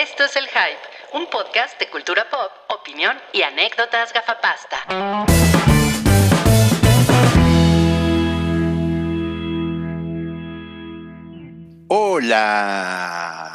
Esto es El Hype, un podcast de cultura pop, opinión y anécdotas gafapasta. Hola.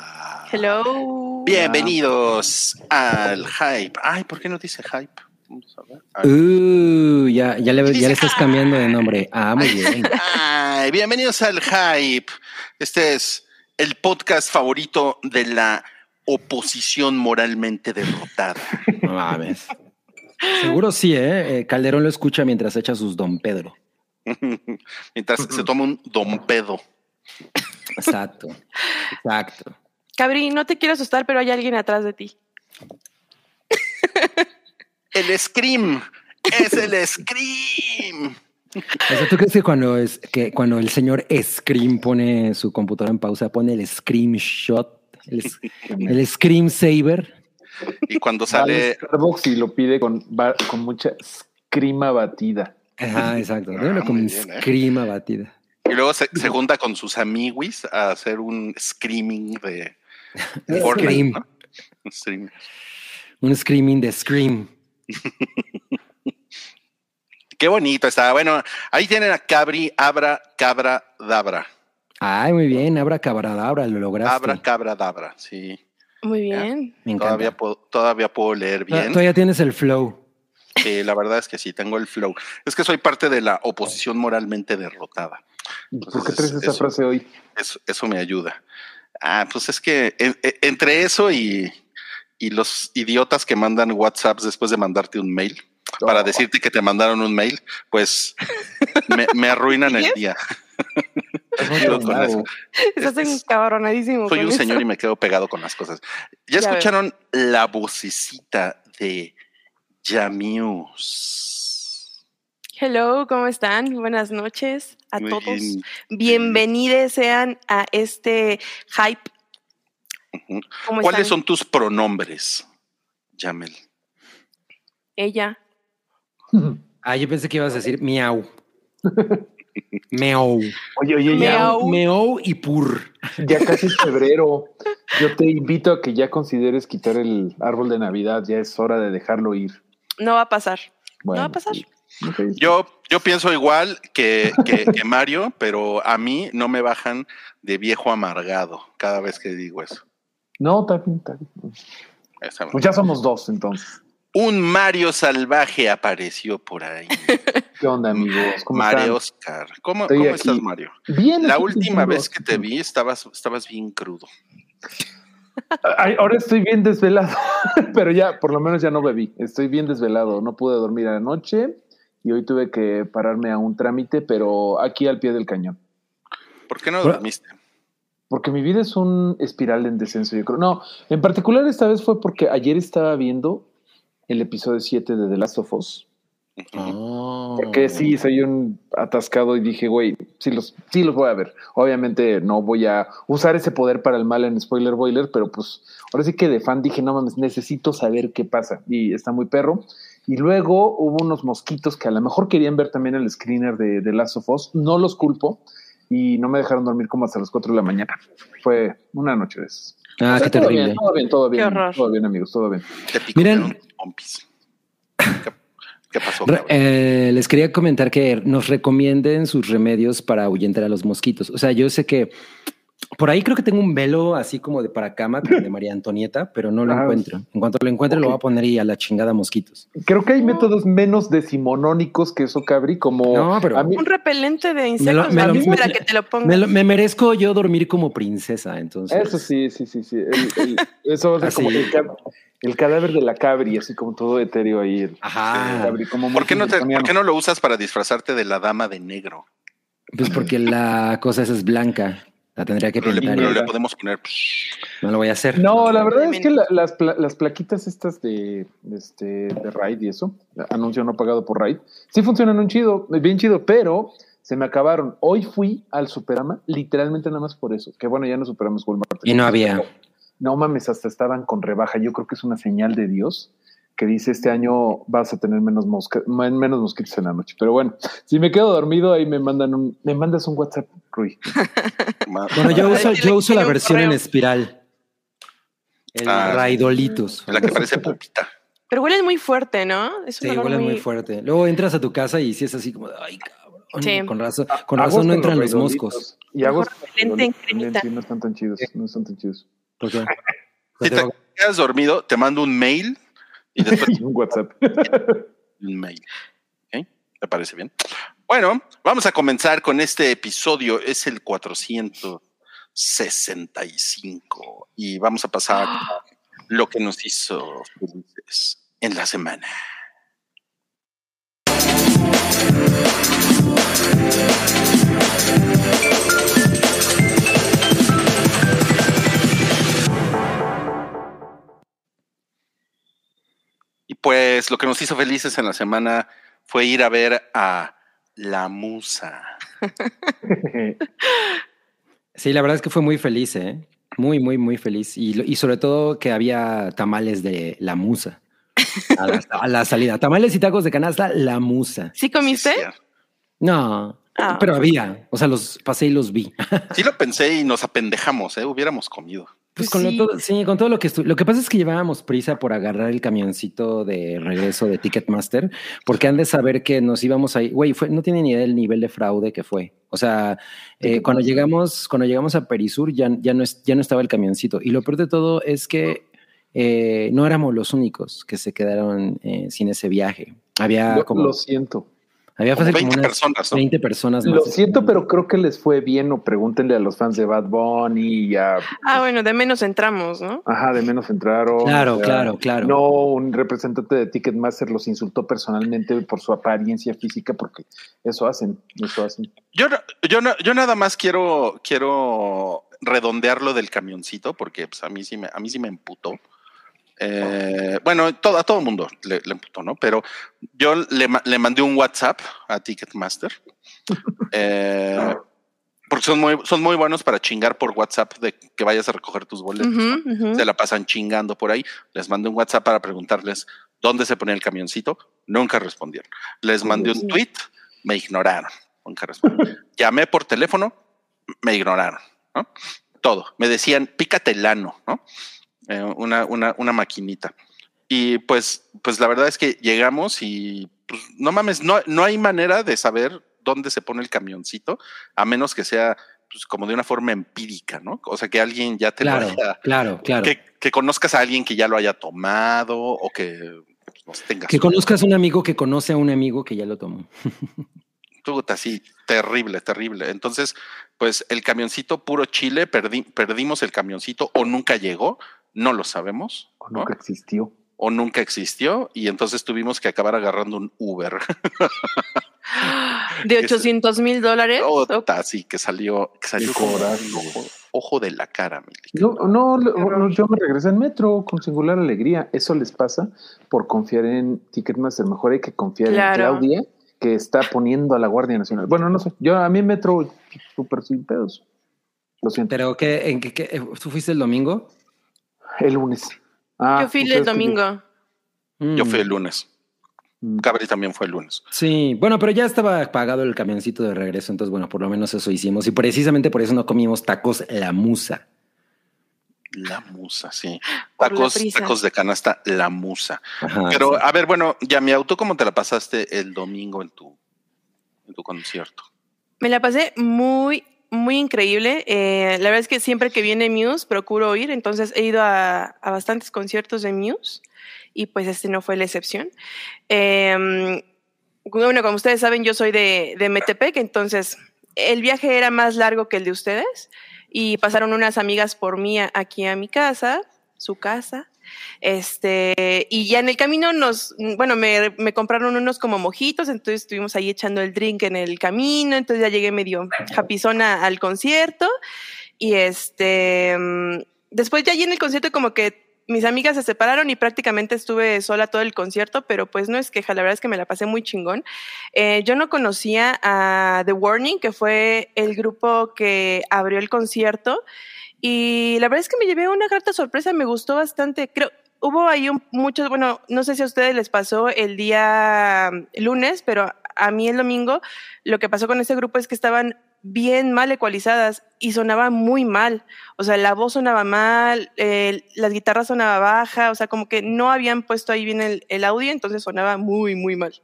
Hello. Bienvenidos al Hype. Ay, ¿por qué no dice Hype? Vamos a ver. Uh, ya, ya, le, ya le estás cambiando de nombre. Ah, muy bien. Ay, bienvenidos al Hype. Este es el podcast favorito de la oposición moralmente derrotada. No mames. Seguro sí, ¿eh? Eh, Calderón lo escucha mientras echa sus Don Pedro. Mientras se toma un don pedo. Exacto. Exacto. Cabri, no te quiero asustar, pero hay alguien atrás de ti. El Scream. Es el Scream. O sea, ¿tú crees que cuando, es, que cuando el señor Scream pone su computadora en pausa, pone el screenshot, el, Scream Saber? Y cuando Sale Starbucks y lo pide con, con mucha crima batida. Ajá, exacto. Ah, bien, ¿eh? Abatida. y luego se, se junta con sus amiguis a hacer un screaming de Fortnite, Scream. ¿no? Un. Un Screaming de Scream. Qué bonito está. Bueno, ahí tienen a Cabri, Abra, Cabra, Dabra. Ay, muy bien. Abra cabradabra, lo lograste. Abra, Cabra, Dabra. Sí, Muy bien. Me encanta. todavía puedo, todavía puedo leer bien. Todavía tienes el flow. Sí, la verdad es que sí, tengo el flow. Es que soy parte de la oposición moralmente derrotada. ¿Y ¿Por qué traes esa eso- frase hoy? Eso, eso me ayuda. Ah, pues es que en- en- entre eso y, y los idiotas que mandan WhatsApps después de mandarte un mail para Oh. decirte que te mandaron un mail, pues me, me arruinan el día. Yo con eso. Estás Es- encabronadísimo. Soy un eso. señor y me quedo pegado con las cosas. ¿Ya, Ya veo. escucharon la vocecita de Yamius? Hello, ¿cómo están? Buenas noches a Muy todos. bien. Bienvenidos sean a este hype. Ujú. ¿Cómo ¿Cuáles están? son tus pronombres, Yamel? Ella. Ah, yo pensé que ibas a decir miau. Meow. Oye, oye, ya, Miau. Meow y pur. ya casi es febrero. Yo te invito a que ya consideres quitar el árbol de Navidad. Ya es hora de dejarlo ir. No va a pasar. Bueno, no va a pasar. Yo, yo pienso igual que, que- que Mario, pero a mí no me bajan de viejo amargado cada vez que digo eso. No, bien. Esa- Pues ya somos dos, entonces. Un Mario salvaje apareció por ahí. ¿Qué onda, amigos? ¿Cómo Mario están? Oscar. ¿Cómo, estás, Mario? Bien. La última vez que te vi estabas, estabas bien crudo. Ay, ahora estoy bien desvelado, pero ya, por lo menos ya no bebí. Estoy bien desvelado. No pude dormir anoche y hoy tuve que pararme a un trámite, pero aquí al pie del cañón. ¿Por qué no dormiste? Porque mi vida es un espiral en descenso, yo creo. No, en particular esta vez fue porque ayer estaba viendo el episodio 7 de The Last of Us. Porque sí, soy un atascado y dije, güey, sí los, sí los voy a ver. Obviamente no voy a usar ese poder para el mal en Spoiler Boiler, pero pues ahora sí que de fan dije, no mames, necesito saber qué pasa. Y está muy perro. Y luego hubo unos mosquitos que a lo mejor querían ver también el screener de The Last of Us. No los culpo y no me dejaron dormir como hasta las 4 de la mañana. Fue una noche de esas. Ah, O sea, qué todo terrible. bien, todo bien, todo bien. Todo bien, amigos, todo bien. Te picotearon Miren. ¿Qué, pasó? Eh, les quería comentar que nos recomienden sus remedios para ahuyentar a los mosquitos. O sea, yo sé que por ahí creo que tengo un velo así como de para cama, como de María Antonieta, pero no lo Ah, encuentro. En cuanto lo encuentre, lo voy a poner y a la chingada mosquitos. Creo que hay métodos menos decimonónicos que eso, Cabri, como No, pero- a mí, Un repelente de Me insectos. lo- me lo- me- que te lo ponga. Me, lo- me merezco yo dormir como princesa, entonces. Eso sí, sí, sí, sí. El- el- eso va a ser Así. como el, ca- el cadáver de la cabri, así como todo etéreo ahí. El, Ajá. el cabri, como ¿Por qué, no te-. ¿Por qué no lo usas para disfrazarte de la dama de negro? Pues porque la cosa esa es blanca. La tendría que Pero le, pintar. pero le podemos poner. psh, No lo voy a hacer. No, la verdad es que la- las, pla- las plaquitas estas de, de este, de Raid y eso, anuncio no pagado por Raid, sí funcionan un chido, bien chido, pero se me acabaron. Hoy fui al Superama, literalmente nada más por eso. Que bueno, ya no superamos Walmart. Y no había. No mames, hasta estaban con rebaja. Yo creo que es una señal de Dios que dice este año vas a tener menos, mosca, men- menos mosquitos en la noche. Pero bueno, si me quedo dormido, ahí me mandan un, me mandas un WhatsApp, Rui. Bueno, yo uso, yo uso la versión en espiral. El Ah, raidolitos. La que parece pupita. Pero huele muy fuerte, ¿no? Es un Sí, huele muy muy fuerte. Luego entras a tu casa y si es así como, de, ay, cabrón. Sí. Con razón, con Agua razón no con entran los moscos. Y hago Mejor repelente en cremita. sí, no están tan chidos, no están tan chidos. ¿Por qué? Si te quedas dormido, te mando un mail y después Un WhatsApp. un mail. ¿Ok? ¿Te parece bien? Bueno, vamos a comenzar con este episodio. Es el 465 y vamos a pasar a lo que nos hizo felices en la semana. Pues lo que nos hizo felices en la semana fue ir a ver a La Musa. Sí, la verdad es que fue muy feliz, ¿eh? Muy, muy, muy feliz. Y, sobre todo que había tamales de la musa. A la, a la salida. Tamales y tacos de canasta, la musa. ¿Sí comiste? Sí, No, Ah. pero había. O sea, los pasé y los vi. Sí lo pensé y nos apendejamos, ¿eh? Hubiéramos comido. Pues Pues con sí. lo todo, sí, con todo lo que Lo que pasa es que llevábamos prisa por agarrar el camioncito de regreso de Ticketmaster, porque han de saber que nos íbamos ahí. Güey, no tiene ni idea del nivel de fraude que fue. O sea, eh, cuando llegamos, cuando llegamos a Perisur ya, ya, no es, ya no estaba el camioncito. Y lo peor de todo es que eh, no éramos los únicos que se quedaron eh, sin ese viaje. Había Lo, como, lo siento. Había Como fácil 20 como unas personas, ¿no? 20 personas más. Lo siento, pero creo que les fue bien o pregúntenle a los fans de Bad Bunny y a, Ah, bueno, de menos entramos, ¿no? ajá, de menos entraron. Claro, o sea, claro, claro. No, un representante de Ticketmaster los insultó personalmente por su apariencia física, porque eso hacen, eso hacen. Yo, no- yo, no- yo nada más quiero, quiero redondear lo del camioncito, porque pues, a, mí sí me, a mí sí me emputó. Eh, bueno, todo, a todo el mundo le, le emputó, ¿no? Pero yo le, le mandé un WhatsApp a Ticketmaster. eh, porque son muy, son muy buenos para chingar por WhatsApp de que vayas a recoger tus boletos. ujú. se la pasan chingando por ahí. Les mandé un WhatsApp para preguntarles dónde se ponía el camioncito. Nunca respondieron. Les mandé un tweet, me ignoraron. Nunca respondieron. Llamé por teléfono, me ignoraron. ¿no? Todo. Me decían, pícate el ano, ¿no? Eh, una, una, una maquinita. Y pues, pues la verdad es que llegamos y pues, no mames, no, no hay manera de saber dónde se pone el camioncito, a menos que sea pues, como de una forma empírica, ¿no? O sea, que alguien ya te Claro, lo haya, claro, claro. que, que conozcas a alguien que ya lo haya tomado o que pues, tengas Que conozcas a un amigo que conoce a un amigo que ya lo tomó. Puta, sí, terrible, terrible. Entonces, pues el camioncito puro Chile, perdi- perdimos el camioncito o nunca llegó, no lo sabemos, O ¿no? nunca existió. o nunca existió y entonces tuvimos que acabar agarrando un Uber. De Ese- 800 mil dólares. Puta, sí, que salió, que salió como ojo, ojo de la cara. No, no, no, yo me regresé en metro con singular alegría. Eso les pasa por confiar en Ticketmaster. Mejor hay que confiar Claro. en Claudia, que está poniendo a la Guardia Nacional. Bueno, no sé. Yo a mí en metro súper sin pedos. Lo siento. Pero ¿qué, en qué, qué- ¿tú fuiste el domingo? El lunes. Ah, Yo fui el ustedes domingo. Yo Mm, fui el lunes. Mm. Gabri también fue el lunes. Sí, bueno, pero ya estaba pagado el camioncito de regreso, entonces bueno, por lo menos eso hicimos. Y precisamente por eso no comimos tacos la musa. La musa, sí. Por Tacos, tacos de canasta, la musa. Ajá, Pero sí. a ver, bueno, ya mi auto, ¿cómo te la pasaste el domingo en tu, en tu concierto? Me la pasé muy, muy increíble. Eh, la verdad es que siempre que viene Muse procuro ir, entonces he ido a, a bastantes conciertos de Muse y pues este no fue la excepción. Eh, bueno, como ustedes saben, yo soy de, de Metepec, entonces el viaje era más largo que el de ustedes y pasaron unas amigas por mí aquí a mi casa, su casa. Este, y ya en el camino nos, bueno, me, me compraron unos como mojitos, entonces estuvimos ahí echando el drink en el camino, entonces ya llegué medio japizona al concierto y este, mm, después ya allí en el concierto como que mis amigas se separaron y prácticamente estuve sola todo el concierto, pero pues no es queja, la verdad es que me la pasé muy chingón. Eh, yo no conocía a The Warning, que fue el grupo que abrió el concierto. Y la verdad es que me llevé una grata sorpresa, me gustó bastante. Creo, hubo ahí un, muchos, bueno, no sé si a ustedes les pasó el día mm, lunes, pero a mí el domingo lo que pasó con ese grupo es que estaban bien mal ecualizadas y sonaba muy mal. O sea, la voz sonaba mal, eh, las guitarras sonaba baja, o sea, como que no habían puesto ahí bien el, el audio, entonces sonaba muy, muy mal.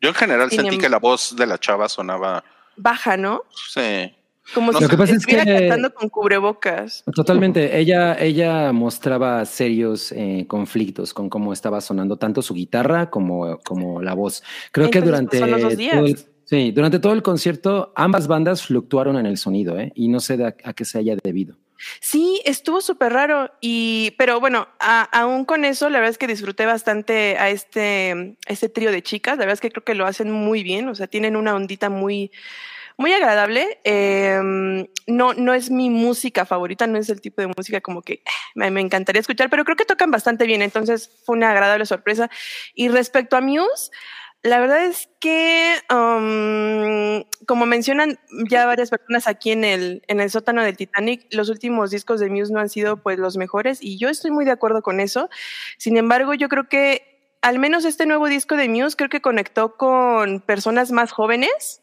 Yo en general sentí em- que la voz de la chava sonaba. Baja, ¿no? Sí. Como No si. Lo que pasa es estuviera que- cantando con cubrebocas. Totalmente. Ella, ella mostraba serios eh, conflictos con cómo estaba sonando tanto su guitarra como, como la voz. Creo que durante pues, son los dos días. todo el, sí, durante todo el concierto ambas bandas fluctuaron en el sonido, ¿eh? y no sé de a, a qué se haya debido. Sí, estuvo súper raro. Y, pero bueno, a- aún con eso, la verdad es que disfruté bastante a este, a este trío de chicas. La verdad es que creo que lo hacen muy bien. O sea, tienen una ondita muy, muy agradable. Eh, no, no es mi música favorita, no es el tipo de música como que eh, me, me encantaría escuchar, pero creo que tocan bastante bien. Entonces fue una agradable sorpresa. Y respecto a Muse, la verdad es que, um, como mencionan ya varias personas aquí en el, en el sótano del Titanic, los últimos discos de Muse no han sido pues los mejores y yo estoy muy de acuerdo con eso. Sin embargo, yo creo que al menos este nuevo disco de Muse creo que conectó con personas más jóvenes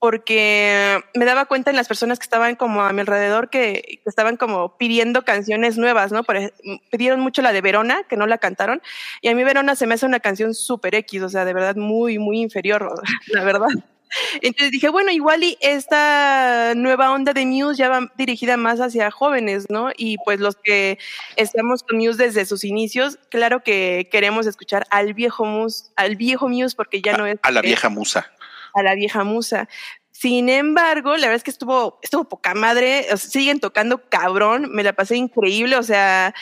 porque me daba cuenta en las personas que estaban como a mi alrededor que, que estaban como pidiendo canciones nuevas, ¿no? Por pidieron mucho la de Verona, que no la cantaron, y a mí Verona se me hace una canción súper X, o sea, de verdad muy, muy inferior, la verdad. Entonces dije, bueno, igual y esta nueva onda de Muse ya va dirigida más hacia jóvenes, ¿no? Y pues los que estamos con Muse desde sus inicios, claro que queremos escuchar al viejo Muse, al viejo Muse porque ya no es A la vieja musa. A la vieja musa. Sin embargo, la verdad es que estuvo, estuvo poca madre, o sea, siguen tocando cabrón, me la pasé increíble, o sea,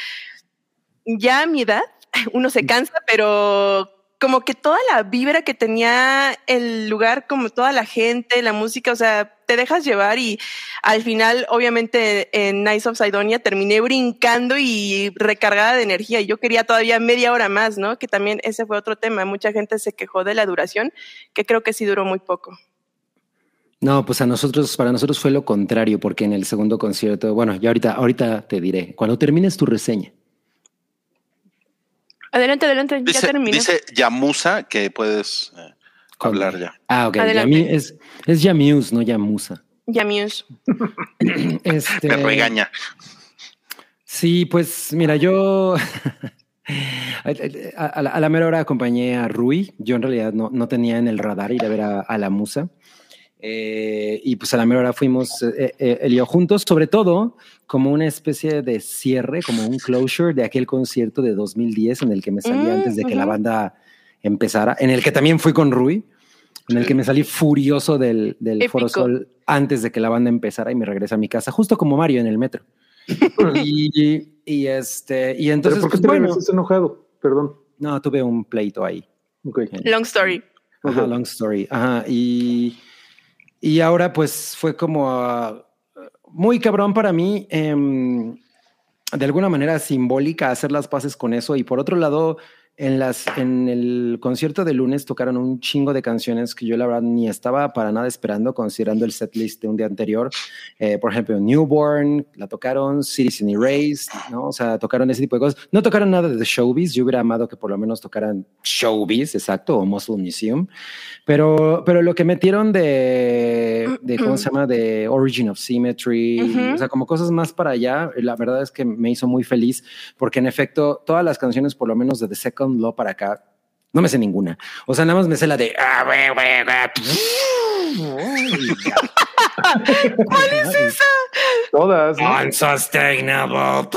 ya a mi edad uno se cansa, pero como que toda la vibra que tenía el lugar, como toda la gente, la música, o sea, te dejas llevar y al final, obviamente, en Nice of Sidonia terminé brincando y recargada de energía. y Yo quería todavía media hora más, ¿no? Que también ese fue otro tema. Mucha gente se quejó de la duración, que creo que sí duró muy poco. No, pues a nosotros, para nosotros fue lo contrario, porque en el segundo concierto, bueno, ya ahorita, ahorita te diré, cuando termines tu reseña. Adelante, adelante, ya terminé. dice Yamusa que puedes eh. Hablar ya. Ah, ok. Adelante. Yami- es, es Yamuse, no Yamusa. Ya Muse. Este, Me regaña. Sí, pues mira, yo a, a la, a la mera hora acompañé a Rui. Yo en realidad no, no tenía en el radar ir a ver a, a la musa. Eh, y pues a la mera hora fuimos eh, eh, él y yo juntos, sobre todo como una especie de cierre, como un closure de aquel concierto de 2010 en el que me salí Mm, antes de que la banda empezara, en el que también fui con Rui, en el que me salí furioso del, del. Foro Sol antes de que la banda empezara y me regresé a mi casa, justo como Mario en el metro. y, y este, y entonces, ¿Pero por qué pues, te bueno, enojado? Perdón. no, tuve un pleito ahí. Long story. Ajá, Ok. long story. Ajá, y, y ahora pues fue como ah, muy cabrón para mí, em, de alguna manera simbólica, hacer las paces con eso. Y por otro lado, en, las, en el concierto de lunes tocaron un chingo de canciones que yo la verdad ni estaba para nada esperando, considerando el setlist de un día anterior. Eh, por ejemplo, Newborn, la tocaron, Citizen Erased, ¿no? O sea, tocaron ese tipo de cosas. No tocaron nada de The Showbiz, yo hubiera amado que por lo menos tocaran Showbiz, exacto, o Muscle Museum. Pero, pero lo que metieron de, de, ¿cómo se llama? De Origin of Symmetry, Ujú. o sea, como cosas más para allá, la verdad es que me hizo muy feliz, porque en efecto, todas las canciones, por lo menos de The Second Law para acá, no me sé ninguna. O sea, nada más me sé la de... ¿Cuál es esa? Todas. ¿no? Unsustainable.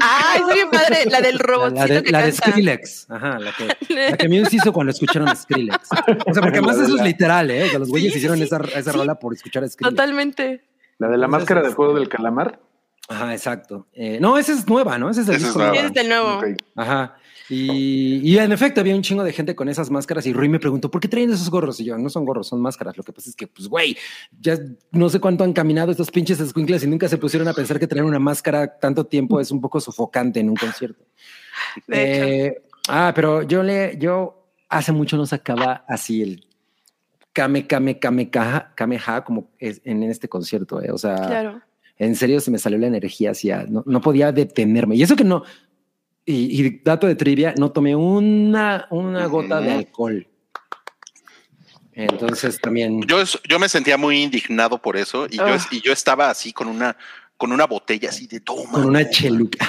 Ah, es bien padre. La del robotcito la de, que la de canta. Skrillex. Ajá, la que, la que Muse hizo cuando escucharon Skrillex. O sea, porque además eso es literal, ¿eh? O sea, los güeyes Sí, hicieron sí, esa, esa sí. rola por escuchar a Skrillex. Totalmente. La de la Entonces, máscara del juego del calamar. Ajá, exacto. Eh, no, esa es nueva, ¿no? Esa es nueva. nuevo. Es. Ajá. Y, y en efecto había un chingo de gente con esas máscaras y Rui me preguntó, ¿por qué traen esos gorros? Y yo, no son gorros, son máscaras. Lo que pasa es que, pues, güey, ya no sé cuánto han caminado estos pinches escuincles y nunca se pusieron a pensar que traer una máscara tanto tiempo es un poco sofocante en un concierto. De. Eh, ah, pero yo le, yo hace mucho no sacaba así el kame, kame, kame, kaja, kameha como es en este concierto, eh. O sea, Claro. en serio se me salió la energía hacia, no, no podía detenerme. Y eso que no, y, y dato de trivia, no tomé una, una gota de alcohol. Entonces también. Yo, yo me sentía muy indignado por eso y, yo, Ah. y yo estaba así con una, con una botella así de toma. Con una cheluca.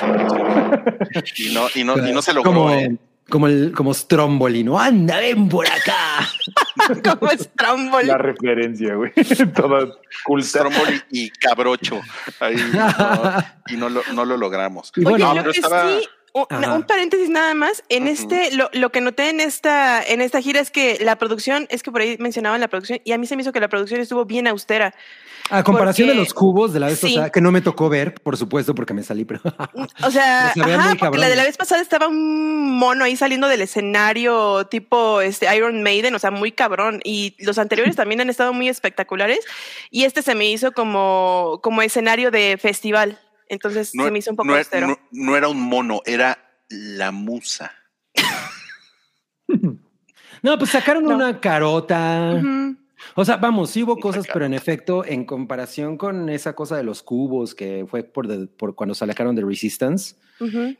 Y no, y no, y no se logró. Como, ¿eh? como el como Stromboli, ¿no? Anda, ven por acá. Como Stromboli. La referencia, güey. Toda culta. Stromboli y Cabrocho. Ahí, no, y no lo, no lo logramos. Oye, bueno, lo pero que estaba- sí, un, paréntesis nada más. En este, lo, lo que noté en esta, en esta gira es que la producción, es que por ahí mencionaban la producción, y a mí se me hizo que la producción estuvo bien austera. A comparación de Porque- los cubos de la vez Sí. pasada, que no me tocó ver, por supuesto, porque me salí, pero O sea, ajá, porque la de la vez pasada estaba un mono ahí saliendo del escenario tipo este Iron Maiden, o sea, muy cabrón. Y los anteriores también han estado muy espectaculares. Y este se me hizo como, como escenario de festival. Entonces se me hizo un poco no, austero. no- no era un mono, era la musa. no, pues sacaron No. una carota. O sea, vamos, sí hubo cosas, pero en efecto, en comparación con esa cosa de los cubos que fue por, de- por cuando sacaron de Resistance,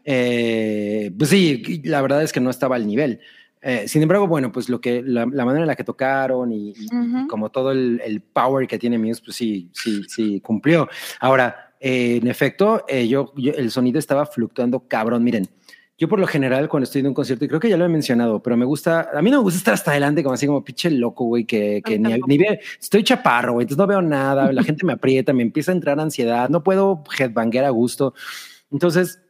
eh, pues sí, la verdad es que no estaba al nivel. Eh, sin embargo, bueno, pues lo que la, la manera en la que tocaron y, y- y Ujú. como todo el, el power que tiene Muse, pues sí, sí, sí cumplió. Ahora, eh, en efecto, eh, yo, yo- el sonido estaba fluctuando cabrón. Miren, yo por lo general cuando estoy en un concierto, y creo que ya lo he mencionado, pero me gusta, a mí no me gusta estar hasta adelante como así como pinche loco, güey, que, que ni, ni ve, estoy chaparro, güey, entonces no veo nada, la gente me aprieta, me empieza a entrar ansiedad, no puedo headbanguear a gusto. Entonces,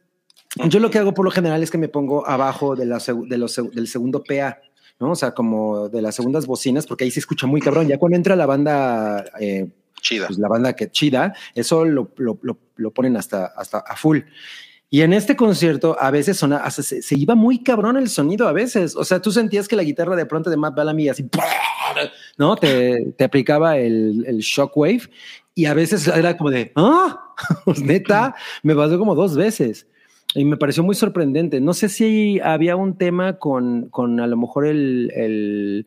yo lo que hago por lo general es que me pongo abajo de la, de los, del segundo PA, ¿no? O sea, como de las segundas bocinas, porque ahí se escucha muy cabrón. Ya cuando entra la banda, eh, Chida. pues la banda que chida, eso lo, lo, lo, lo ponen hasta, hasta a full. Y en este concierto a veces sona, hasta se, se iba muy cabrón el sonido a veces. O sea, tú sentías que la guitarra de pronto de Matt Bellamy así, ¿no? Te, te aplicaba el, el shockwave y a veces era como de, ah, pues neta, me pasó como dos veces. Y me pareció muy sorprendente. No sé si había un tema con, con a lo mejor el, el,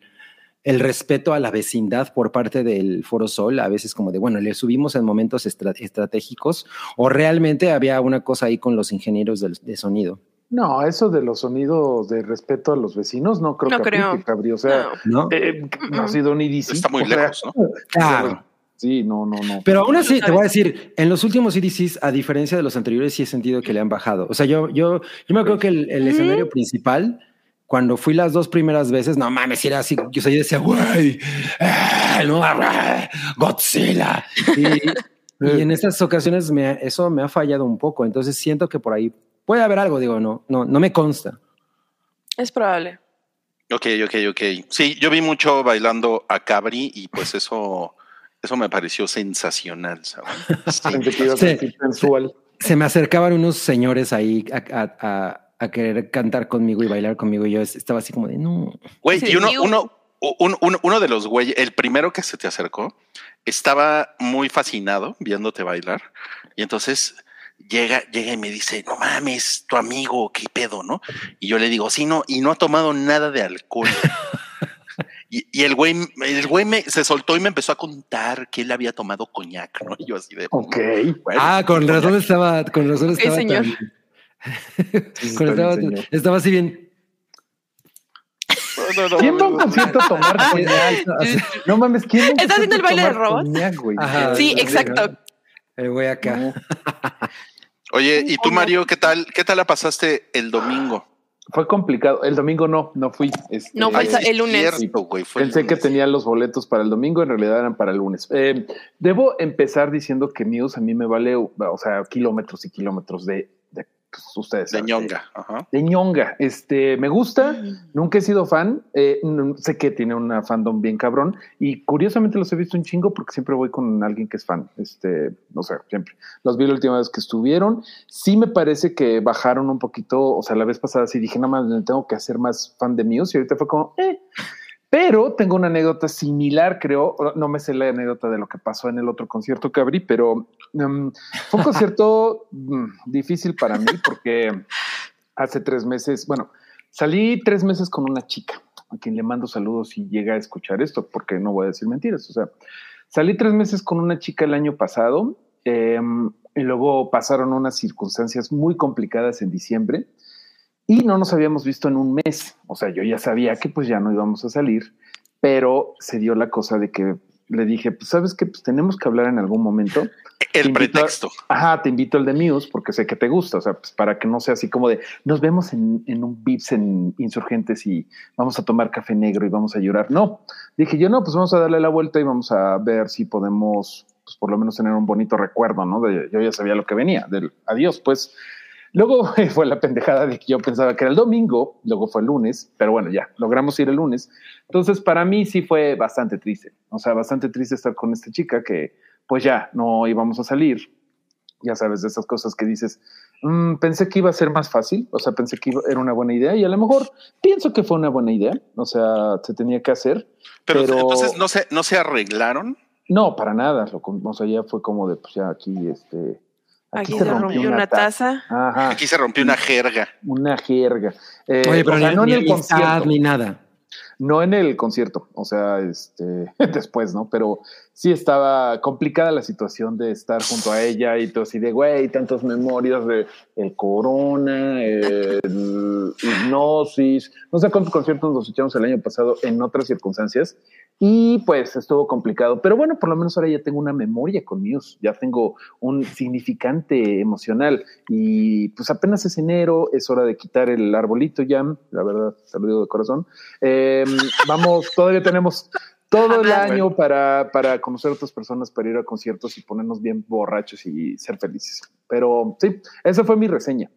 el respeto a la vecindad por parte del Foro Sol, a veces como de, bueno, le subimos en momentos estra- estratégicos, o realmente había una cosa ahí con los ingenieros del- de sonido, No, eso de los sonidos de respeto a los vecinos, no creo No que creo. aplique, Cabri. O sea, No. eh, no ha sido un EDC. Está muy lejos, ¿no? Claro. Sí, no, no, no. Pero aún así, te voy a decir, en los últimos EDCs, a diferencia de los anteriores, sí he sentido que le han bajado. O sea, yo, yo, yo me acuerdo que el, escenario principal, cuando fui las dos primeras veces, no mames, era así, yo, yo decía, güey, no, ah, Godzilla. Y, y en estas ocasiones me, ha- eso me ha fallado un poco. Entonces siento que por ahí puede haber algo, digo, no, no, no me consta. Es probable. Ok, ok, ok. Sí, yo vi mucho bailando a Cabri y pues eso, eso me pareció sensacional, ¿sabes? Sí. Sí. Se me acercaban unos señores ahí a, a- a- a querer cantar conmigo y bailar conmigo. Y yo estaba así como de, no. Güey, Sí, y uno, uno, un- uno, uno de los güeyes, el primero que se te acercó, estaba muy fascinado viéndote bailar. Y entonces llega, llega y me dice, no mames, tu amigo, qué pedo, ¿no? Y yo le digo, sí, no, y no ha tomado nada de alcohol. Y, y el güey, el güey me, se soltó y me empezó a contar que él había tomado coñac, ¿no? Y yo así de... Ok. bueno, Ah, con coñac. razón estaba, con razón estaba señor. tan- Sí, estaba, así bien. No, no, no, ¿Quién va a un concierto a tomar coñac? No mames, ¿quién va ¿Está haciendo el baile de robots? coñac? Ajá. Sí, exacto. El güey acá. Oye, ¿y tú, Mario, qué tal? ¿Qué tal la pasaste el domingo? Fue complicado. El domingo no, no fui. Este, No, fue el el lunes. cierto, güey, fue el Pensé que lunes. tenía los boletos para el domingo, en realidad eran para el lunes. Eh, debo empezar diciendo que Muse a mí me vale, o sea, kilómetros y kilómetros de pues, ustedes. De ñonga. Ajá. De ñonga. Este, me gusta, nunca he sido fan. eh, no- sé que tiene una fandom bien cabrón y curiosamente los he visto un chingo porque siempre voy con alguien que es fan. Este, no sé, siempre. Los vi la última vez que estuvieron. Sí me parece que bajaron un poquito. O sea, la vez pasada sí dije, nada más me tengo que hacer más fan de Muse y ahorita fue como, eh. Pero tengo una anécdota similar, creo. No me sé la anécdota de lo que pasó en el otro concierto que abrí, pero um, fue un concierto mm, difícil para mí porque hace tres meses, bueno, salí tres meses con una chica a quien le mando saludos y llega a escuchar esto, porque no voy a decir mentiras. O sea, salí tres meses con una chica el año pasado eh, y luego pasaron unas circunstancias muy complicadas en diciembre y no nos habíamos visto en un mes. O sea, yo ya sabía que pues ya no íbamos a salir pero se dio la cosa de que le dije, pues sabes que pues, tenemos que hablar en algún momento. El pretexto. ajá, te invito al de Muse porque sé que te gusta, o sea, pues para que no sea así como de nos vemos en, en un Vips en Insurgentes y vamos a tomar café negro y vamos a llorar. No, dije yo no, pues vamos a darle la vuelta y vamos a ver si podemos, pues por lo menos tener un bonito recuerdo, ¿no? De, yo ya sabía lo que venía, del adiós, pues. Luego fue la pendejada de que yo pensaba que era el domingo, luego fue el lunes, pero bueno, ya logramos ir el lunes. Entonces, para mí sí fue bastante triste. O sea, bastante triste estar con esta chica que, pues ya, no íbamos a salir. Ya sabes, de esas cosas que dices, mm, pensé que iba a ser más fácil, o sea, pensé que era una buena idea y a lo mejor pienso que fue una buena idea, o sea, se tenía que hacer. Pero, entonces no se, no se arreglaron. No, para nada. Lo, o sea, ya fue como de, pues ya aquí, este, Aquí, se, rompió, una, taza. Aquí se rompió una jerga. Una jerga. Eh, Oye, pero no en el concierto. Ni nada. No en el concierto, o sea, este, después, ¿no? Pero sí estaba complicada la situación de estar junto a ella y todo así de, güey, tantas memorias de el corona, el hipnosis, no sé cuántos conciertos nos echamos el año pasado en otras circunstancias y pues estuvo complicado, pero bueno, por lo menos ahora ya tengo una memoria con Muse, ya tengo un significante emocional y pues apenas es enero, es hora de quitar el arbolito ya, la verdad, digo de corazón. Em, vamos, todavía tenemos todo el año para, para conocer a otras personas, para ir a conciertos y ponernos bien borrachos y ser felices. Pero sí, esa fue mi reseña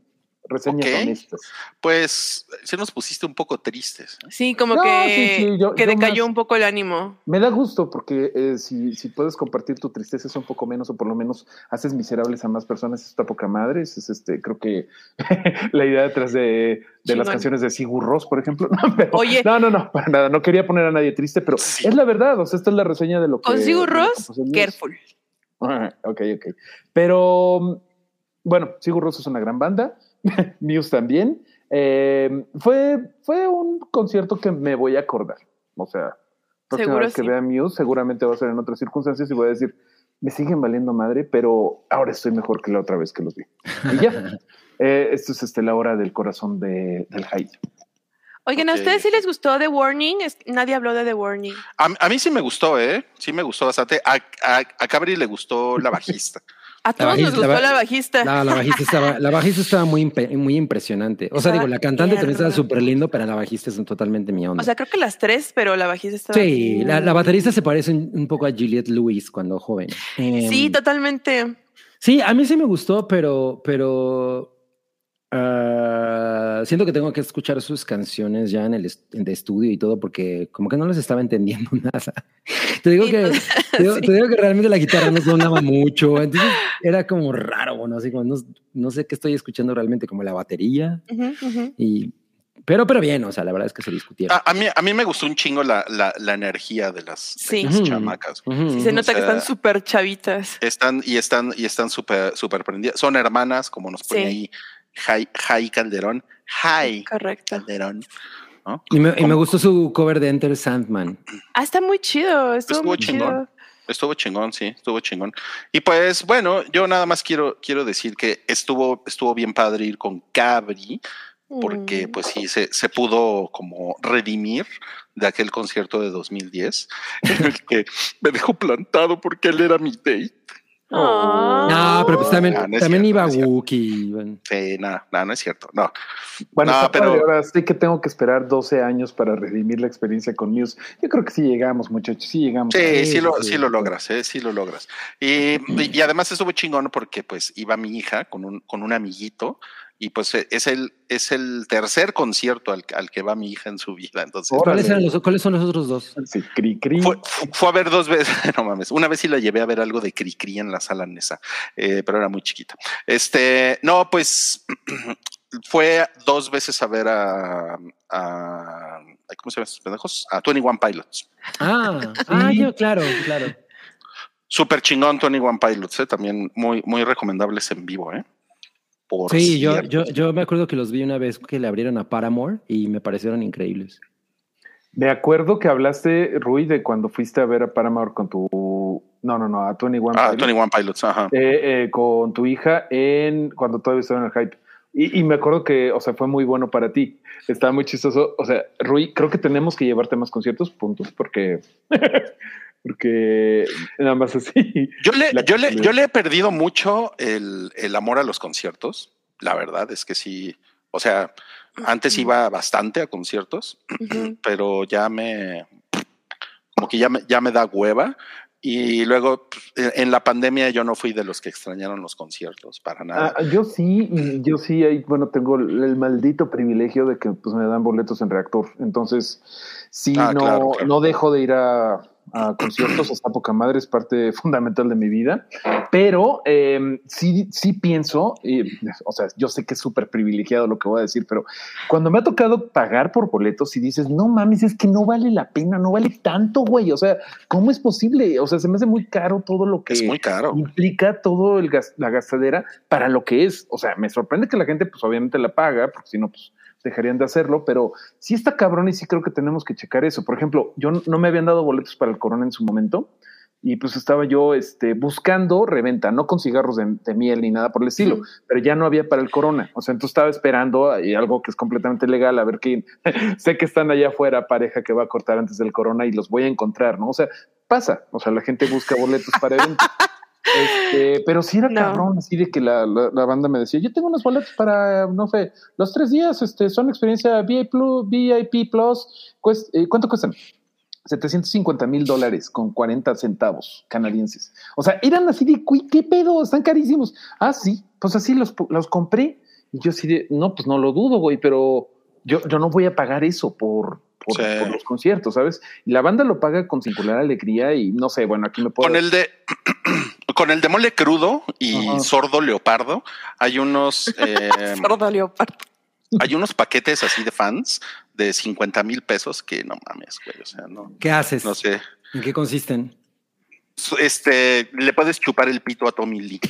reseñas honestas. Pues si nos pusiste un poco tristes. Sí, como que, que decayó un poco el ánimo. Me da gusto porque eh, si, si, puedes compartir tu tristeza es un poco menos o por lo menos haces miserables a más personas, esta poca madre. Es, este, creo que la idea detrás de, de las canciones de Sigur Ross, por ejemplo. No, Oye. No, no, no, para nada. No quería poner a nadie triste, pero es la verdad. O sea, esta es la reseña de lo que. Con Sigur Ross, careful. ok, ok. Pero bueno, Sigur Ross es una gran banda. Muse también. Eh, fue, fue un concierto que me voy a acordar. O sea, próxima vez que vea Muse, seguramente va a ser en otras circunstancias y voy a decir, me siguen valiendo madre, pero ahora estoy mejor que la otra vez que los vi. Y ya. eh, esto es este, la hora del corazón de, del hype. Oigan, ¿a ustedes sí les gustó The Warning? nadie habló de The Warning. A, mí sí me gustó, ¿eh? Sí me gustó bastante. A, a, a Cabri le gustó la bajista. A todos nos gustó la, bajista. la bajista estaba, la bajista estaba muy, muy impresionante. O sea, digo, la cantante también estaba súper lindo, pero la bajista es totalmente mi onda. O sea, creo que las tres, pero la bajista estaba. Sí, la, la, baterista se parece un, poco a Juliette Lewis cuando joven. sí, em, totalmente. Sí, a mí sí me gustó, pero, pero Ah, siento que tengo que escuchar sus canciones ya en el de estudio y todo porque como que no les estaba entendiendo nada. Te digo, que, te digo, que realmente la guitarra no sonaba mucho, entonces era como raro, bueno, así como no, sé qué estoy escuchando realmente, como la batería. Y, pero, pero bien, o sea, la verdad es que se discutieron. A, mí, a mí me gustó un chingo la, la, energía de las, chamacas. se nota que están súper chavitas. Están y están y están súper súper prendidas. Son hermanas, como nos pone ahí Jai, Calderón. Jai Calderón. Y, me, y, me, gustó su cover de Enter Sandman. Ah, está muy chido. Estuvo, muy chingón. Estuvo chingón, sí, estuvo chingón. Y pues bueno, yo nada más quiero, quiero decir que estuvo, estuvo bien padre ir con Cabri, porque mm. pues sí, se, se, pudo como redimir de aquel concierto de 2010, en el que me dejó plantado porque él era mi date. No, pero pues también, también iba Wookiee. Sí, no, no, no es cierto. No. Bueno, pero ahora sí que tengo que esperar 12 años para redimir la experiencia con Muse. Yo creo que sí llegamos, muchachos, sí llegamos. Sí, sí, lo, sí lo logras, ¿eh? sí lo logras. Y, y además estuvo chingón porque pues iba mi hija con un, con un amiguito y pues e, es el, es el tercer concierto al, al que va mi hija en su vida. Entonces, ¿Cuáles, son los otros dos? Sí, cri, cri. Fue, a ver dos veces, no mames, una vez sí la llevé a ver algo de cri cri en la sala Nesa, eh, pero era muy chiquita. Este, no, pues fue dos veces a ver a, a ¿cómo se llaman estos pendejos? A 21 Pilots. Ah, ah yo, claro, claro. Súper chingón 21 Pilots, eh, también muy, muy recomendables en vivo, ¿eh? Sí, yo, yo, yo, me acuerdo que los vi una vez que le abrieron a Paramore y me parecieron increíbles. Me acuerdo que hablaste, Rui, de cuando fuiste a ver a Paramore con tu. No, no, no, a 21 ah, Pilots. 21 Pilots, ajá. Eh, eh, con tu hija en cuando todavía estaba en el hype. Y, y, me acuerdo que, o sea, fue muy bueno para ti. Estaba muy chistoso. O sea, Rui, creo que tenemos que llevarte más conciertos, puntos, porque, porque nada más así. Yo le, yo le, yo le he perdido mucho el, el amor a los conciertos. La verdad es que sí. O sea, antes iba bastante a conciertos, uh -huh. pero ya me, como que ya me, ya me da hueva. Y luego pues, en la pandemia yo no fui de los que extrañaron los conciertos para nada. Ah, yo sí, yo sí, ahí, bueno, tengo el maldito privilegio de que pues me dan boletos en reactor. Entonces, sí, ah, no, claro, claro. no dejo de ir a, a conciertos, esa poca madre es parte fundamental de mi vida, pero eh, sí, sí pienso, y, o sea, yo sé que es súper privilegiado lo que voy a decir, pero cuando me ha tocado pagar por boletos y dices, no mames, es que no vale la pena, no vale tanto, güey, o sea, ¿cómo es posible? O sea, se me hace muy caro todo lo que es muy caro. implica todo el gas, la gastadera para lo que es, o sea, me sorprende que la gente pues obviamente la paga, porque si no, pues dejarían de hacerlo, pero sí está cabrón y sí creo que tenemos que checar eso. Por ejemplo, yo no me habían dado boletos para el Corona en su momento y pues estaba yo este, buscando reventa, no con cigarros de, de miel ni nada por el estilo, sí. pero ya no había para el Corona. O sea, entonces estaba esperando y algo que es completamente legal, a ver quién. sé que están allá afuera pareja que va a cortar antes del Corona y los voy a encontrar, ¿no? O sea, pasa. O sea, la gente busca boletos para eventos. Este, pero sí era no. cabrón, así de que la, la, la, banda me decía, yo tengo unos boletos para, no sé, los tres días, este, son experiencia VIP Plus, VIP Plus, cuest, eh, ¿cuánto cuestan? 750 mil dólares con 40 centavos canadienses. O sea, eran así de, ¿qué pedo? Están carísimos. Ah, sí, pues así los, los compré. Y yo así de, no, pues no lo dudo, güey, pero yo, yo no voy a pagar eso por, por, sí. por, los conciertos, ¿sabes? Y la banda lo paga con singular alegría y no sé, bueno, aquí me puedo... Con el de, con el de mole crudo y sordo leopardo, hay unos... Eh, sordo leopardo. Hay unos paquetes así de fans de 50 mil pesos que no mames, güey, o sea, no... ¿Qué haces? No sé. ¿En qué consisten? Este, le puedes chupar el pito a Tommy Lee.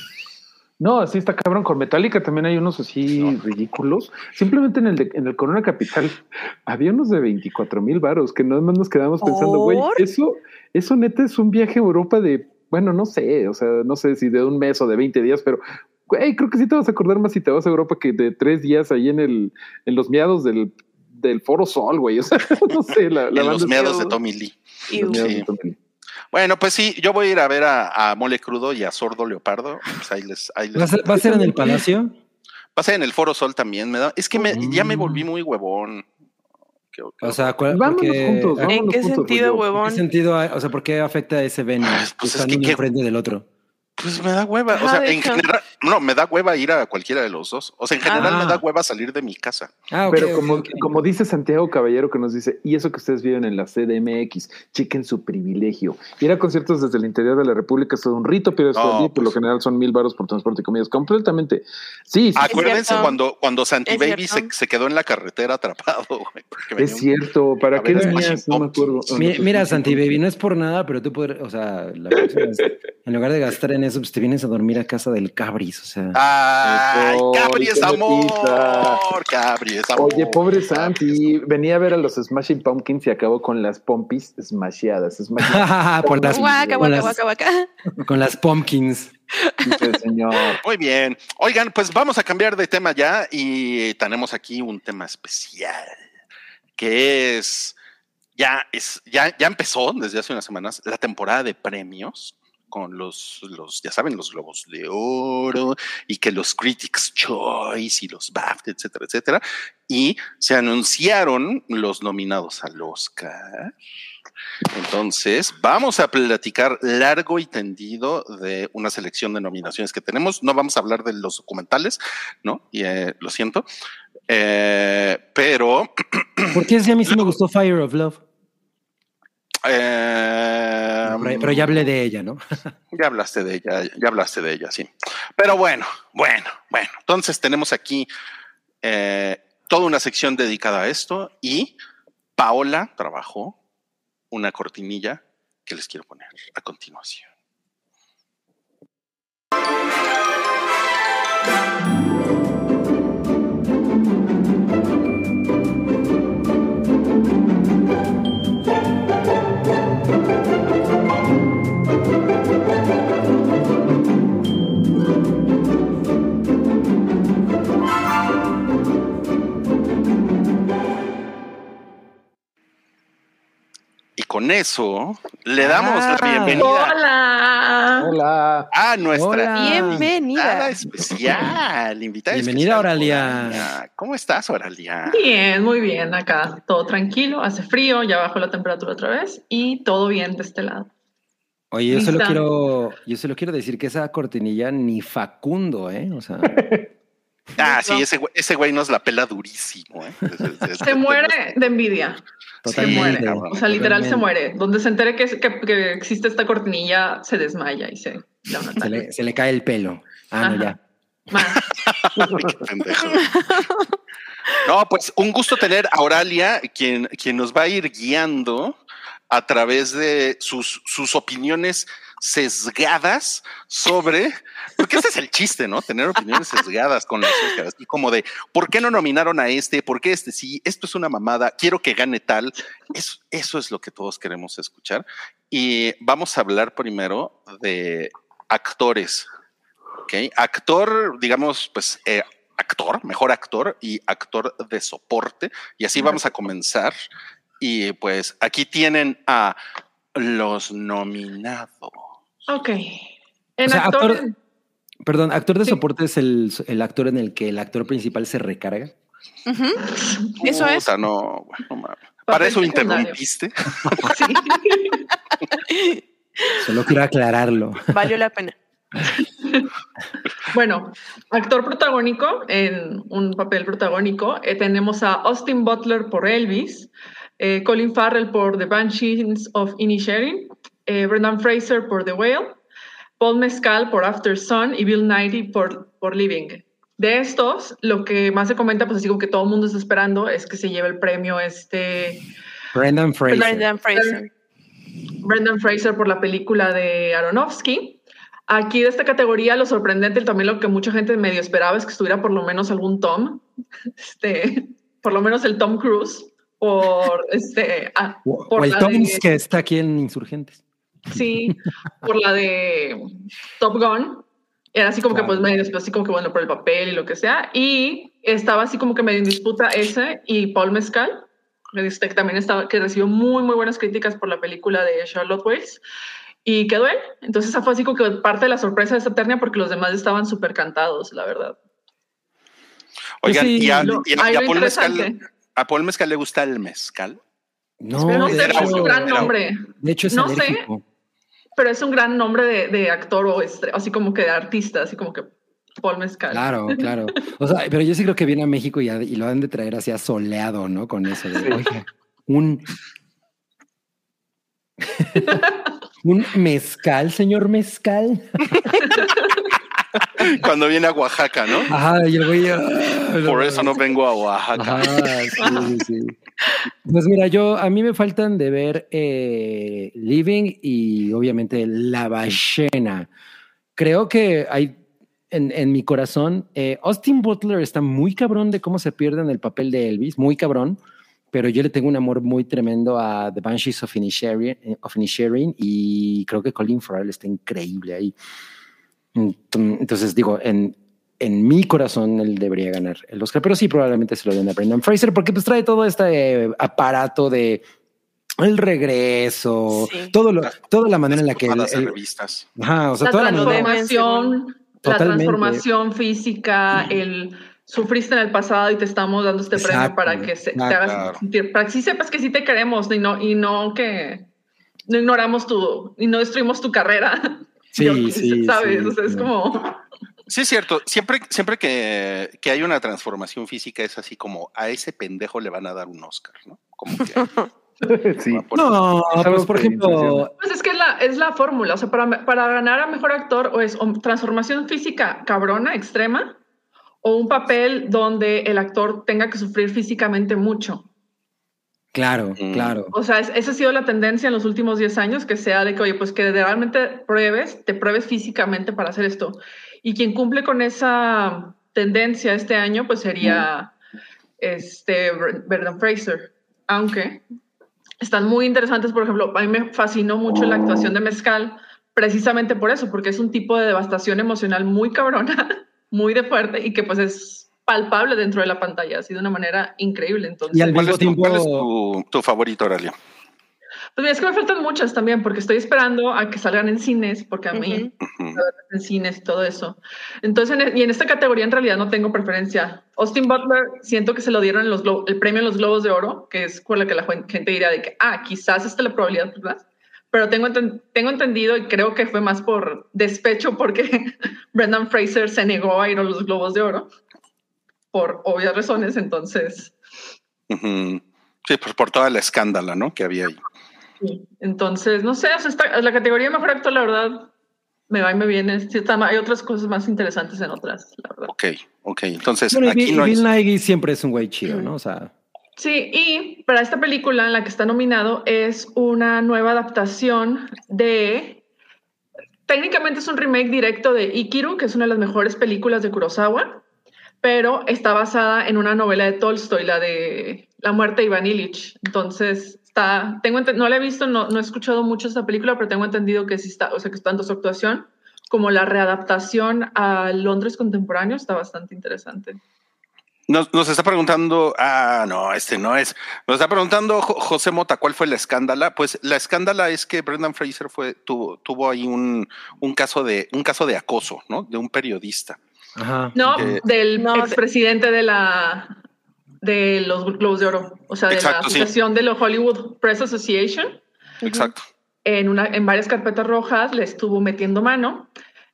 No, así está cabrón. Con Metallica también hay unos así no. ridículos. Simplemente en el, de, en el Corona Capital había unos de 24 mil varos que nada más nos quedamos pensando, güey, eso, eso neta es un viaje a Europa de, bueno, no sé, o sea, no sé si de un mes o de 20 días, pero güey, creo que sí te vas a acordar más si te vas a Europa que de tres días ahí en el, en los miados del, del Foro Sol, güey. O sea, no sé, la, la en los miados de Tommy Lee. Sí. Bueno, pues sí, yo voy a ir a ver a, a Mole Crudo y a Sordo Leopardo. Pues ahí les, ahí les... ¿Va, a ser, ¿Va, a ser, en el Palacio? Va a ser en el Foro Sol también. Me da, es que me, mm. ya me volví muy huevón. ¿Qué, qué o sea, ¿cuál, vámonos porque, juntos. Vámonos ¿En qué juntos, sentido, huevón? ¿En qué sentido? O sea, ¿por qué afecta a ese venue? Pues es que, uno enfrente del otro. Pues me da hueva. O sea, en hecho. general, no, me da hueva ir a cualquiera de los dos. O sea, en general ah. me da hueva salir de mi casa. Ah, okay, Pero como, okay. como dice Santiago Caballero que nos dice, y eso que ustedes viven en la CDMX, chequen su privilegio. Ir a conciertos desde el interior de la República es todo un rito, pero no, pues, por lo general son mil baros por transporte y comidas. Completamente. Sí. sí Acuérdense cuando, cuando Santi Baby se, se, quedó en la carretera atrapado. Güey, es cierto. ¿Para qué venías? No me acuerdo. Mira, mira Santi Baby, no es por nada, pero tú puedes, o sea, la es, en lugar de gastar en eso, pues te vienes a dormir a casa del Cabris, o sea. ¡Ay, Cabri es amor! Cabri es amor. Oye, pobre Santi, venía a ver a los Smashing Pumpkins y acabó con las pompis smasheadas. smasheadas. Por las, guaca, guaca, guaca, guaca. Con las pumpkins. Dice señor. Muy bien. Oigan, pues vamos a cambiar de tema ya y tenemos aquí un tema especial que es ya es ya ya empezó desde hace unas semanas la temporada de premios con los, los, ya saben, los globos de oro y que los Critics Choice y los BAFTA, etcétera, etcétera. Y se anunciaron los nominados al Oscar. Entonces, vamos a platicar largo y tendido de una selección de nominaciones que tenemos. No vamos a hablar de los documentales, ¿no? Y eh, lo siento. Eh, pero. ¿Por qué a mí sí me gustó Fire of Love? Eh, pero, pero, ya hablé de ella, ¿no? ya hablaste de ella, ya hablaste de ella, sí. Pero bueno, bueno, bueno. Entonces tenemos aquí eh, toda una sección dedicada a esto y Paola trabajó una cortinilla que les quiero poner a continuación. Con eso le damos la Ah. bienvenida Hola. Hola. a nuestra Hola. Bienvenida. especial. Invitada Bienvenida, especial, Oralia. ¿Cómo estás, Oralia? Bien, muy bien acá. Todo tranquilo, hace frío, ya bajó la temperatura otra vez y todo bien de este lado. Oye, yo solo quiero, yo solo quiero decir que esa cortinilla ni Facundo, ¿eh? O sea, Ah, sí, ese güey, ese güey nos la pela durísimo. ¿eh? Se muere de envidia. Se totalmente. muere. O sea, literal se totalmente. muere. Donde se entere que, que- que existe esta cortinilla, se desmaya y se da un Se le, se le cae el pelo. Ah, no, Ajá. ya. Más. Qué pendejo. No, pues un gusto tener a Oralia, quien, quien nos va a ir guiando a través de sus, sus opiniones sesgadas sobre, porque ese es el chiste, ¿no? Tener opiniones sesgadas con los Oscars y como de, ¿por qué no nominaron a este? ¿Por qué este sí? Esto es una mamada, quiero que gane tal. Eso, eso es lo que todos queremos escuchar. Y vamos a hablar primero de actores. ¿ok? Actor, digamos, pues eh, actor, mejor actor y actor de soporte. Y así vamos a comenzar. Y pues aquí tienen a los nominados. Ok. En O sea, actor, actor- Perdón, actor de Sí. soporte es el, el actor en el que el actor principal se recarga. Ujú. Eso es. Puta, no, güey, no mames. Papel Para eso secundario. interrumpiste. sí. Solo quiero aclararlo. Valió la pena. Bueno, actor protagónico en un papel protagónico. eh, tenemos a Austin Butler por Elvis, eh, Colin Farrell por The Banshees of Inisherin, eh, Brendan Fraser por The Whale, Paul Mescal por After Sun y Bill Nighy por, por Living. De estos, lo que más se comenta, pues así como que todo el mundo está esperando, es que se lleve el premio este Brendan Fraser. Brendan Fraser. Brendan Fraser por la película de Aronofsky. Aquí de esta categoría lo sorprendente y también lo que mucha gente medio esperaba es que estuviera por lo menos algún Tom, este, por lo menos el Tom Cruise, por este, ah, O, por o el Tom de- que está aquí en Insurgentes. Sí, por la de Top Gun. Era así como que pues medio, así como que bueno, por el papel y lo que sea. Y estaba así como que medio en disputa ese y Paul Mescal, este, que también estaba, que recibió muy, muy buenas críticas por la película de Charlotte Wales. Y quedó él. Entonces, esa fue así como que parte de la sorpresa de esta ternia porque los demás estaban súper cantados, la verdad. Pues Oigan, sí, y a, Lo- y a- ahí y a lo Paul Mezcal. ¿a Paul Mezcal le gusta el mezcal? No, no sé, es un gran nombre. de hecho es no sé. Pero es un gran nombre de, de actor o así como que de artista, así como que Paul Mescal. Claro, claro. O sea, pero yo sí creo que viene a México y, y lo han de traer así soleado, ¿no? Con eso de, oiga, un... un mezcal, señor mezcal. Cuando viene a Oaxaca, ¿no? Ajá, y el güey... ah, Por eso no vengo a Oaxaca. Ajá, sí, sí, sí. Pues mira, yo a mí me faltan de ver eh, Living y obviamente La Ballena. Creo que hay en, en mi corazón, eh, Austin Butler está muy cabrón de cómo se pierde en el papel de Elvis, muy cabrón, pero yo le tengo un amor muy tremendo a The Banshees of Inisherin, eh, y creo que Colin Farrell está increíble ahí. Ent- Entonces digo, en, en mi corazón él debería ganar el Oscar, pero sí probablemente se lo den a Brendan Fraser porque pues trae todo este eh, aparato de el regreso, Sí. todo lo, toda la manera en la que él- hacer él- revistas. ajá, o sea, la toda la manera- transformación, la Totalmente. transformación física, el sufriste en el pasado y te estamos dando este premio para que se, te hagas Claro. sentir, para que sí sepas que sí te queremos y no, y no que no ignoramos tu y no destruimos tu carrera. Sí, Yo- sí, sabes, sí, o sea, es sí. como Sí, es cierto. Siempre, siempre que, que hay una transformación física es así como a ese pendejo le van a dar un Oscar, ¿no? Como que sí. No, pues por ejemplo. Pues es que es la, es la fórmula, o sea, para, para ganar a mejor actor o es o transformación física cabrona, extrema, o un papel donde el actor tenga que sufrir físicamente mucho. claro, Mm. claro. O sea, es- esa ha sido la tendencia en los últimos 10 años, que sea de que, oye, pues que realmente pruebes, te pruebes físicamente para hacer esto. Y quien cumple con esa tendencia este año, pues sería este Brendan Fraser. Aunque están muy interesantes, por ejemplo, a mí me fascinó mucho la actuación de Mezcal, precisamente por eso, porque es un tipo de devastación emocional muy cabrona, muy de fuerte y que pues es palpable dentro de la pantalla, así de una manera increíble. Entonces, Y al ¿Cuál es, tu, cuál es tiempo- tu- tu favorito, Aurelio? Pues mira, es que me faltan muchas también, porque estoy esperando a que salgan en cines, porque a mí Ujú. en cines y todo eso. Entonces, en, y en esta categoría en realidad no tengo preferencia. Austin Butler, siento que se lo dieron en los el premio en los Globos de Oro, que es con la que la gente diría de que, ah, quizás esta es la probabilidad, ¿verdad? Pero tengo, enten- tengo entendido y creo que fue más por despecho porque Brendan Fraser se negó a ir a los Globos de Oro por obvias razones, entonces... Sí, por, por toda la escándala, ¿no? Que había ahí. Sí. Entonces, no sé, o sea, esta- la categoría de mejor actor, la verdad, me va y me viene. Sí, está- hay otras cosas más interesantes en otras, la verdad. Ok, ok. Entonces, Bueno, y aquí Bill, no y hay. Bill Nighy siempre es un güey chido, ¿no? O sea, Sí, y para esta película en la que está nominado es una nueva adaptación de... Técnicamente es un remake directo de Ikiru, que es una de las mejores películas de Kurosawa, pero está basada en una novela de Tolstoy, la de La muerte de Iván Ilich. Entonces, está, tengo no la he visto, no, no he escuchado mucho esta película, pero tengo entendido que sí está, o sea, que tanto su actuación como la readaptación a Londres contemporáneo está bastante interesante. Nos, nos está preguntando, ah, no, este no es. Nos está preguntando Jo- José Mota, ¿cuál fue la escándala? Pues la escándala es que Brendan Fraser fue, tuvo, tuvo ahí un, un caso de, un caso de acoso, ¿no? De un periodista. ajá. No, Eh, del no, de- expresidente de la de los Globos de Oro, o sea, de Exacto, la sí. asociación de la Hollywood Press Association, Exacto. en una en varias carpetas rojas le estuvo metiendo mano.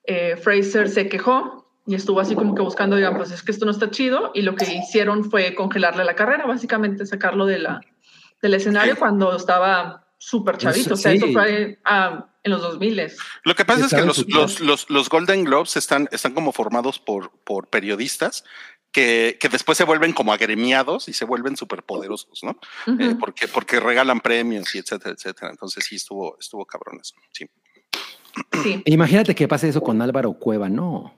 Eh, Fraser se quejó y estuvo así como que buscando, digan, pues es que esto no está chido y lo que hicieron fue congelarle la carrera, básicamente sacarlo de la del escenario Sí. cuando estaba súper chavito, o sea, Sí. eso fue ah, en los 2000 Lo que pasa es que los, los, los, los Golden Globes están, están como formados por, por periodistas que, que después se vuelven como agremiados y se vuelven súper poderosos, ¿no? Eh, porque, porque regalan premios y etcétera, etcétera. Entonces sí estuvo, estuvo cabrón eso. Sí. sí. Imagínate que pase eso con Álvaro Cueva, no.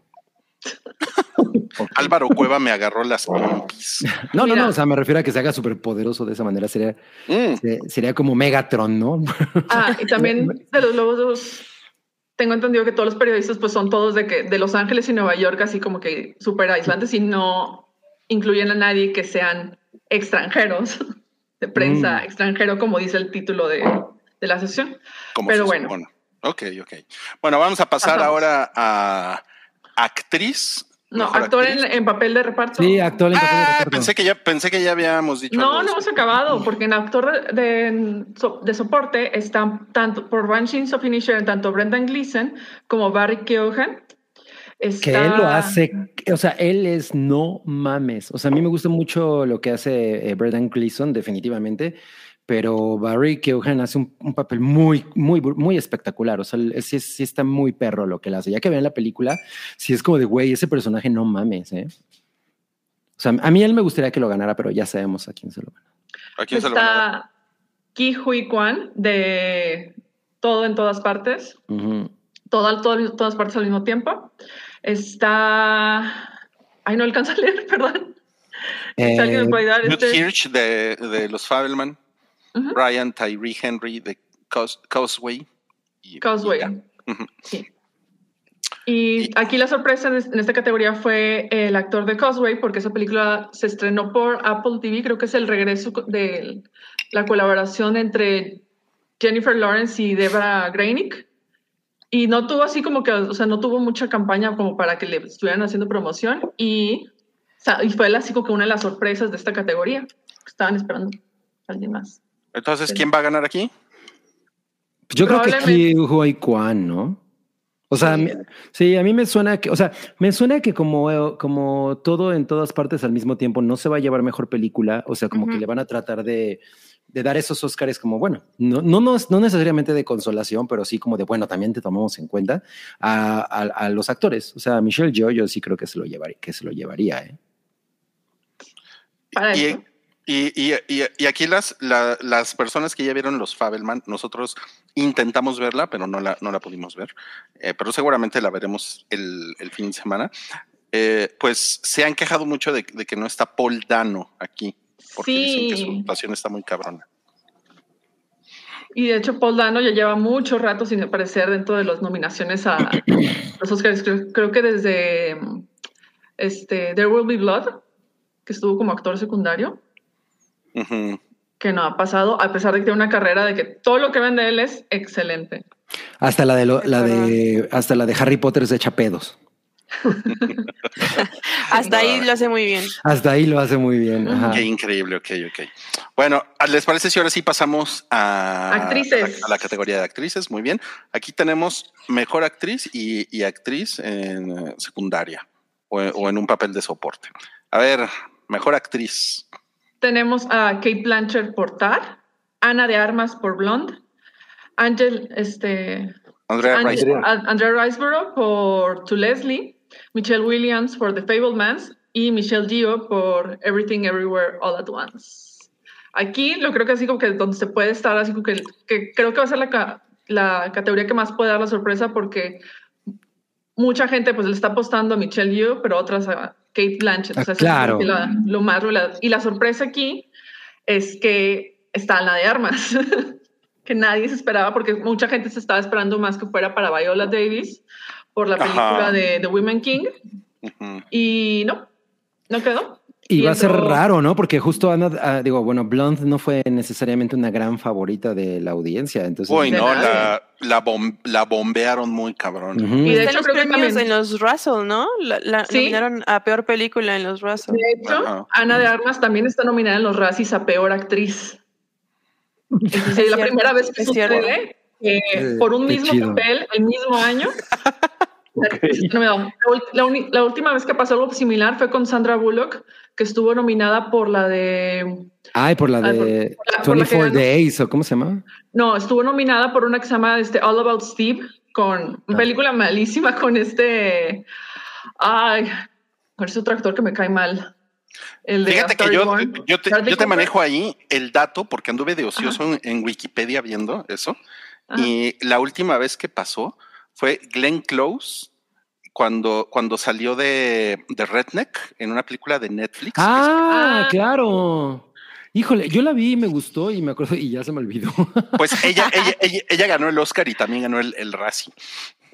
Álvaro Cueva me agarró las pompis. No, no, Mira. no, o sea, me refiero a que se haga súper poderoso de esa manera, sería, Mm, se- sería como Megatron, ¿no? Ah, y también de los lobos, tengo entendido que todos los periodistas pues son todos de que de Los Ángeles y Nueva York, así como que súper aislantes y no incluyen a nadie que sean extranjeros de prensa Mm. extranjero, como dice el título de, de la sesión. como Pero bueno. supone. Ok, ok. Bueno, vamos a pasar Pasamos. ahora a actriz. No, actor en, en papel de reparto. Sí, actual en papel de Ah, reparto. pensé que ya, pensé que ya habíamos dicho. No, algo no hemos acabado, porque en actor de, de, so- de soporte están tanto por Banshees of tanto Brendan Gleeson como Barry Keoghan. Que Está- él lo hace, o sea, él es no mames. O sea, a mí me gusta mucho lo que hace eh, Brendan Gleeson, definitivamente, pero Barry Keoghan hace un, un papel muy, muy, muy espectacular. O sea, sí, sí está muy perro lo que él hace. Ya que vean la película, sí es como de, güey, ese personaje no mames, ¿eh? O sea, a mí él me gustaría que lo ganara, pero ya sabemos a quién se lo gana. ¿A quién se lo van a dar? Está Ki Hui Kwan de Todo en todas partes, todo, todo- todas partes al mismo tiempo. Está. Ay, no alcanza a leer, perdón. si alguien Eh, me puede dar Newt este. Hirsch de, de los Fabelman, Ujú, Ryan Tyree Henry de Caus- Causeway. y- y Causeway. Sí. Y Y- aquí la sorpresa en es- en esta categoría fue el actor de Causeway, porque esa película se estrenó por Apple TV. Creo que es el regreso de la colaboración entre Jennifer Lawrence y Debra Grainick. Y no tuvo así como que, o sea, no tuvo mucha campaña como para que le estuvieran haciendo promoción. Y, o sea, y fue así como que una de las sorpresas de esta categoría. Estaban esperando a alguien más. Entonces. ¿quién va a ganar aquí? Yo creo que. Ki Hui Kwan, ¿no? O sea, Sí. a mí me suena que, o sea, me suena que como, como todo en todas partes al mismo tiempo no se va a llevar mejor película, o sea, como que le van a tratar de, de dar esos Óscares como, bueno, no, no, no, no necesariamente de consolación, pero sí como de, bueno, también te tomamos en cuenta a, a- a los actores. O sea, Michelle Yeoh yo sí creo que se lo llevaría, que se lo llevaría, ¿eh? Para Y, eso. Y, y, y- y aquí las, la- las personas que ya vieron los Fabelman, nosotros intentamos verla, pero no la, no la pudimos ver, Eh, pero seguramente la veremos el, el fin de semana. Eh, pues se han quejado mucho de, de que no está Paul Dano aquí, porque dicen que su Sí. actuación está muy cabrona. Y de hecho, Paul Dano ya lleva mucho rato sin aparecer dentro de las nominaciones a los Oscars. Creo, creo que desde este, There Will Be Blood, que estuvo como actor secundario. Que no ha pasado, a pesar de que tiene una carrera de que todo lo que vende él es excelente. Hasta la de lo- la de hasta la de Harry Potter se echa pedos. Hasta ahí lo hace muy bien. Hasta ahí lo hace muy bien. ajá. Qué increíble, ok, ok. Bueno, ¿les parece si ahora sí pasamos a, Actrices. a la, a la categoría de actrices? Muy bien. Aquí tenemos mejor actriz y, y actriz en eh, secundaria o, o en un papel de soporte. A ver, mejor actriz. Tenemos a Kate Blanchett por Tar, Ana de Armas por Blonde, Angel, este, Andrea Riseborough por To Leslie, Michelle Williams por The Fablemans y Michelle Gio por Everything Everywhere All at Once. Aquí lo creo que así como que donde se puede estar, así como que, que creo que va a ser la, la categoría que más puede dar la sorpresa porque mucha gente pues le está apostando a Michelle Yeoh, pero otras a Kate Blanchett. Ah, O sea, es claro. que la- lo más relevante. Y la sorpresa aquí es que está Ana de Armas, que nadie se esperaba porque mucha gente se estaba esperando más que fuera para Viola Davis por la Ajá. película de The Women King Ujú. y no, no quedó. Y Y va a ser raro, ¿no? Porque justo Ana, ah, digo, bueno, Blonde no fue necesariamente una gran favorita de la audiencia. Entonces, Uy, no, la, la, bom- la bombearon muy cabrón. Ujú. Y de hecho los creo que premios también- en los Russell, ¿no? La, la Sí. nominaron a peor película en los Russell. De hecho, Ajá. Ana de Armas también está nominada en los Razzies a peor actriz. Es la cierto, primera vez que sucede que Eh, por un mismo chido. papel, el mismo año. No, no, la, la última vez que pasó algo similar fue con Sandra Bullock, que estuvo nominada por la de. Ay, por la Ah, por- de por la- por la que 24 ganó. Days, o cómo se llama? No, estuvo nominada por una que se llama este, All About Steve, con una Ah. película malísima con este. Ay, con ese otro actor que me cae mal. El de Fíjate que yo, Born. yo te, yo te manejo ahí el dato porque anduve de ocioso en, en Wikipedia viendo eso. Ajá. Y la última vez que pasó fue Glenn Close cuando, cuando salió de, de Redneck en una película de Netflix. Ah, Ah. claro. Híjole, yo la vi y me gustó y me acuerdo y ya se me olvidó. Pues ella, ella, ella, ella ganó el Oscar y también ganó el, el Razzie.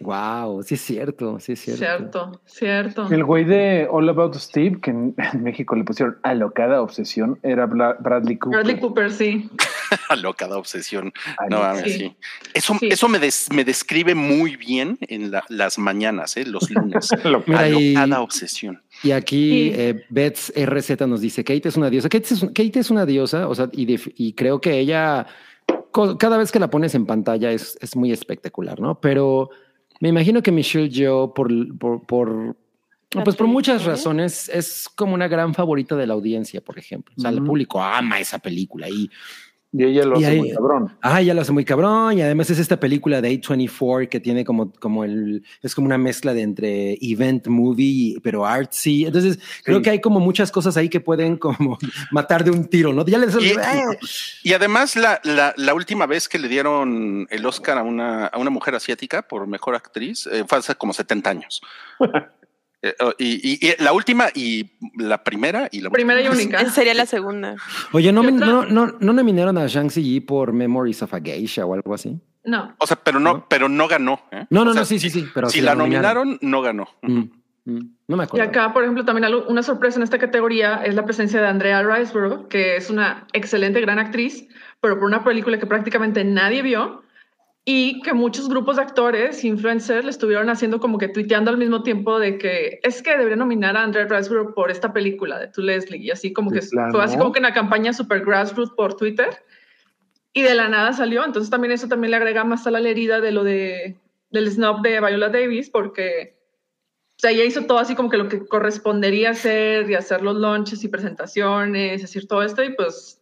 Wow, sí es cierto, sí es cierto. Cierto, cierto. El güey de All About Steve, que en, México le pusieron alocada obsesión, era Bla- Bradley Cooper. Bradley Cooper, sí. Locada obsesión. Ay, No mames, Sí. sí. Eso, Sí. eso me, des- me describe muy bien en la- las mañanas, ¿eh? los lunes. Mira, y- Alocada obsesión. Y aquí Sí. eh, Bets RZ nos dice, Kate es una diosa. Kate es, Kate es una diosa, o sea, y, y creo que ella, cada vez que la pones en pantalla es, es muy espectacular, ¿no? Pero me imagino que Michelle Yeoh, por, por, por, pues por muchas trayectoria. razones, es como una gran favorita de la audiencia, por ejemplo. O sea, el público ama esa película y Y ella lo Y hace ahí- muy cabrón. Ah, ya lo hace muy cabrón. Y además es esta película de A24 que tiene como, como el, es como una mezcla de entre event movie, pero artsy. Entonces, creo Sí. que hay como muchas cosas ahí que pueden como matar de un tiro, ¿no? Ya les Y, y además, la, la, la última vez que le dieron el Oscar a una, a una mujer asiática por mejor actriz eh, fue hace como 70 años. Eh, oh, y, y- y la última y la primera y la Primera y única. Sería la segunda. Oye, ¿no, ¿Y no, no, no nominaron a Shang Yi por Memories of a Geisha o algo así? No. O sea, pero no, ¿No? pero no ganó. ¿eh? No, no, O sea, no, sí, sí, sí. Pero si sí la nominaron, no ganó. Mm, mm, no me Y acuerdo. acá, por ejemplo, también algo- una sorpresa en esta categoría es la presencia de Andrea Riseborough, que es una excelente, gran actriz, pero por una película que prácticamente nadie vio y que muchos grupos de actores, influencers, le estuvieron haciendo como que tuiteando al mismo tiempo de que es que debería nominar a Andrea Riseborough por esta película de To Leslie y así como ¿De que plano? fue así como que una campaña super grassroots por Twitter y de la nada salió. Entonces también eso también le agrega más a la herida de lo de del snob de Viola Davis porque o sea, ella hizo todo así como que lo que correspondería hacer y hacer los launches y presentaciones, decir todo esto y pues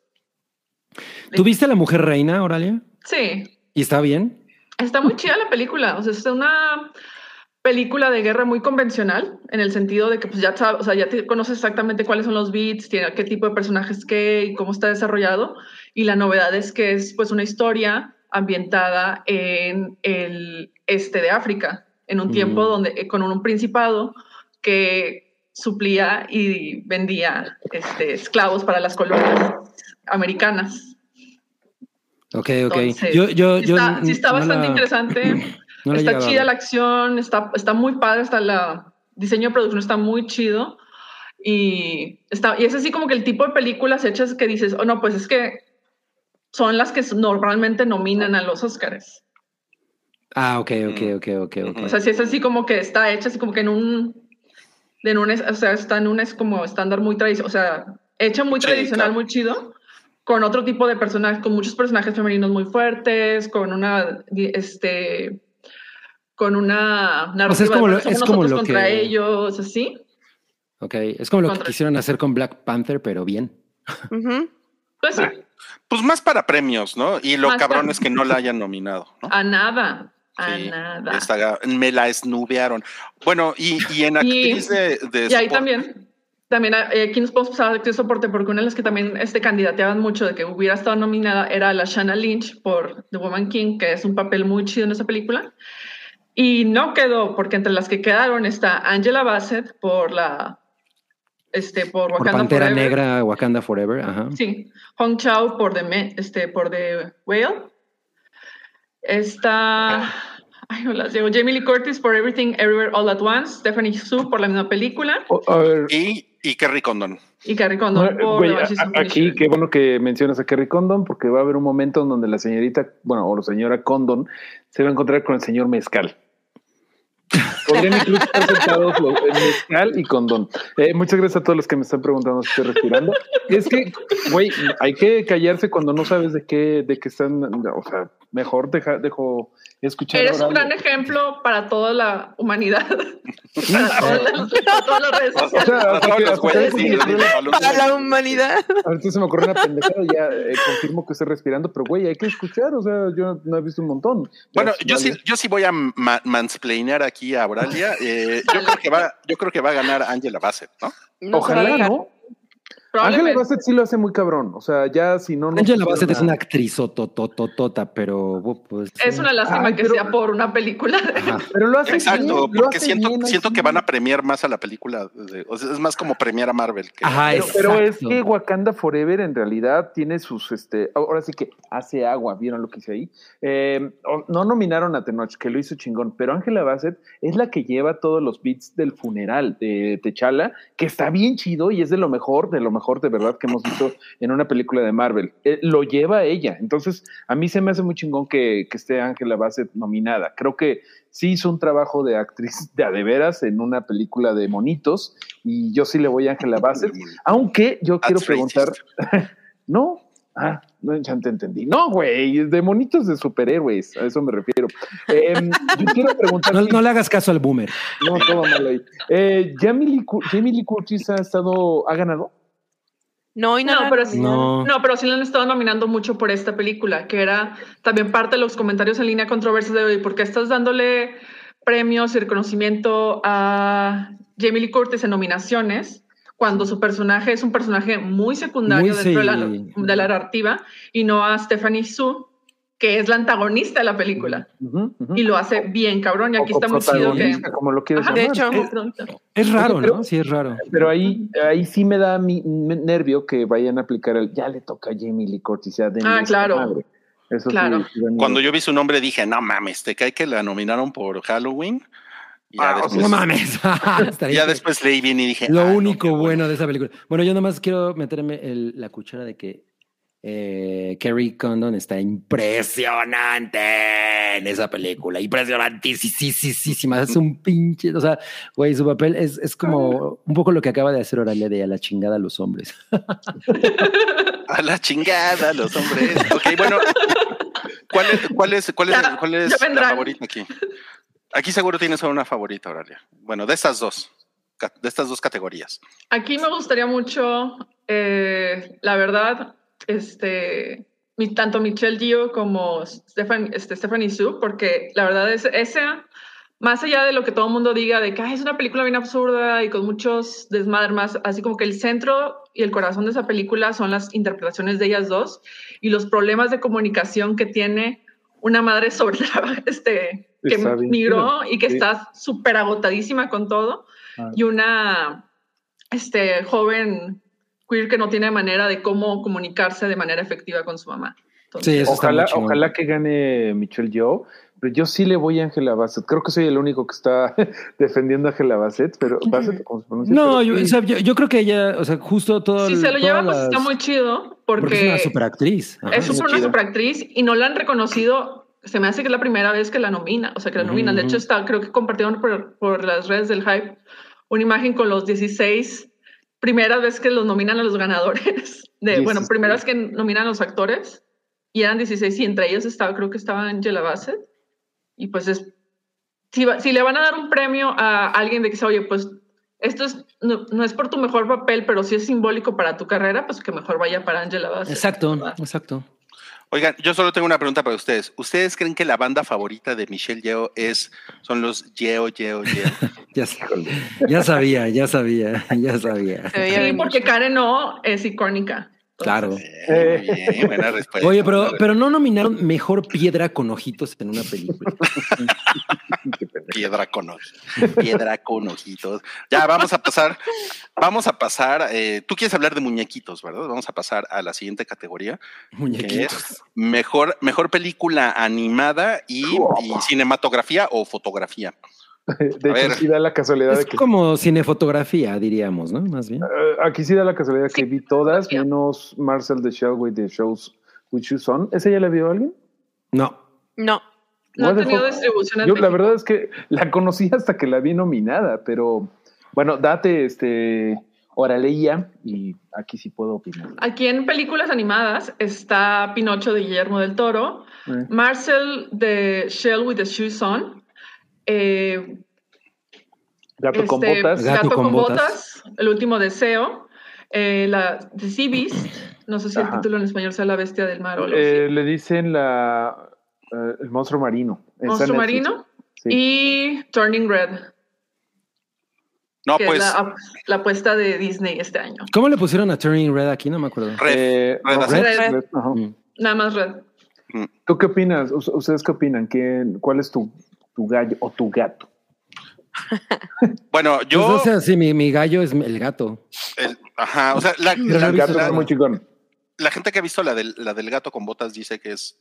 ¿Tuviste a la mujer reina, Oralia? sí, ¿Y está bien? está muy chida la película, o sea, es una película de guerra muy convencional en el sentido de que pues ya sabes, o sea, ya te conoces exactamente cuáles son los beats, tiene qué tipo de personajes qué y cómo está desarrollado y la novedad es que es pues una historia ambientada en el este de África, en un Mm. tiempo donde eh, con un principado que suplía y vendía este, esclavos para las colonias americanas. Ok, ok. Entonces, yo, yo, sí yo está, sí está no bastante la- interesante. no está llegado a chida la acción, está, está muy padre, está la diseño de producción está muy chido y está y es así como que el tipo de películas hechas que dices, oh no, pues es que son las que normalmente nominan a los Oscars. Ah, ok, ok, ok, ok, ok. O sea, si es así como que está hecha así como que en un, en un o sea, está en un es como estándar muy tradicional, o sea, hecha muy Sí, tradicional, claro. muy chido, con otro tipo de personajes, con muchos personajes femeninos muy fuertes, con una, este, con una narrativa O sea, es como lo- es como nosotros lo contra que- ellos, así. Ok, es como lo que quisieron hacer con Black Panther, pero bien. Pues sí, Pues más para premios, ¿no? Y lo Más cabrón para- es que no la hayan nominado, ¿no? a nada, a Sí, nada. esta- me la esnubearon. Bueno, y, y en Y- actriz de, de Y ahí también, también eh, aquí nos podemos pasar a actriz de soporte, porque una de las que también este, candidateaban mucho de que hubiera estado nominada era la Shanna Lynch por The Woman King, que es un papel muy chido en esa película. Y no quedó, porque entre las que quedaron está Angela Bassett por la. Este, por Por Wakanda Pantera Forever. Negra, Wakanda Forever, ajá. Sí. Hong Chao por The, este, por The Whale. Está. Ay, no las digo. Jamie Lee Curtis por Everything Everywhere All at Once. Stephanie Su por la misma película. O- a ver, Y, y Kerry Condon. Y Carrie Condon no, por a- aquí qué bueno que mencionas a Kerry Condon, porque va a haber un momento en donde la señorita, bueno, o la señora Condon se va a encontrar con el señor Mezcal. Podrían incluso estar sentados los- el Mezcal y Condón. Eh, muchas gracias a todos los que me están preguntando si estoy respirando. Es que, güey, hay que callarse cuando no sabes de qué, de qué están, o sea, mejor deja, dejo escuchar. Eres un gran ejemplo para toda la humanidad. para, todas las, todas las redes sociales. la humanidad. Ahorita se me ocurrió una pendejada, ya eh, confirmo que estoy respirando, pero güey, hay que escuchar, o sea, yo no he visto un montón. Bueno, Ya, yo vale. sí, yo sí voy a ma- mansplainear aquí a Auralia. Eh, yo creo que va, yo creo que va a ganar Angela Bassett, ¿no? Ojalá. ¿no? Ángela Bassett sí lo hace muy cabrón, o sea, ya si no... pusieron Bassett es a- una actriz totototota, pero pues, Es sí. una lástima Ay, que pero- sea por una película. Ajá. Pero lo hace Exacto, bien, lo porque hace siento, bien, siento que van a premiar más a la película. de- o sea, es más como premiar a Marvel. que- Ajá, Pero, pero es que Wakanda Forever en realidad tiene sus, este, ahora sí que hace agua, ¿vieron lo que hice ahí? Eh, o- no nominaron a Tenoch, que lo hizo chingón, pero Angela Bassett es la que lleva todos los beats del funeral de T'Challa, que está bien chido y es de lo mejor, de lo mejor de verdad que hemos visto en una película de Marvel. Eh, lo lleva ella, entonces a mí se me hace muy chingón que, que esté Angela Bassett nominada. Creo que sí hizo un trabajo de actriz de a de veras en una película de monitos y yo sí le voy a Angela Bassett. Aunque yo quiero That's preguntar, no, ah, no, ya te entendí. No, güey, de monitos de superhéroes, a eso me refiero. Em, yo quiero preguntar, No, le hagas caso al boomer. no, todo mal ahí. Eh, Jamie, Lee, Jamie Lee Curtis ha estado, ha ganado. No, y No, nada. pero sí, No. no. pero sí le han estado nominando mucho por esta película, que era también parte de los comentarios en línea controversias de hoy, porque estás dándole premios y reconocimiento a Jamie Lee Curtis en nominaciones, cuando su personaje es un personaje muy secundario Muy dentro de, la, de la narrativa, y no a Stephanie Su, que es la antagonista de la película, y lo hace bien cabrón, y aquí O está muy chido que... como lo quieres Ajá, De hecho, protagonista. Es raro, pero- ¿no? Sí, es raro. Pero ahí, ahí sí me da mi nervio que vayan a aplicar el ya le toca a Jamie Lee Curtis. Ya Ah, claro. madre. Eso Claro. sí. Cuando yo vi su nombre dije, no mames, te cae que la nominaron por Halloween. Y ya, Ah, después, No mames. Ya después leí bien y dije, Lo ah, no, único qué bueno de esa película. Bueno, yo nomás quiero meterme el- la cuchara de que eh, Kerry Condon está impresionante en esa película. Impresionantísima. Es un pinche. O sea, güey, su papel es, es como un poco lo que acaba de hacer Oralia de a la chingada a los hombres. A la chingada, los hombres. Ok, bueno. ¿Cuál es, cuál es, cuál es, Ya, cuál es la favorita aquí? Aquí seguro tienes una favorita, Auralia. Bueno, de estas dos. De estas dos categorías. Aquí me gustaría mucho, eh, la verdad, este, mi- tanto Michelle Dio como Stefan, este, Stephanie Su, porque la verdad es esa, más allá de lo que todo el mundo diga de que "Ay, es una película bien absurda y con muchos desmadres más, así como que el centro y el corazón de esa película son las interpretaciones de ellas dos y los problemas de comunicación que tiene una madre sobre este que Está migró y que Sí. está súper agotadísima con todo Ah. y una este, joven queer que no tiene manera de cómo comunicarse de manera efectiva con su mamá. Entonces, Sí, eso está Ojalá, ojalá que gane Michelle Yeoh, pero yo sí le voy a Angela Bassett. Creo que soy el único que está defendiendo a Angela Bassett, pero Bassett, ¿cómo se pronuncia? No, yo, sí. o sea, yo, yo creo que ella, o sea, justo todo. si el- se lo lleva, pues está muy chido. Porque es una superactriz. Ajá. es una superactriz y no la han reconocido. Se me hace que es la primera vez que la nomina, o sea, que la nominan. De hecho, está, creo que compartieron por, por las redes del hype una imagen con los 16 primeras vez que los nominan a los ganadores. De, bueno, 16. primera vez que nominan a los actores y eran 16 y entre ellos estaba, creo que estaba Angela Bassett. Y pues es, si, va- si le van a dar un premio a alguien de que dice, oye, pues esto es, no, no es por tu mejor papel, pero sí es simbólico para tu carrera, pues que mejor vaya para Angela Bassett. Exacto, exacto. Oigan, yo solo tengo una pregunta para ustedes. ¿Ustedes creen que la banda favorita de Michelle Yeoh es, son los Yeo, Yeo, Yeo? Ya, ya sabía, ya sabía, ya sabía. Sí, porque Karen no es icónica. Claro. Eh, bien, buena respuesta. Oye, pero, pero no nominaron mejor piedra con ojitos en una película. Piedra con ojitos. Piedra con ojitos. Ya, vamos a pasar. Vamos a pasar. eh, Tú quieres hablar de muñequitos, ¿verdad? Vamos a pasar a la siguiente categoría, que Muñequitos. es mejor, mejor película animada y, y cinematografía o fotografía. De A ver. hecho, sí da la casualidad Es de que como cinefotografía, diríamos, ¿no? Más bien. Eh, aquí sí da la casualidad que Sí. vi todas, menos Marcel de Shellway de Shows Which You Son. ¿Esa ya la vio alguien? No. No. No ha tenido distribución en Yo la verdad es que la conocí hasta que la vi nominada, pero bueno, date este oraleía y aquí sí puedo opinar. Aquí en películas animadas está Pinocho de Guillermo del Toro, Eh, Marcel de Shell with the Shoes On, eh, Gato con este, botas. Gato Gato con con botas. botas, El último deseo, eh, la The Sea Beast, no sé si el título en español sea La bestia del mar o algo Eh, así. le dicen la eh, el monstruo marino. Monstruo Netflix. marino Sí. y Turning Red, No, que pues. es la, la apuesta de Disney este año. ¿Cómo le pusieron a Turning Red aquí? No me acuerdo. Red. Eh, Red no. Red, Red. Red, ajá. Mm. Nada más Red. ¿Tú qué opinas? ¿Us- ¿Ustedes qué opinan? ¿Quién, ¿Cuál es tu, tu gallo o tu gato? Bueno, yo. Pues, o sea, sí, mi, mi gallo es el gato. el- ajá, o sea, la, la- el gato la- está muy chingón. La gente que ha visto la del, la del gato con botas dice que es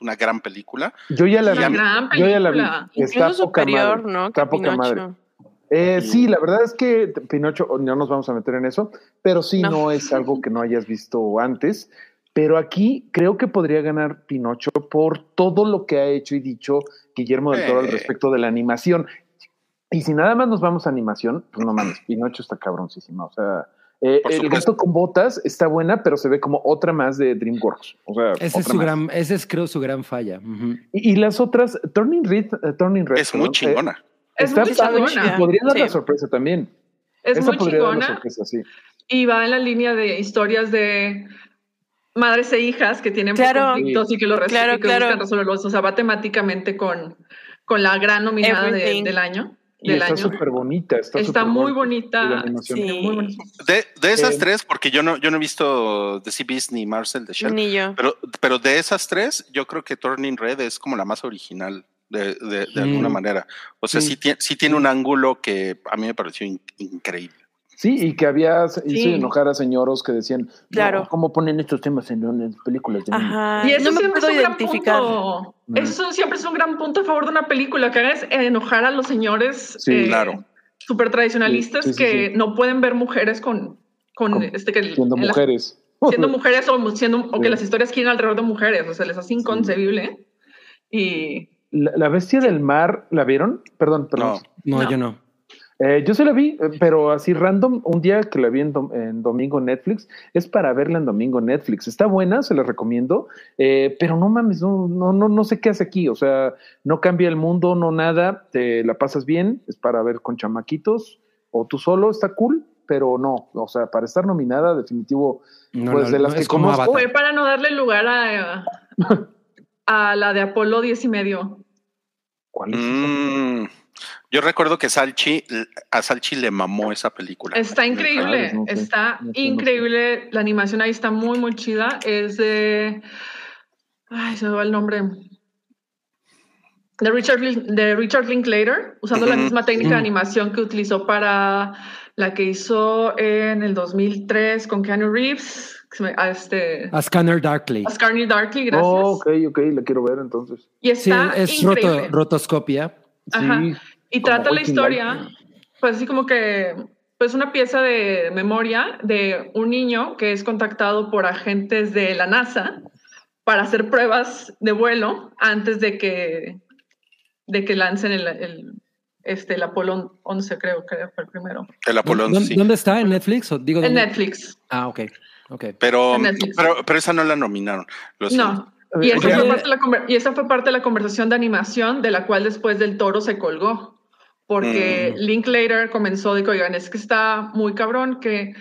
una gran película. Yo ya la Una vi. gran Yo ya la vi. Está poca superior, madre. ¿no? Que Está poca Pinocho. madre. Eh, sí, la verdad es que Pinocho, no nos vamos a meter en eso, pero sí no. No. es algo que no hayas visto antes. Pero aquí creo que podría ganar Pinocho por todo lo que ha hecho y dicho Guillermo del Toro al Eh. respecto de la animación. Y si nada más nos vamos a animación, pues no mames, Pinocho está cabroncísima. O sea, eh, Por el gato con botas está buena, pero se ve como otra más de DreamWorks. O sea, Ese es, su más. gran, ese es creo su gran falla. Y, y las otras, Turning Red, eh, Turning Red Es muy eh, chingona. Es está muy chingona. y podría dar la Sí. sorpresa también. Es Esa muy la chingona sorpresa, sí. y va en la línea de historias de madres e hijas que tienen Claro. conflictos y que lo resuelven, Claro, claro. resolverlos. O sea, va temáticamente con, con la gran nominada de- del año. Y Del está año. súper bonita. Está, muy bonita. Y la bonita. animación. Sí. Muy bonita. De, de esas Eh, tres, porque yo no, yo no he visto The Sea Beast ni Marcel de Shell, Ni yo. pero, pero de esas tres, yo creo que Turning Red es como la más original de, de- de Mm. alguna manera. O sea, Sí. sí, tiene, sí tiene un ángulo que a mí me pareció in- increíble. Sí, y que había hizo enojar a señoros que decían, Claro. "No, ¿cómo ponen estos temas en, en películas de niños?" Ajá. Y eso no me siempre puedo es un gran punto. Mm. Eso siempre es un gran punto a favor de una película, que hagas enojar a los señores Sí, claro. super tradicionalistas Sí, sí, sí, que sí. no pueden ver mujeres con, con, Con- este que Siendo la- mujeres. siendo mujeres o siendo o Sí. que las historias giran alrededor de mujeres, o sea, les hace inconcebible. Y La, la bestia del mar, ¿la vieron? Perdón, perdón. No. No, No. yo no. Eh, yo se la vi, eh, pero así random, un día que la vi en, dom- en domingo Netflix, es para verla en domingo Netflix. Está buena, se la recomiendo, eh, pero no mames, no, no, no, no sé qué hace aquí. O sea, no cambia el mundo, no nada, te la pasas bien, es para ver con chamaquitos, o tú solo, está cool, pero no, o sea, para estar nominada, definitivo, No, Pues no, de las no, que es como conozco, Avatar. fue para no darle lugar a, a la de Apolo 10 y medio. ¿cuál es esa? Yo recuerdo que Salchi, a Salchi le mamó esa película. Está increíble, sabes, no sé, está no sé, no sé. increíble. La animación ahí está muy, muy chida. Es de. Ay, se me va el nombre. De Richard, de Richard Linklater, usando la misma técnica de animación que utilizó para la que hizo en el 2003 con Keanu Reeves. a este, A Scanner Darkly. a Scarny Darkly, gracias. Oh, ok, ok, la quiero ver entonces. Y Sí, está es increíble. roto, rotoscopia. Ajá. Sí, Y trata la historia, Life. pues así como que pues una pieza de memoria de un niño que es contactado por agentes de la NASA para hacer pruebas de vuelo antes de que, de que lancen el, el, este, el Apolo 11, creo que fue el primero. El Apolo 11, ¿Dónde, sí. dónde está? ¿En Netflix? O digo, En ¿dónde? Netflix. Ah, ok. ok. Pero, pero, pero esa no la nominaron. Lo. No. Y esa, fue parte de la y esa fue parte de la conversación de animación de la cual después del toro se colgó. Porque Mm. Linklater comenzó de que, oigan, es que está muy cabrón que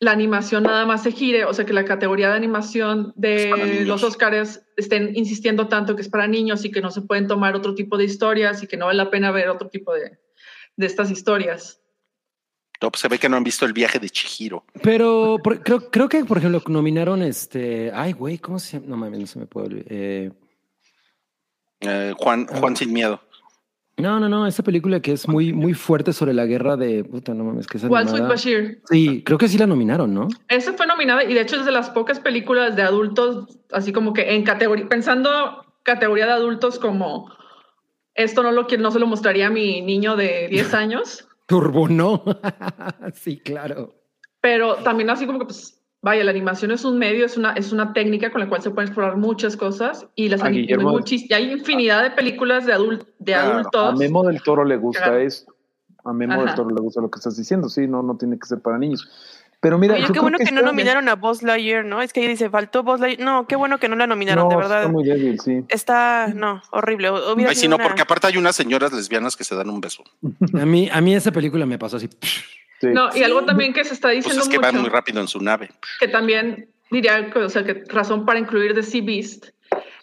la animación nada más se gire, o sea, que la categoría de animación de los Oscars estén insistiendo tanto que es para niños y que no se pueden tomar otro tipo de historias y que no vale la pena ver otro tipo de, de estas historias. No, pues se ve que no han visto el viaje de Chihiro. Pero por- creo, creo que, por ejemplo, nominaron este. Ay, güey, ¿cómo se llama? No mames, no se me puede olvidar. Eh, Eh, Juan, Juan sin miedo. No, no, no, esa película que es muy, muy fuerte sobre la guerra de. Puta, no mames, que es Sweet animada. Bashir. Sí, creo que sí la nominaron, ¿no? Esa fue nominada y de hecho es de las pocas películas de adultos, así como que en categoría, pensando categoría de adultos como esto no lo quiero, no se lo mostraría a mi niño de 10 años, Turbo, no. sí, claro. pero también así como que pues vaya, la animación es un medio, es una, es una técnica con la cual se pueden explorar muchas cosas y las A anim- Guillermo- y hay infinidad de películas de, adul- de Claro, A adultos. Memo del Toro le gusta Claro. esto. A Memo Ajá. del Toro le gusta lo que estás diciendo. Sí, no, no tiene que ser para niños. Pero mira, Oye, yo qué bueno que, no nominaron a Buzz Lightyear, ¿no? Es que ahí dice, faltó Buzz Lightyear. No, qué bueno que no la nominaron, No, de verdad. Está muy débil, sí. Está, no, horrible. Hubiera Ay, sí, no, una- porque aparte hay unas señoras lesbianas que se dan un beso. A mí, a mí esa película me pasó así. Sí. No, y algo también que se está Pues diciendo es que mucho. van muy rápido en su nave. que también diría, que, o sea, que razón para incluir The Sea Beast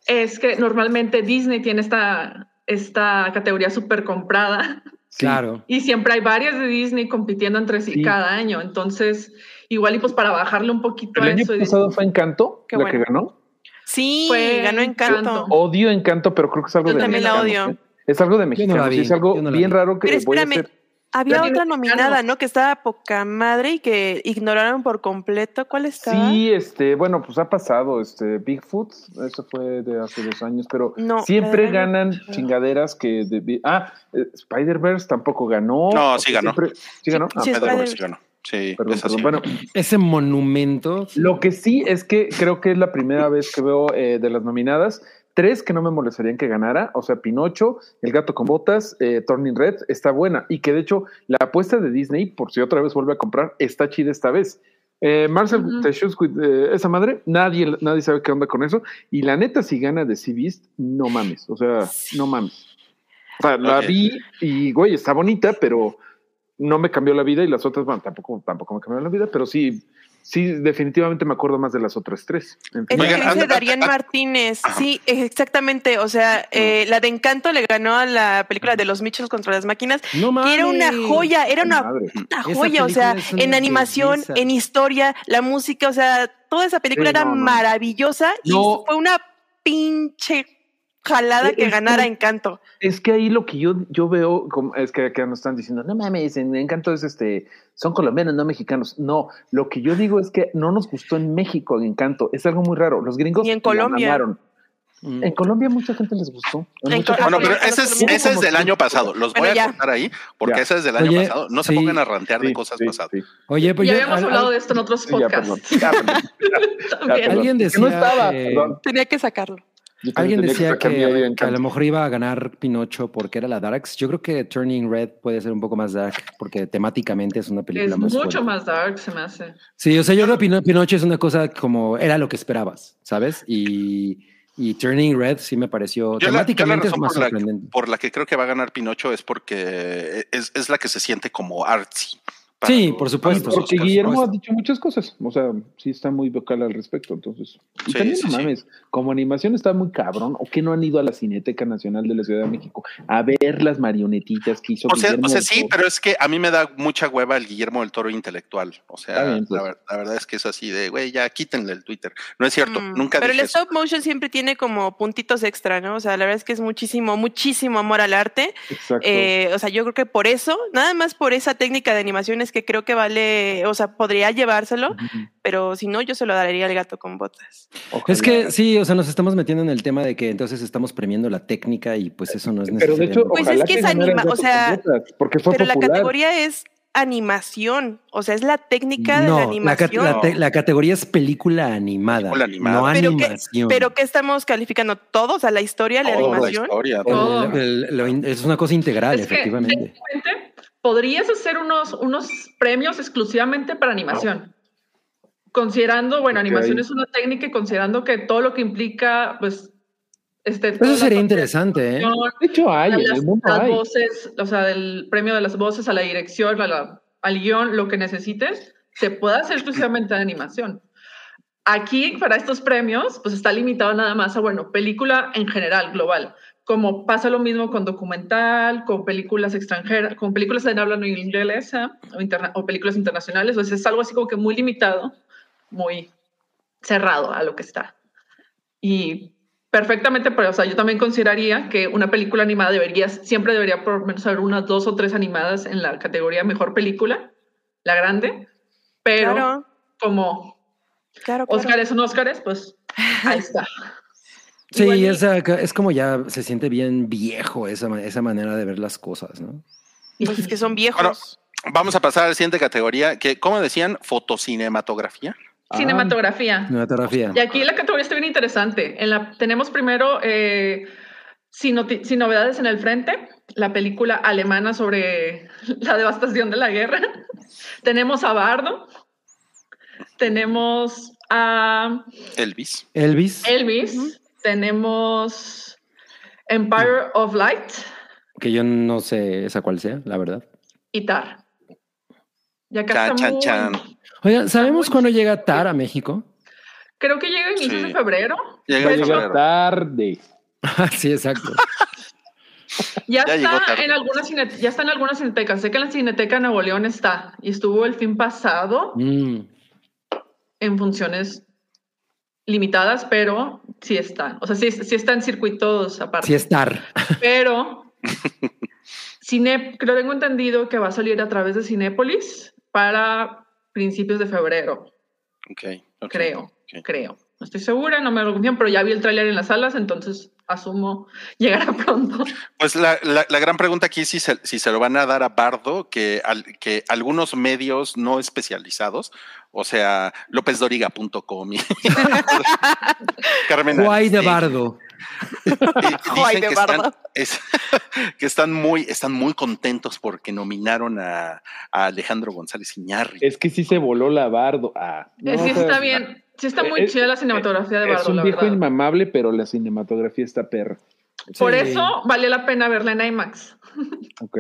es que normalmente Disney tiene esta, esta categoría súper comprada Claro. y siempre hay varias de Disney compitiendo entre sí, Sí. cada año. Entonces, igual y pues para bajarle un poquito El a año eso. y- pasado fue Encanto, Qué la que ganó. Sí, Fue ganó Encanto. Odio Encanto, pero creo que es algo Yo de también la odio. ¿eh? Es algo de sí, es algo no bien vi. raro que Pero voy a espérame, hacer. Había otra nominada. ¿no? Que estaba poca madre y que ignoraron por completo. ¿Cuál estaba? Sí, este, bueno, pues ha pasado, este, Bigfoot, eso fue de hace dos años, pero No, siempre ganan chingaderas que, de- ah, eh, Spider-Verse tampoco ganó. No, sí ganó. siempre- sí ganó. Ah, sí, Spider- sí ganó. Sí, perdón. Bueno, Ese monumento. Lo que sí es que creo que es la primera vez que veo eh, de las nominadas tres que no me molestarían que ganara, o sea, Pinocho, El gato con botas, eh, Turning Red, está buena y que de hecho la apuesta de Disney, por si otra vez vuelve a comprar, está chida esta vez. Eh, Marcel eh, esa madre, nadie, nadie sabe qué onda con eso. Y la neta, si gana de Sea Beast, no mames, o sea, no mames. O sea, la vi y, güey, está bonita, pero no me cambió la vida y las otras, bueno, tampoco, tampoco me cambiaron la vida, pero sí, sí, definitivamente me acuerdo más de las otras tres. Es Oigan, que dice anda- Darían ah, Martínez. Sí, exactamente. O sea, eh, la de Encanto le ganó a la película de los Mitchells contra las máquinas, No mames. que era una joya, era una Madre. puta joya. O sea, en animación, belleza. en historia, la música, o sea, toda esa película Sí, era no, no. maravillosa y No. fue una pinche jalada Es que que- ganara Encanto. Es que ahí lo que yo, yo veo como- es que acá nos están diciendo, no mames, en Encanto es este, son colombianos, no mexicanos. No, lo que yo digo es que no nos gustó en México Encanto. Es algo muy raro. Los gringos Ni en Colombia. mamaron. Mm. En Colombia mucha gente les gustó. En gente- Bueno, pero ese es, ese es del año pasado. Los voy Bueno, a ya. cortar ahí porque Ya. ese es del año Oye, pasado. No se pongan a rantear de cosas sí, pasadas. sí. Oye, pues ya yo- habíamos al- hablado al- de esto en otros ya, perdón. podcasts. Ya, perdón. Ya, También. perdón. Alguien Que no decía, estaba, eh. Tenía que sacarlo. Alguien decía que, a que a Encanto. lo mejor iba a ganar Pinocho porque era la Darks. Yo creo que Turning Red puede ser un poco más dark porque temáticamente es una película Es más mucho fuerte. más dark, se me hace. Sí, o sea, yo creo que Pino- Pinocho es una cosa como era lo que esperabas, ¿sabes? Y, y Turning Red sí me pareció Yo la, la temáticamente es más por la, sorprendente. por la que creo que va a ganar Pinocho es porque es, es la que se siente como artsy. Para Sí, por supuesto. Porque. Guillermo ha supuesto. dicho muchas cosas, o sea, sí está muy vocal al respecto, entonces. Y Sí, también sí, no sí. mames, como animación está muy cabrón, o que no han ido a la Cineteca Nacional de la Ciudad de México a ver las marionetitas que hizo O sea, Guillermo o sea, sí, Toro? pero es que a mí me da mucha hueva el Guillermo del Toro intelectual. O sea, bien, pues. la, la verdad es que es así de, güey, ya quítenle el Twitter. No es cierto, Mm, nunca Pero el dije eso. stop motion siempre tiene como puntitos extra, ¿no? O sea, la verdad es que es muchísimo, muchísimo amor al arte. Exacto. Eh, o sea, yo creo que por eso, nada más por esa técnica de animación es que creo que vale, o sea, podría llevárselo, pero si no, yo se lo daría al gato con botas. Ojalá. Es que sí, o sea, nos estamos metiendo en el tema de que entonces estamos premiando la técnica y pues eso no es Pero necesario. de hecho, Pues ojalá es que es anima- o sea, Botas, porque fue pero la categoría es animación, o sea, es la técnica de la animación. ca- la la categoría es película animada, Película animada. no pero, que, animación. pero que estamos calificando todos, sea, la historia, la animación. El- el- es una cosa integral, Es que, efectivamente. podrías hacer unos, unos premios exclusivamente para animación. Considerando, bueno, animación es una técnica y considerando que todo lo que implica, pues, este. Eso sería de interesante, ¿eh? De hecho, hay, en las, el mundo las hay. voces, o sea, del premio de las voces a la dirección, a la- al guion, lo que necesites, se puede hacer exclusivamente de animación. Aquí, para estos premios, pues está limitado nada más a, bueno, película en general, global. Como pasa lo mismo con documental, con películas extranjeras, con películas en habla no inglesa o, interna- o películas internacionales. Pues es algo así como que muy limitado, muy cerrado a lo que está. Y perfectamente, pero o sea, yo también consideraría que una película animada debería, siempre debería por lo menos haber unas dos o tres animadas en la categoría mejor película, la grande, pero Claro, como claro, claro. Óscares son Óscares, pues ahí está. Sí, Igual y- esa- es como ya se siente bien viejo esa, esa manera de ver las cosas, ¿no? Pues es que son viejos. Bueno, Vamos a pasar a la siguiente categoría, que, ¿cómo decían? Fotocinematografía. Ah, Cinematografía. Cinematografía. Y aquí la categoría está bien interesante. En la, tenemos primero, eh, sin, novedades en el frente, la película alemana sobre la devastación de la guerra. tenemos a Bardo. Tenemos a Elvis. Elvis, Elvis. Tenemos Empire of Light que yo no sé esa cuál sea, la verdad. y Tar. Y acá Chan, está chan, muy- chan. Oigan, ¿sabemos cuándo llega TAR a México? Creo que llega a inicios Sí. de febrero. Llega Va a en llegar febrero. tarde. Sí, exacto. Ya, Ya está en algunas cine- ya está en algunas cinetecas. Sé que en la Cineteca de Nuevo León está y estuvo el fin pasado Mm. en funciones limitadas, pero sí está. O sea, sí, sí está en circuitos aparte. Sí, es TAR. Pero Cine, creo tengo entendido que va a salir a través de Cinépolis para principios de febrero, Ok, ok, creo, creo. No estoy segura, no me lo confío, pero ya vi el tráiler en las salas, entonces asumo llegará pronto. Pues la, la- la gran pregunta aquí es si se, si se lo van a dar a Bardo, que, al- que algunos medios no especializados, o sea, lópezdoriga.com y Carmen Guay de Bardo. dicen que están, Bardo. es- que están muy, están muy contentos porque nominaron a, a Alejandro González Iñárritu. Es que sí se voló la bardo. Ah, no, es que está bien, sí está muy eh, chida la cinematografía de Es Bardo, un la viejo verdad. inmamable, pero la cinematografía está perra. Por Sí. eso vale la pena verla en IMAX, Ok.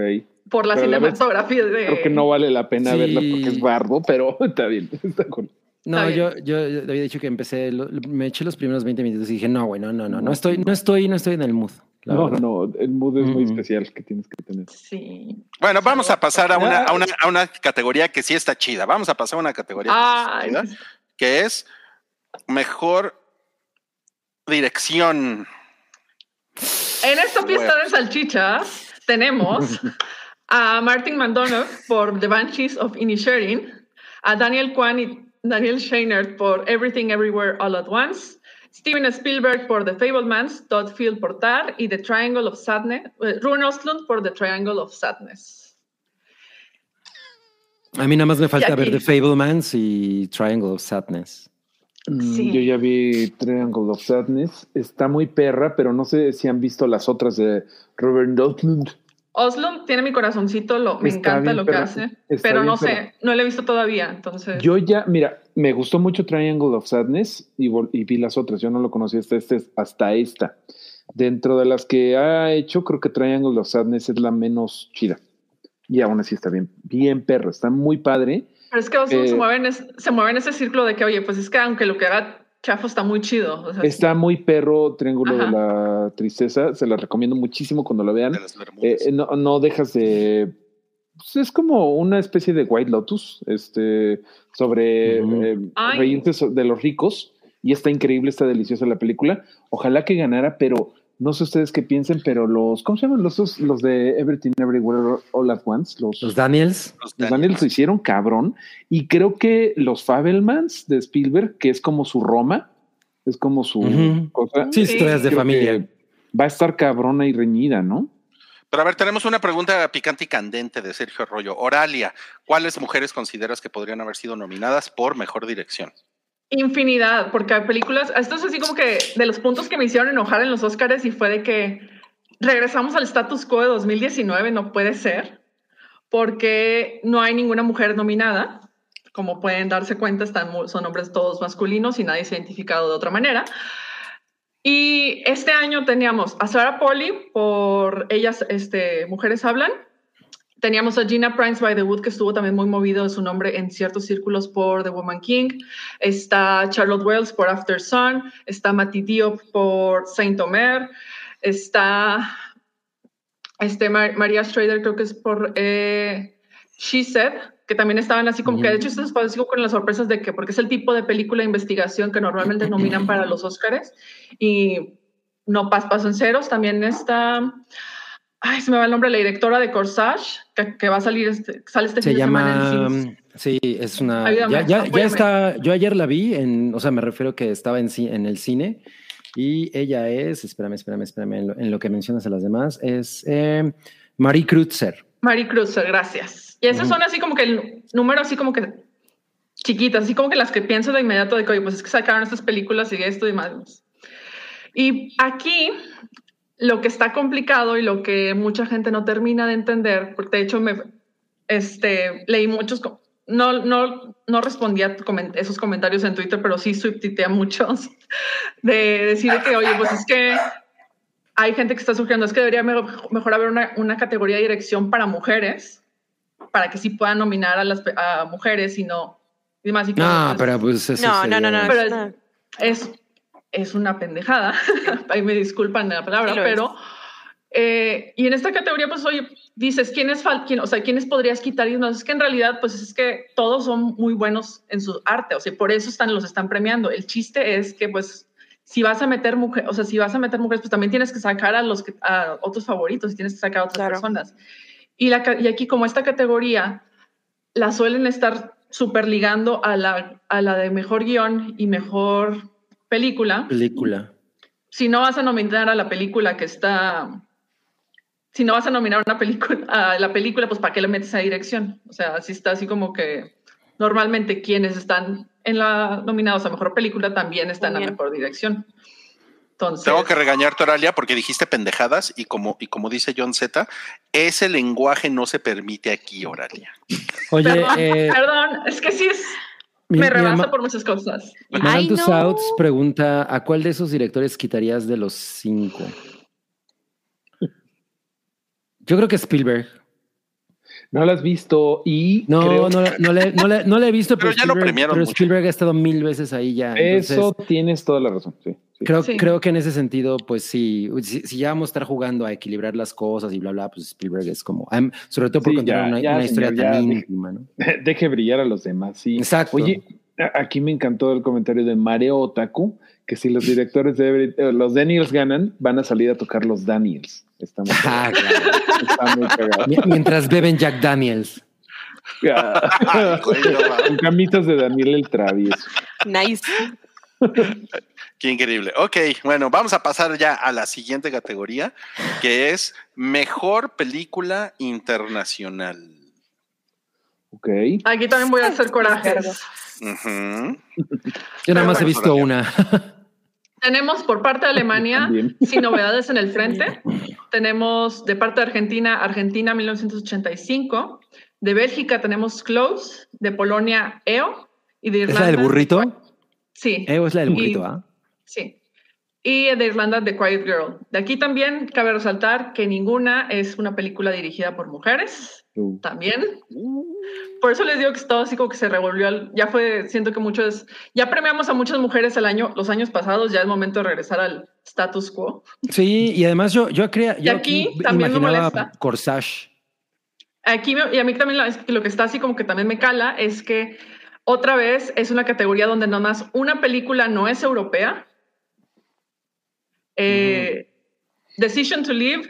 por la Pero a la vez, cinematografía de... Creo que no vale la pena Sí. verla porque es bardo, pero está bien. Está cool. No, yo, yo, yo había dicho que empecé, lo- me eché los primeros 20 minutos y dije, no, güey, no, no, no, no estoy, no estoy, no estoy en el mood. No, verdad. no, el mood es muy especial que tienes que tener. Sí. Bueno, vamos a pasar a una, a, una, a una categoría que sí está chida. Vamos a pasar a una categoría que sí está chida, que es mejor dirección. En esta fiesta Huevos. de salchichas tenemos a Martin McDonagh por The Banshees of Inisherin, a Daniel Kwan y Daniel Scheinert por Everything Everywhere All at Once, Steven Spielberg por The Fablemans, Todd Field por Tar y The Triangle of Sadness, eh, Ruben Östlund por The Triangle of Sadness. A mí nada más me falta aquí- ver The Fablemans y Triangle of Sadness. Mm, Sí. Yo ya vi Triangle of Sadness. Está muy perra, pero no sé si han visto las otras de Robert Dotlund. Oslund tiene mi corazoncito, lo, me Está encanta bien lo que hace, pero bien no sé, no lo he visto todavía, entonces... Yo ya, mira, me gustó mucho Triangle of Sadness y, vi las otras. Yo no lo conocía hasta, este, hasta esta. Dentro de las que ha hecho, creo que Triangle of Sadness es la menos chida. Y aún así está bien, bien perro, está muy padre. Pero es que Oslund Eh, se, mueve en es- se mueve en ese círculo de que, oye, pues es que aunque lo que haga Chafo está muy chido. o sea, Está muy perro Triángulo de la Tristeza, se la recomiendo muchísimo cuando lo vean. De las Eh, eh, no, no dejas de. pues es como una especie de White Lotus, este, sobre eh, so- de los ricos. Y está increíble, está deliciosa la película. Ojalá que ganara, pero no sé ustedes qué piensen, pero los, ¿cómo se llaman los, los de Everything Everywhere All at Once? Los, Los Daniels. Los los Daniels lo hicieron cabrón. Y creo que los Fabelmans de Spielberg, que es como su Roma, es como su cosa. Sí, historias de creo familia. Va a estar cabrona y reñida, ¿no? Pero a ver, tenemos una pregunta picante y candente de Sergio Arroyo. Oralia, ¿cuáles mujeres consideras que podrían haber sido nominadas por mejor dirección? Infinidad, porque hay películas, esto es así como que de los puntos que me hicieron enojar en los Oscars y fue de que regresamos al status quo de 2019, no puede ser, porque no hay ninguna mujer nominada. Como pueden darse cuenta, están, son hombres todos masculinos y nadie se ha identificado de otra manera. Y este año teníamos a Sarah Polly por Ellas, este, Mujeres Hablan. Teníamos a Gina Prince by the Wood, que estuvo también muy movido de su nombre en ciertos círculos por The Woman King. Está Charlotte Wells por After Sun. Está Matty Diop por Saint Omer. Está este, María Schrader, creo que es por eh, She Said, que también estaban así como que, de hecho, esto es con las sorpresas de que, porque es el tipo de película de investigación que normalmente nominan para los Oscars y no pasan ceros. También está, ay, se me va el nombre, la directora de Corsage, que, va a salir, este, sale este se fin llama, de semana en Sí, es una. ya, ya, ya, está. Yo ayer la vi, en, o sea, me refiero que estaba en, en el cine y ella es, espérame, espérame, espérame, en lo, que mencionas a las demás, es eh, Marie Krutzer. Marie Krutzer, gracias. Y esas son así como que el número así como que chiquitas, así como que las que pienso de inmediato de que, oye, pues es que sacaron estas películas y esto y más. Y aquí lo que está complicado y lo que mucha gente no termina de entender, porque de hecho me este, leí muchos no, no, no respondía a esos comentarios en Twitter, pero sí subtité a muchos de decir que, oye, pues es que hay gente que está surgiendo, es que debería mejor, haber una, una, categoría de dirección para mujeres, para que sí puedan nominar a las a mujeres y no... Y más, y no, pero pues eso no, no, no, no, pero es, es, una pendejada, ahí me disculpan la palabra, pero... Eh, y en esta categoría, pues, oye, dices, ¿quiénes, quién, o sea, ¿quiénes podrías quitar? Y no, es que en realidad, pues, es que todos son muy buenos en su arte, o sea, por eso están, los están premiando. El chiste es que, pues, si vas a meter mujeres, o sea, si vas a meter mujeres, pues también tienes que sacar a los a otros favoritos y tienes que sacar a otras personas. Y, la, y aquí, como esta categoría, la suelen estar super ligando a la, a la de mejor guion y mejor película. Película. Si no vas a nominar a la película que está si no vas a nominar una película, a la película, pues ¿para qué le metes a dirección? O sea, así está así como que normalmente quienes están en la nominados a mejor película también están a mejor dirección. Entonces, Tengo que regañarte, Oralia, porque dijiste pendejadas y como, y como dice John Z, ese lenguaje no se permite aquí, Oralia. Oye, perdón, eh, perdón es que sí es, me rebasa por muchas cosas. Manantu no. pregunta, ¿a cuál de esos directores quitarías de los cinco? Yo creo que Spielberg. No lo has visto y. No, no, no, le, no, le, no, le, he visto, pero, ya lo premiaron. Pero Spielberg ha estado mil veces ahí ya. Eso tienes toda la razón. Sí, Creo, creo que en ese sentido, pues sí, si, ya vamos a estar jugando a equilibrar las cosas y bla, bla, pues Spielberg es como. sobre todo por contar una, historia tan íntima, ¿no? Deje brillar a los demás, sí. Exacto. Oye, aquí me encantó el comentario de Mareo Otaku, que si los directores de eh, los Daniels ganan, van a salir a tocar los Daniels. Está muy ah, Mientras beben Jack Daniels. Con camitas de Daniel el Travieso. Nice. Qué increíble. Ok, bueno, vamos a pasar ya a la siguiente categoría, que es Mejor Película Internacional. Ok. Aquí también voy a hacer corajes. Yo nada más he visto una. Tenemos por parte de Alemania, sin novedades en el frente. Tenemos de parte de Argentina, Argentina 1985. De Bélgica tenemos Close. De Polonia, EO. Y de Irlanda. ¿Es la del burrito? Sí. EO es la del burrito, ¿ah? Sí. Y de Irlanda, The Quiet Girl. De aquí también cabe resaltar que ninguna es una película dirigida por mujeres. Uh. También. Por eso les digo que estaba así como que se revolvió. ya fue, siento que muchos, ya premiamos a muchas mujeres el año, los años pasados, ya es momento de regresar al status quo. Sí, y además yo, yo creía. Y aquí, también me molesta. Corsage. Aquí, y a mí también lo que está así como que también me cala es que otra vez es una categoría donde nomás una película no es europea. Eh, Decision to Live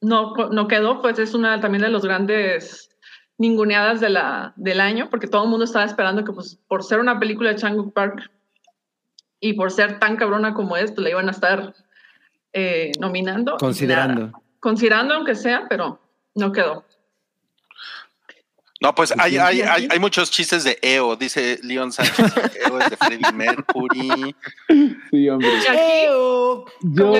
no, no quedó, pues es una también de los grandes ninguneadas de la, del año, porque todo el mundo estaba esperando que pues, por ser una película de Changu Park y por ser tan cabrona como es, pues la iban a estar eh, nominando. Considerando. considerando aunque sea, pero no quedó. No, pues hay, hay, hay, hay, muchos chistes de EO, dice Leon Sánchez. EO es de Freddie Mercury. Sí, hombre. EO. Yo,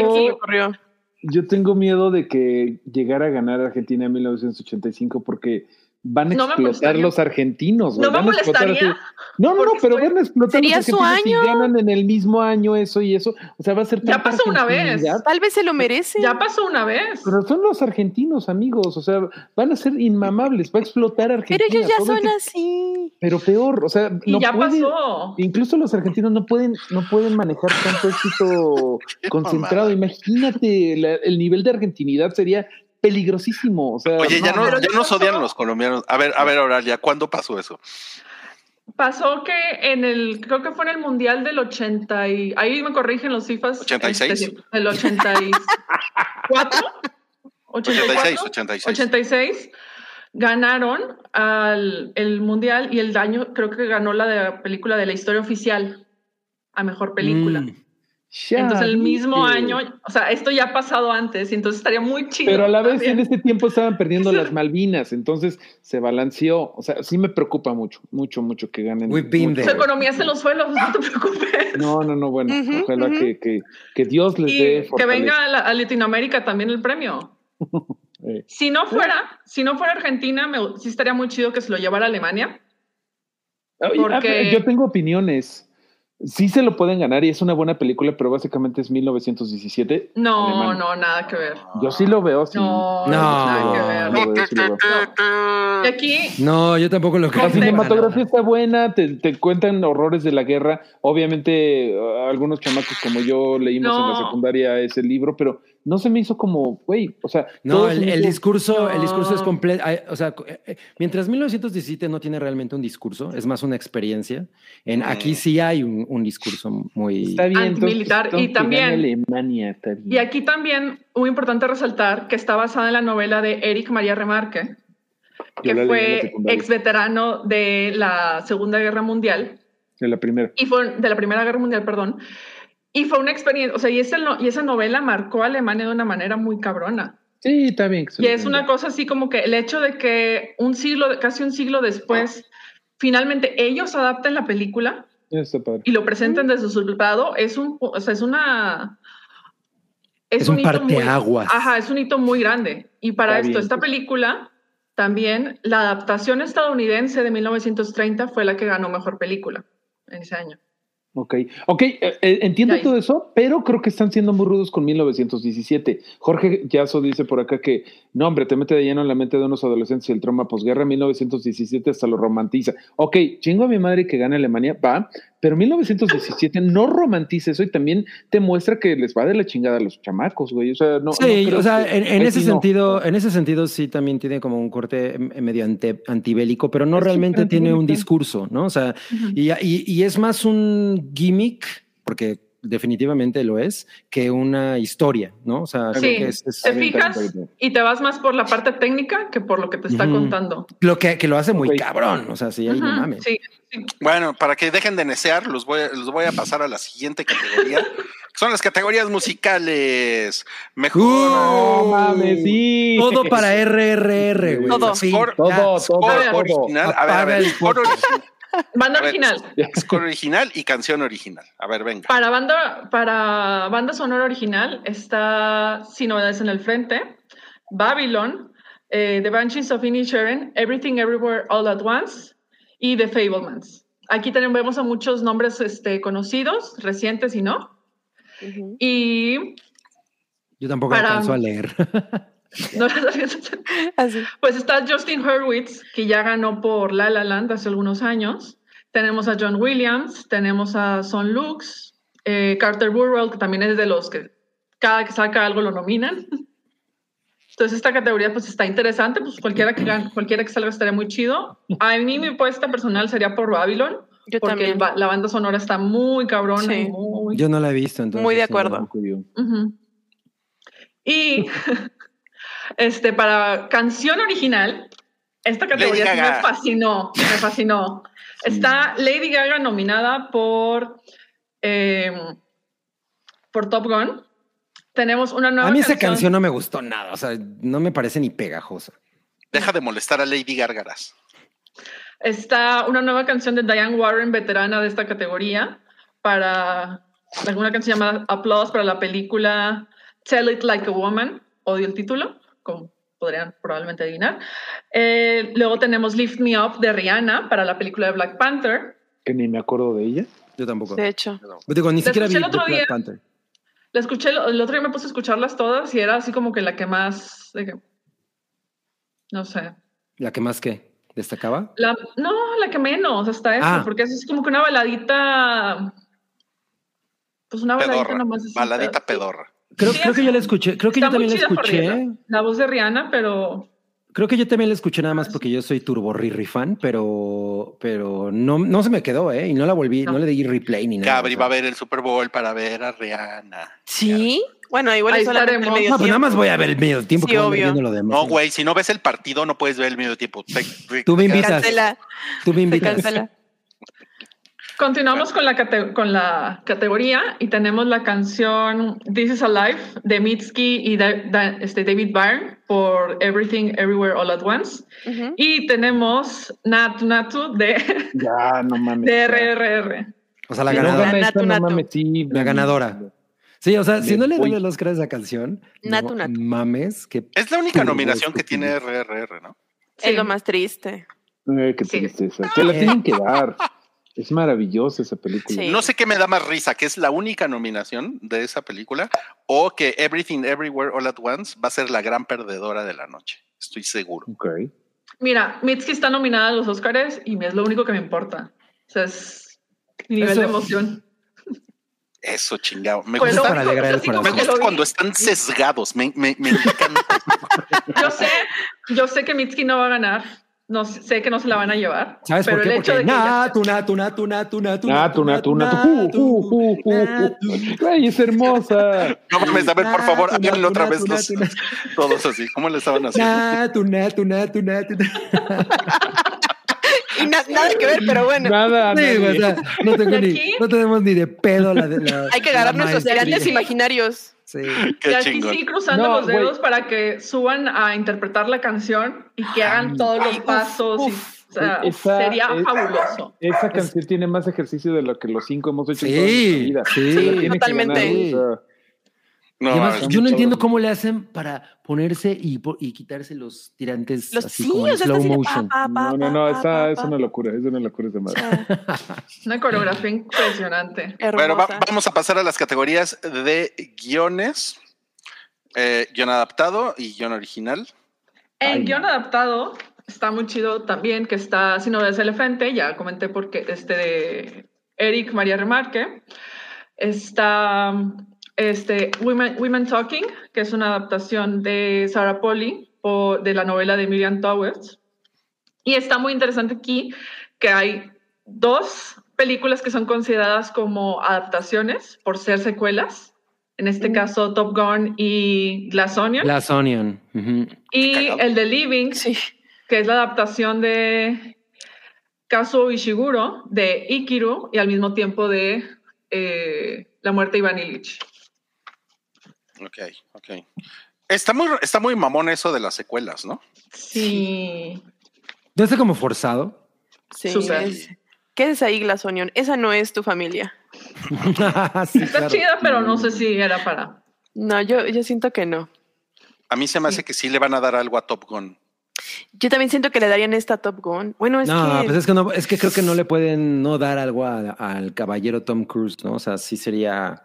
yo tengo miedo de que llegara a ganar Argentina en 1985 porque van a No explotar molestaría. los argentinos. güey. No me Van a explotar molestaría, así- No, no, no, pero van a explotar Sería los su argentinos año. y ganan en el mismo año eso y eso. O sea, va a ser Ya pasó una vez. Tal vez se lo merece. Ya pasó una vez. Pero son los argentinos, amigos. O sea, van a ser inmamables. Va a explotar Argentina. Pero ellos ya son así. Pero peor, o sea, Y no ya pueden- pasó. Incluso los argentinos no pueden, no pueden manejar tanto éxito concentrado. Imagínate, la- el nivel de argentinidad sería peligrosísimo. O sea, Oye, ya no, ya ¿qué nos odian los colombianos. A ver, a ver, Auralia, ¿cuándo pasó eso? Pasó que en el, creo que fue en el Mundial del 80 y, ahí me corrigen los cifras. 86. este, el 84. 86, 86. 86 ganaron al, el mundial y el daño creo que ganó la de película de la historia oficial a mejor película. Mm. Ya Entonces el mismo año, o sea, esto ya ha pasado antes y entonces estaría muy chido. Pero a la vez también. en este tiempo estaban perdiendo las Malvinas, entonces se balanceó. O sea, sí me preocupa mucho, mucho, mucho que ganen. We've been mucho. Su economía se los suelos, no te preocupes. No, no, no, bueno, ojalá que, que, que Dios les Y dé que fortaleza. venga a, la- a Latinoamérica también el premio. Eh, Si no fuera, si no fuera Argentina, me, sí estaría muy chido que se lo llevara a Alemania. Porque- Yo tengo opiniones. Sí se lo pueden ganar y es una buena película, pero básicamente es 1917. No, alemán. no, nada que ver. Yo sí lo veo así. No, No. nada que ver. Veo, sí. Y aquí, No, yo tampoco lo creo. La cinematografía está buena, te, te cuentan horrores de la guerra. Obviamente, eh, algunos chamacos como yo leímos en la secundaria ese libro, pero no se me hizo como, güey, o sea, No, el, el discurso, el discurso es No. completo. O sea, eh, eh, mientras 1917 no tiene realmente un discurso, es más una experiencia. En aquí sí hay un, un discurso muy. está bien. Antimilitar, y entonces también- Alemania, está bien. y aquí también muy importante resaltar que está basada en la novela de Eric María Remarque, que fue ex veterano de la Segunda Guerra Mundial de la primera. y fue de la Primera Guerra Mundial, perdón. Y fue una experiencia, o sea, y, ese no- y esa novela marcó a Alemania de una manera muy cabrona. Sí, está bien. que se Y es una cosa así como que el hecho de que un siglo, casi un siglo después, finalmente ellos adapten la película y lo presenten desde su lado, es un, o sea, es una... Es un hito muy- parteaguas. Ajá, es un hito muy grande. Y para Está esto, bien, esta película, también la adaptación estadounidense de 1930 fue la que ganó mejor película en ese año. Ok, ok, eh, eh, entiendo todo eso, pero creo que están siendo muy rudos con 1917. Jorge Yazo dice por acá que, no, hombre, te mete de lleno en la mente de unos adolescentes y el trauma posguerra, 1917 hasta lo romantiza. Ok, chingo a mi madre que gane Alemania, va, pero 1917 no romantiza eso y también te muestra que les va de la chingada a los chamacos, güey. O sea, no. Sí, no o sea, que- en, ese sí no. sentido, en ese sentido sí también tiene como un corte eh, medio ante- antibélico, pero no Es realmente tiene un discurso, ¿no? O sea, y, y- y es más un gimmick, porque definitivamente lo es, que una historia, ¿no? O sea, creo Sí, que es, es te fijas y te vas más por la parte técnica que por lo que te está contando. lo que, que lo hace muy cabrón, o sea, sí, ahí no mames. Sí, sí. Bueno, para que dejen de necear, los voy, a- los voy a pasar a la siguiente categoría. Son las categorías musicales. Mejor. No mames, sí. Todo para RRR, güey. Todo. Sí, Score- Todo, todo, Score A ver. todo. original. A ver, a ver. el Score original. Banda ver. original. Score original y canción original. A ver, venga. Para banda, para banda sonora original está Sin Novedades en el Frente, Babylon, eh, The Banshees of Inisherin, Everything Everywhere All at Once y The Fablemans. Aquí tenemos, vemos a muchos nombres este, conocidos, recientes y no. Y Yo tampoco Para- alcanzo a leer. no, Así. pues está Justin Hurwitz, que ya ganó por La La Land hace algunos años. Tenemos a John Williams, tenemos a Son Lux, eh, Carter Burwell, que también es de los que cada que saca algo lo nominan. Entonces esta categoría pues está interesante, pues cualquiera que cualquiera que salga estaría muy chido. A mí mi apuesta personal sería por Babylon, Yo porque también. la banda sonora está muy cabrona y Sí. muy... Yo no la he visto, entonces. Muy de no. acuerdo. Y este, para canción original, esta categoría sí me fascinó, me fascinó. Está Lady Gaga nominada por, eh, por Top Gun, Tenemos una nueva A mí esa canción no me gustó nada, o sea, no me parece ni pegajosa. Deja de molestar a Lady Gárgaras. Está una nueva canción de Diane Warren, veterana de esta categoría, para alguna canción llamada Applause para la película Tell It Like a Woman, odio el título, como podrían probablemente adivinar. Eh, luego tenemos Lift Me Up de Rihanna para la película de Black Panther. Que ni me acuerdo de ella. Yo tampoco. De hecho. Digo, ni La siquiera vi escuché el otro The Black día. Panther. La escuché, el otro día me puse a escucharlas todas y era así como que la que más, de que- no sé, ¿La que más que destacaba? La, no, la que menos, hasta eso, Ah. porque es como que una baladita. Pues una baladita Pedorra. nomás. así, Baladita pedorra. Creo, Sí, creo que yo la escuché, creo que yo también la escuché. La voz de Rihanna, pero Creo que yo también la escuché nada más porque yo soy turbo Riri fan, pero, pero no, no se me quedó, ¿eh? Y no la volví, no, No. le di replay ni nada. Cabri va a ver el Super Bowl para ver a Rihanna. Sí. Bueno, igual Ahí es solamente el estaremos. medio No, pues nada más voy a ver el medio tiempo Sí, que obvio. lo demás. No, güey, si no ves el partido, no puedes ver el medio tiempo. Tú me invitas. Cancela, Tú me invitas. Continuamos con la, cate- con la categoría y tenemos la canción This is Alive de Mitski y Da- Da- este, David Byrne por Everything Everywhere All at Once. Y tenemos Natu Natu de, Ya, no mames. de RRR. O sea, la ganadora. Natu, no mames, La ganadora. Sí, o sea, si no le dan el Oscar a esa canción, Natu, no natu. mames, que Es la única nominación que tiene RRR, ¿no? Es lo más triste. Ay, qué Sí. tristeza. Se la tienen que dar. Es maravillosa esa película. Sí. No sé qué me da más risa, que es la única nominación de esa película, o que Everything Everywhere All at Once va a ser la gran perdedora de la noche. Estoy seguro. Ok. Mira, Mitski está nominada a los Oscars y es lo único que me importa. O sea, es mi nivel Eso- de emoción. Eso, chingado. Me Pues gusta, para alegrar el así como me gusta cuando están sesgados. Me, me, me encanta. Yo sé, yo sé que Mitski no va a ganar. No sé sé que no se la van a llevar. ¿Sabes pero por qué? el hecho Porque de natu, natu, natu, natu, natu, Natu, natu, natu. Uh, uh, uh, uh, uh. Güey, es hermosa. No mames, a ver, por favor, háganlo otra vez los- todos así. ¿Cómo le estaban haciendo? Natu, natu, natu, natu. Y na- nada que ver, pero bueno. Nada, Sí, nadie. o sea, no, tengo ¿De ni, no tenemos ni de pedo la de la. Hay que agarrar nuestros grandes imaginarios. Sí. Y Qué aquí chingón. sí cruzando No, los dedos para que suban a interpretar la canción y que hagan todos los uf, pasos. y- o sea, Esa- sería es- fabuloso. Esa canción tiene más ejercicio de lo que los cinco hemos hecho en Sí, toda nuestra vida. sí, que totalmente. ganar, o sea, No, además, yo no entiendo cómo le hacen para ponerse y, y quitarse los tirantes Los así sí, como o en sea, slow de motion. pa, pa, pa, No, no, no, pa, esa pa, es una locura, es una locura esa madre. Una coreografía impresionante. Bueno, va- Hermosa. vamos a pasar a las categorías de guiones. Eh, guion adaptado y guion original. En Ay, guion adaptado está muy chido también que está Si no ves elefante, ya comenté porque este de Eric María Remarque. Está este Women, Women Talking, que es una adaptación de Sarah Polly o de la novela de Miriam Towers. Y está muy interesante aquí que hay dos películas que son consideradas como adaptaciones por ser secuelas. En este caso, Top Gun y Glass Onion. Glass Onion. Y el de Living, Sí. que es la adaptación de Kazuo Ishiguro, de Ikiru, y al mismo tiempo de eh, La muerte de Iván Illich. Ok, ok. Está muy, está muy mamón eso de las secuelas, ¿no? Sí. ¿No está como forzado? Sí. Es- ¿Qué es ahí, Glass Onion? Esa no es tu familia. Sí, Está claro. chida, pero no sé si era para. No, yo, yo siento que no. A mí se me hace que sí le van a dar algo a Top Gun. Yo también siento que le darían esta a Top Gun. Bueno, es No, que. pues es que no, es que creo que no le pueden no dar algo a- al caballero Tom Cruise, ¿no? O sea, sí sería.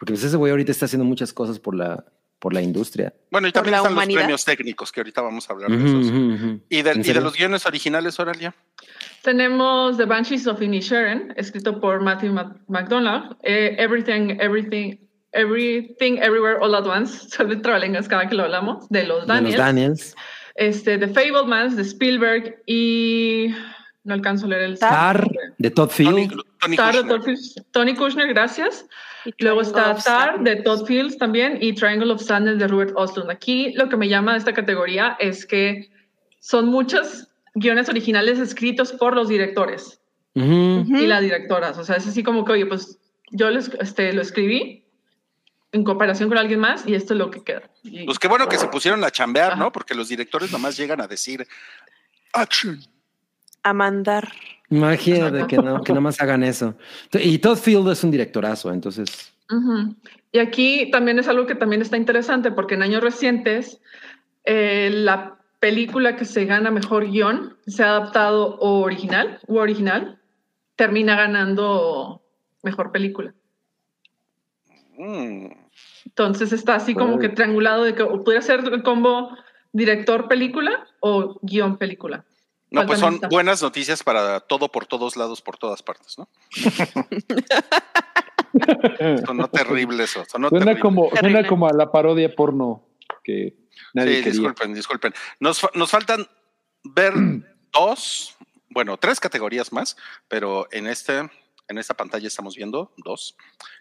Porque pues ese güey ahorita está haciendo muchas cosas por la, por la industria. Bueno, y también están humanidad. los premios técnicos, que ahorita vamos a hablar de Ujú, esos. ujú, ujú. Y de, ¿En y de los guiones originales, Oralia. Tenemos The Banshees of Inisherin, escrito por Matthew McDonald. Eh, everything, Everything, Everything, Everywhere, All at Once. Solo trabalenguas cada que lo hablamos. De los De Daniels. los Daniels. Este, The Fablemans, de Spielberg. Y. No alcanzo a leer el. Tar. Tar de Todd Tony, Field. Tony Tar de Kushner. Tony Kushner, gracias. Luego está Tar de. Todd Fields también y Triangle of Sadness de Robert Oslund. Aquí lo que me llama de esta categoría es que son muchos guiones originales escritos por los directores Ujú. Ujú. y las directoras. O sea, es así como que, oye, pues yo les, este, lo escribí en cooperación con alguien más y esto es lo que queda. Y- Pues qué bueno que se pusieron a chambear, Ajá. ¿no? Porque los directores nomás llegan a decir action. A mandar. Imagínate que no, que nomás hagan eso. Y Todd Field es un directorazo, entonces. Y aquí también es algo que también está interesante porque en años recientes eh, la película que se gana mejor guion, se ha adaptado o original u original, termina ganando mejor película. Mm. Entonces está así como que triangulado de que o pudiera ser el combo director película o guion película. No, ¿Cuál pues son buenas noticias para todo, por todos lados, por todas partes, ¿no? Sonó terrible eso. Sonó Suena terrible. como, Terrible. suena como a la parodia porno que nadie Sí, quería. disculpen, disculpen. Nos, fa- nos faltan ver dos, bueno, tres categorías más, pero en este, en esta pantalla estamos viendo dos,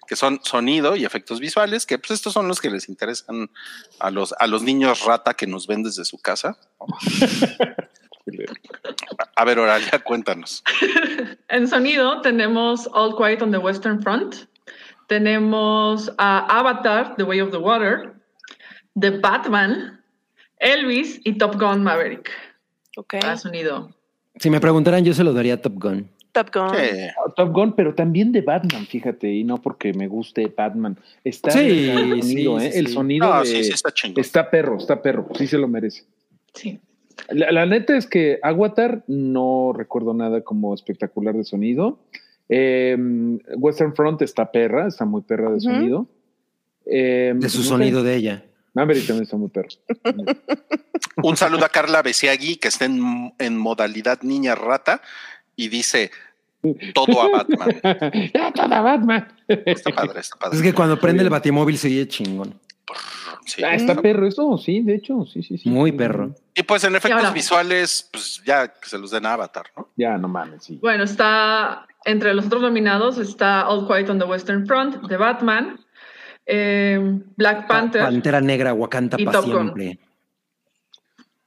que son sonido y efectos visuales, que pues estos son los que les interesan a los, a los niños rata que nos ven desde su casa. A ver, Oralia, cuéntanos. En sonido tenemos All Quiet on the Western Front, tenemos a Avatar, The Way of the Water, The Batman, Elvis y Top Gun Maverick. Ok. Para sonido. Si me preguntaran, yo se lo daría a Top Gun. Top Gun. Eh, Top Gun, pero también de Batman, fíjate, y no porque me guste Batman. Está Sí, el sí, sonido, ¿eh? sí, el sí. sonido no, de- sí, sí, está chingón. está perro, está perro, sí se lo merece. Sí. La, la neta es que Avatar no recuerdo nada como espectacular de sonido. Eh, Western Front está perra, está muy perra de sonido. Eh, De su no sé, sonido de ella. Maverick también está muy perro. Un saludo a Carla Besiagui, que está en, en modalidad niña rata y dice todo a Batman. ya, toda Batman. Está padre, está padre. Es que cuando prende el batimóvil se oye chingón. Sí. Ah, está perro eso, sí, de hecho, sí, sí, sí. Muy perro. Y pues en efectos visuales, pues ya que se los den a Avatar, ¿no? Ya, no mames, sí. Bueno, está entre los otros nominados está All Quiet on the Western Front, The Batman, eh, Black Panther. Pantera Negra, Wakanda Y para Top Gun. siempre.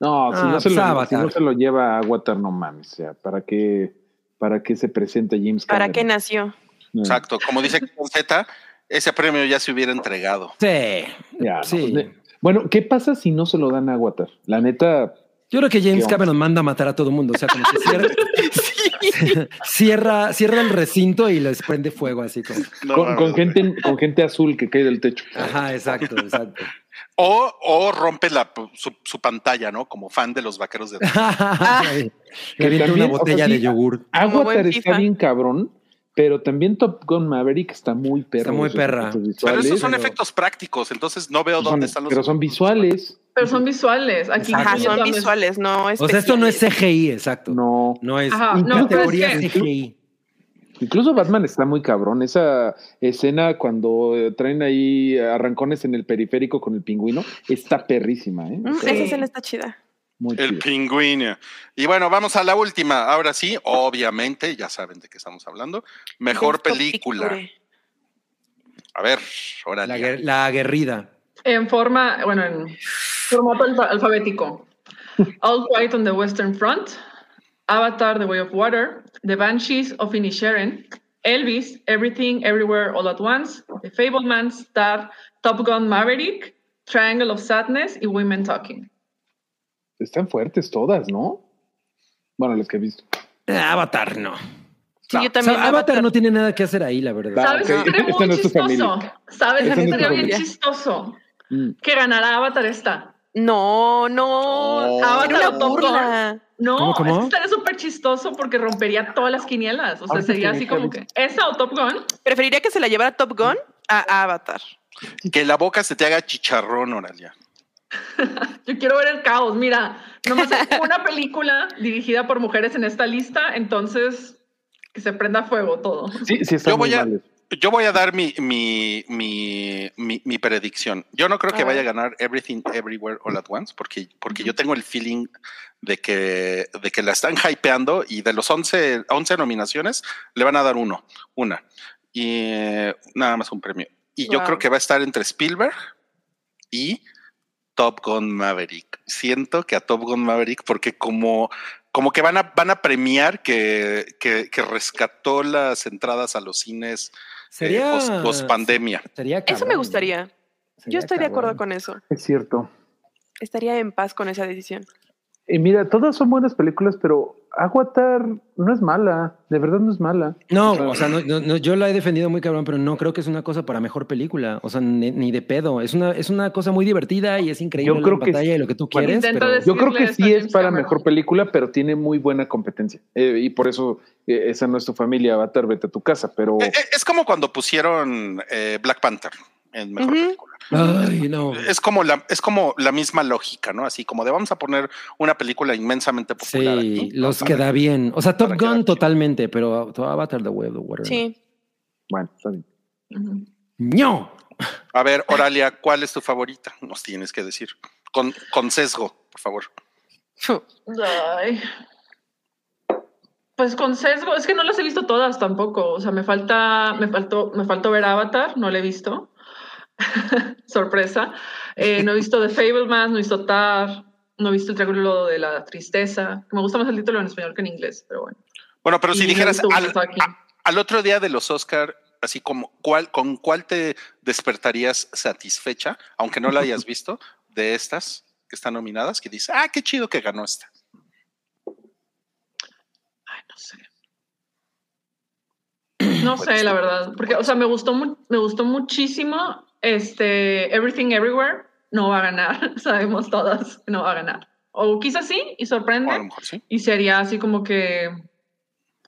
No, si, Ah, no se pues lo, si no se lo lleva a Avatar, no mames. O sea, ¿para qué, para qué se presenta James ¿Para Cameron? qué nació? No, Exacto. Como dice Z, ese premio ya se hubiera entregado. Sí. ya, sí. pues, bueno, ¿qué pasa si no se lo dan a Avatar? La neta, Yo creo que James. Cameron manda a matar a todo el mundo. O sea, como que cierra, cierra, cierra el recinto y les prende fuego así como. No, con, no, con no. gente, con gente azul que cae del techo. Ajá, exacto, exacto. O, o rompe la, su, su pantalla, ¿no? Como fan de los vaqueros de Le avienta una también, o sea, botella sí, de yogur. Avatar buen está bien cabrón, pero también Top Gun Maverick está muy perro. Está muy perra. Pero esos son pero- efectos prácticos, entonces no veo son- dónde están los. Pero son visuales. Pero son visuales. Aquí. Ajá, son también- visuales, no O sea, esto no es. CGI, exacto. No, No. es Ajá, no, pero es categoría que- CGI. Incluso Batman está muy cabrón. Esa escena cuando eh, traen ahí arrancones en el periférico con el pingüino está perrísima, ¿eh? Mm, Esa escena está chida. Muy El pingüino. Y bueno, vamos a la última. Ahora sí, obviamente, ya saben de qué estamos hablando. Mejor película. Picture. A ver, La, órale. guer- la aguerrida. En forma, bueno, en formato alfa- alfabético. All Quiet on the Western Front, Avatar, The Way of Water, The Banshees of Inisherin, Elvis, Everything, Everywhere, All at Once, The Fableman, Star, Top Gun Maverick, Triangle of Sadness y Women Talking. Están fuertes todas, ¿no? Bueno, las que he visto. Eh, Avatar, no. Sí, yo O también. sea, Avatar no tiene nada que hacer ahí, la verdad. ¿Sabes? ok. Sería Esta muy no chistoso. ¿Sabes? Esta no es tu Sería bien chistoso Mm. que ganara Avatar esta. No, no. Oh. Avatar una Top Gun. burla. No, ¿Cómo, cómo? es que estaría súper chistoso porque rompería todas las quinielas. O sea, sería así como que esa o Top Gun. Preferiría que se la llevara Top Gun a Avatar. Que la boca se te haga chicharrón, Oralia. Yo quiero ver el caos. Mira, nomás hay una película dirigida por mujeres en esta lista, entonces que se prenda fuego todo. Sí, sí, está Yo muy voy a- mal. Yo voy a dar mi, mi, mi, mi, mi predicción. Yo no creo que vaya a ganar Everything Everywhere All at Once, porque, porque yo tengo el feeling de que, de que la están hypeando y de los 11, 11 nominaciones le van a dar uno, una. Y eh, nada más un premio. Y yo Wow. creo que va a estar entre Spielberg y Top Gun Maverick. Siento que a Top Gun Maverick, porque como, como que van a, van a premiar que, que, que rescató las entradas a los cines Sería- post, pandemia. Sería Eso me cabrón, gustaría. Yo estoy de acuerdo cabrón. con eso. Es cierto. Estaría en paz con esa decisión. Y mira, todas son buenas películas, pero Avatar no es mala. De verdad no es mala. No, o sea, no, no- no, yo la he defendido muy cabrón, pero no creo que es una cosa para mejor película. O sea, ni, ni de pedo. Es una, es una cosa muy divertida y es increíble Yo la que sí. y lo que tú quieres. pero- Yo creo que sí es para Cameron. mejor película, pero tiene muy buena competencia. Eh, y por eso eh, esa no es tu familia, Avatar, vete a tu casa. Pero Eh, eh, Es como cuando pusieron eh, Black Panther en mejor película. Ay, no. Es como la, es como la misma lógica, ¿no? Así como de vamos a poner una película inmensamente popular. Sí, aquí, los ¿no? queda bien. O sea, Top Gun bien. totalmente, pero Avatar The Way of the Water. Sí. bueno, está bien. No. A ver, Oralia, ¿cuál es tu favorita? Nos tienes que decir. Con, con sesgo, por favor. Ay. Pues con sesgo, es que no las he visto todas tampoco. O sea, me falta, me faltó, me faltó ver Avatar, no la he visto. Sorpresa. Eh, no he visto The Fableman, no he visto Tar, no he visto el Triángulo de la Tristeza. Me gusta más el título en español que en inglés, pero bueno. Bueno, pero si Y dijeras al, a- al otro día de los Oscar, así como cuál, con cuál te despertarías satisfecha, aunque no la hayas visto, de estas que están nominadas, que dices, ah, qué chido que ganó esta. Ay, no sé. No sé, la verdad, porque, o sea, me gustó, me gustó muchísimo este Everything Everywhere. No va a ganar, sabemos todas que no va a ganar. O quizás sí, y sorprende, mejor sí. y sería así como que,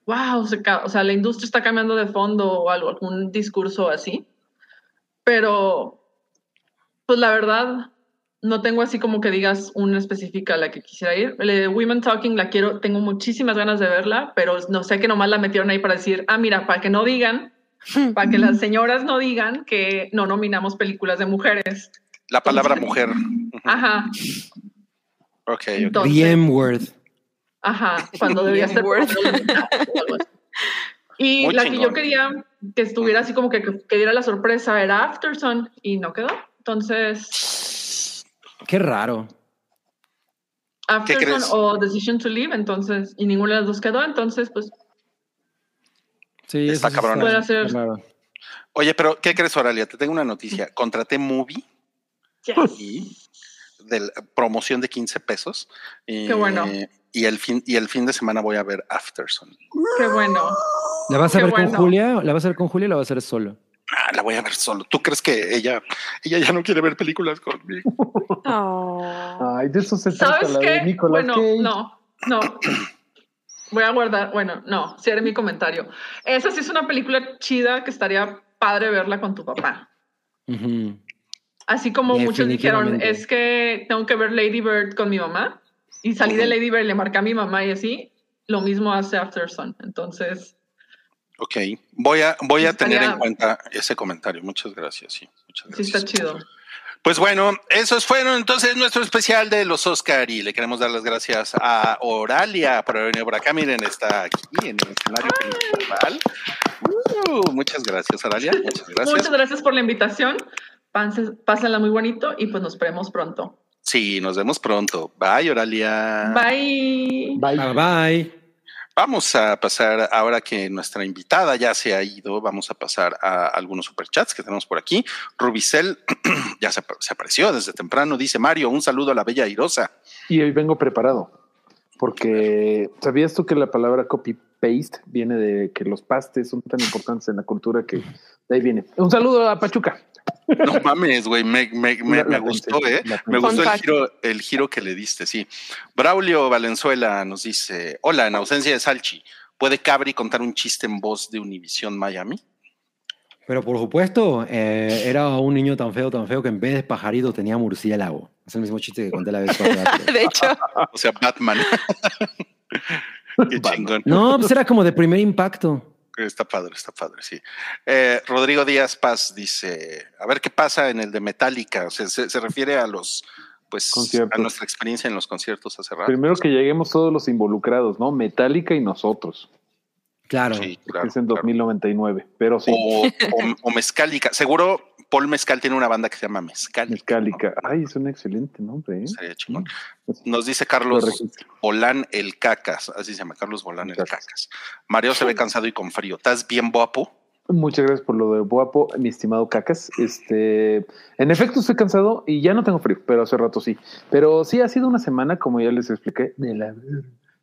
wow, se o sea, la industria está cambiando de fondo o algo, algún discurso así. Pero, pues la verdad, no tengo así como que digas una específica a la que quisiera ir. La de Women Talking la quiero, tengo muchísimas ganas de verla, pero no sé que nomás la metieron ahí para decir, ah, mira, para que no digan, para que las señoras no digan que no nominamos películas de mujeres. La palabra mujer. Ajá, Ok, ok. entonces, Bien worth. ajá, cuando debía ser. Y Muy la que yo quería que estuviera así como que, que diera la sorpresa era Afterson y no quedó. Entonces, Qué raro. Afterson o Decision to Leave, entonces, y ninguna de las dos quedó, entonces, pues, Sí, Está eso sí cabrón. Puede. Oye, pero ¿qué crees, Oralia? Te tengo una noticia. Contraté Movie yes. y de la promoción de 15 pesos. Y, Qué bueno. Y el, fin, y el fin de semana voy a ver Afterson. qué bueno. ¿La vas a Qué ver con bueno. Julia? ¿La vas a ver con Julia o la vas a ver solo? Ah, la voy a ver solo. ¿Tú crees que ella, ella ya no quiere ver películas conmigo? Oh. Ay, de eso se trata ¿Sabes la de qué? Nicolas Bueno, Cage. no, no. Voy a guardar, bueno, no, sí haré mi comentario. Esa sí es una película chida que estaría padre verla con tu papá. Así como muchos dijeron, es que tengo que ver Lady Bird con mi mamá y salí de. Lady Bird y le marqué a mi mamá y así, lo mismo hace Afterson. Entonces, Ok, voy a, voy a tener en cuenta ese comentario. Muchas gracias. Sí, muchas sí está chido. Pues bueno, esos fueron entonces nuestro especial de los Oscar y le queremos dar las gracias a Oralia por haber venido por acá. Miren, está aquí en el escenario principal. Uh, muchas gracias, Oralia. Muchas gracias. Muchas gracias por la invitación. Pásenla muy bonito y pues nos veremos pronto. Sí, nos vemos pronto. Bye, Oralia. Bye. Bye. Bye bye. Vamos a pasar, ahora que nuestra invitada ya se ha ido, vamos a pasar a algunos superchats que tenemos por aquí. Rubicel ya se, apareció desde temprano. Dice Mario, un saludo a la bella Airosa. Y hoy vengo preparado. Porque ¿sabías tú que la palabra copy paste viene de que los pastes son tan importantes en la cultura que de ahí viene? Un saludo a Pachuca. No mames, güey, me, me, me, La- me la gustó, pensé, ¿eh? Me gustó el fact. giro, el giro que le diste, sí. Braulio Valenzuela nos dice, hola, en ausencia de Salchi, ¿puede Cabri contar un chiste en voz de Univisión Miami? Pero por supuesto, eh, era un niño tan feo, tan feo que en vez de pajarito tenía murciélago. Es el mismo chiste que conté la vez pasada. De hecho, O sea, Batman. Qué chingón. No, pues era como de primer impacto. Está padre, está padre, sí. Eh, Rodrigo Díaz Paz dice, a ver qué pasa en el de Metallica. O sea, se, se refiere a los, pues, Conciertos. a nuestra experiencia en los conciertos hace rato. Primero que lleguemos todos los involucrados, ¿no? Metallica y nosotros. Claro. Sí, porque claro, es en claro. 2099. Pero sí, O, o, o Mezcalica. Seguro Paul Mezcal tiene una banda que se llama Mezcalica. Metallica. Ay, es un excelente nombre. ¿eh? Sería chingón. Nos dice Carlos Bolán el Cacas, así se llama Carlos Bolán el Cacas. Cacas. Mario se ve cansado y con frío. ¿Estás bien guapo? Muchas gracias por lo de guapo, mi estimado Cacas. Este, en efecto, estoy cansado y ya no tengo frío, pero hace rato sí. Pero sí ha sido una semana, como ya les expliqué, de la.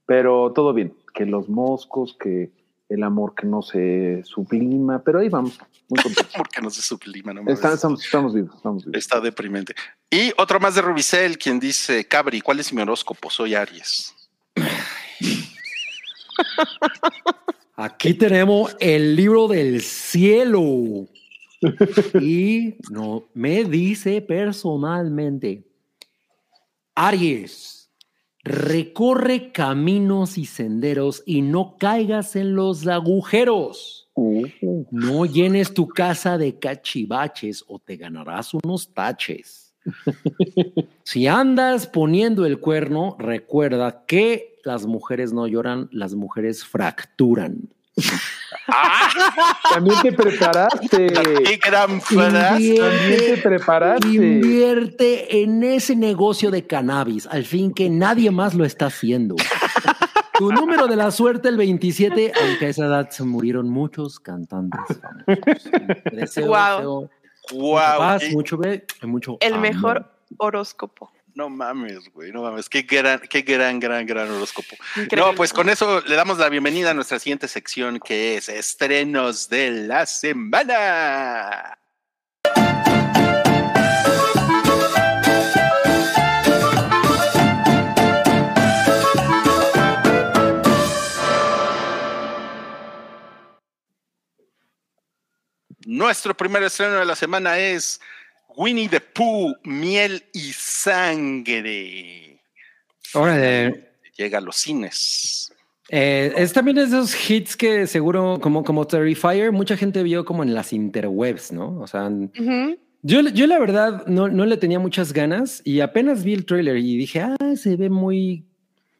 Pero todo bien, que los moscos, que el amor que no se sublima, pero ahí vamos, muy. Porque no se sublima, no Está- estamos vivos, estamos vivos. Está deprimente. Y otro más de Rubicel, quien dice, Cabri, ¿cuál es mi horóscopo? Soy Aries. Aquí tenemos el libro del cielo. Y no me dice personalmente, Aries, recorre caminos y senderos y no caigas en los agujeros. Uh. No llenes tu casa de cachivaches o te ganarás unos taches. Si andas poniendo el cuerno, recuerda que las mujeres no lloran, las mujeres fracturan. También te preparaste. ¡Qué gran frase! También te preparaste. Invierte en ese negocio de cannabis, al fin que nadie más lo está haciendo. Tu número de la suerte, el 27, aunque a esa edad se murieron muchos cantantes famosos. Deseo, ¡Wow! paz, qué- mucho be- mucho El amor. mejor horóscopo. No mames, güey, no mames. Qué gran, qué gran, gran, gran horóscopo. Increíble. No, pues con eso le damos la bienvenida a nuestra siguiente sección que es estrenos de la semana. Nuestro primer estreno de la semana es Winnie the Pooh, miel y sangre. Órale. Llega a los cines. Eh, es también de esos hits que seguro, como, como Terrifier, mucha gente vio como en las interwebs, ¿no? O sea, yo, yo la verdad no, no le tenía muchas ganas y apenas vi el trailer y dije, ah, se ve muy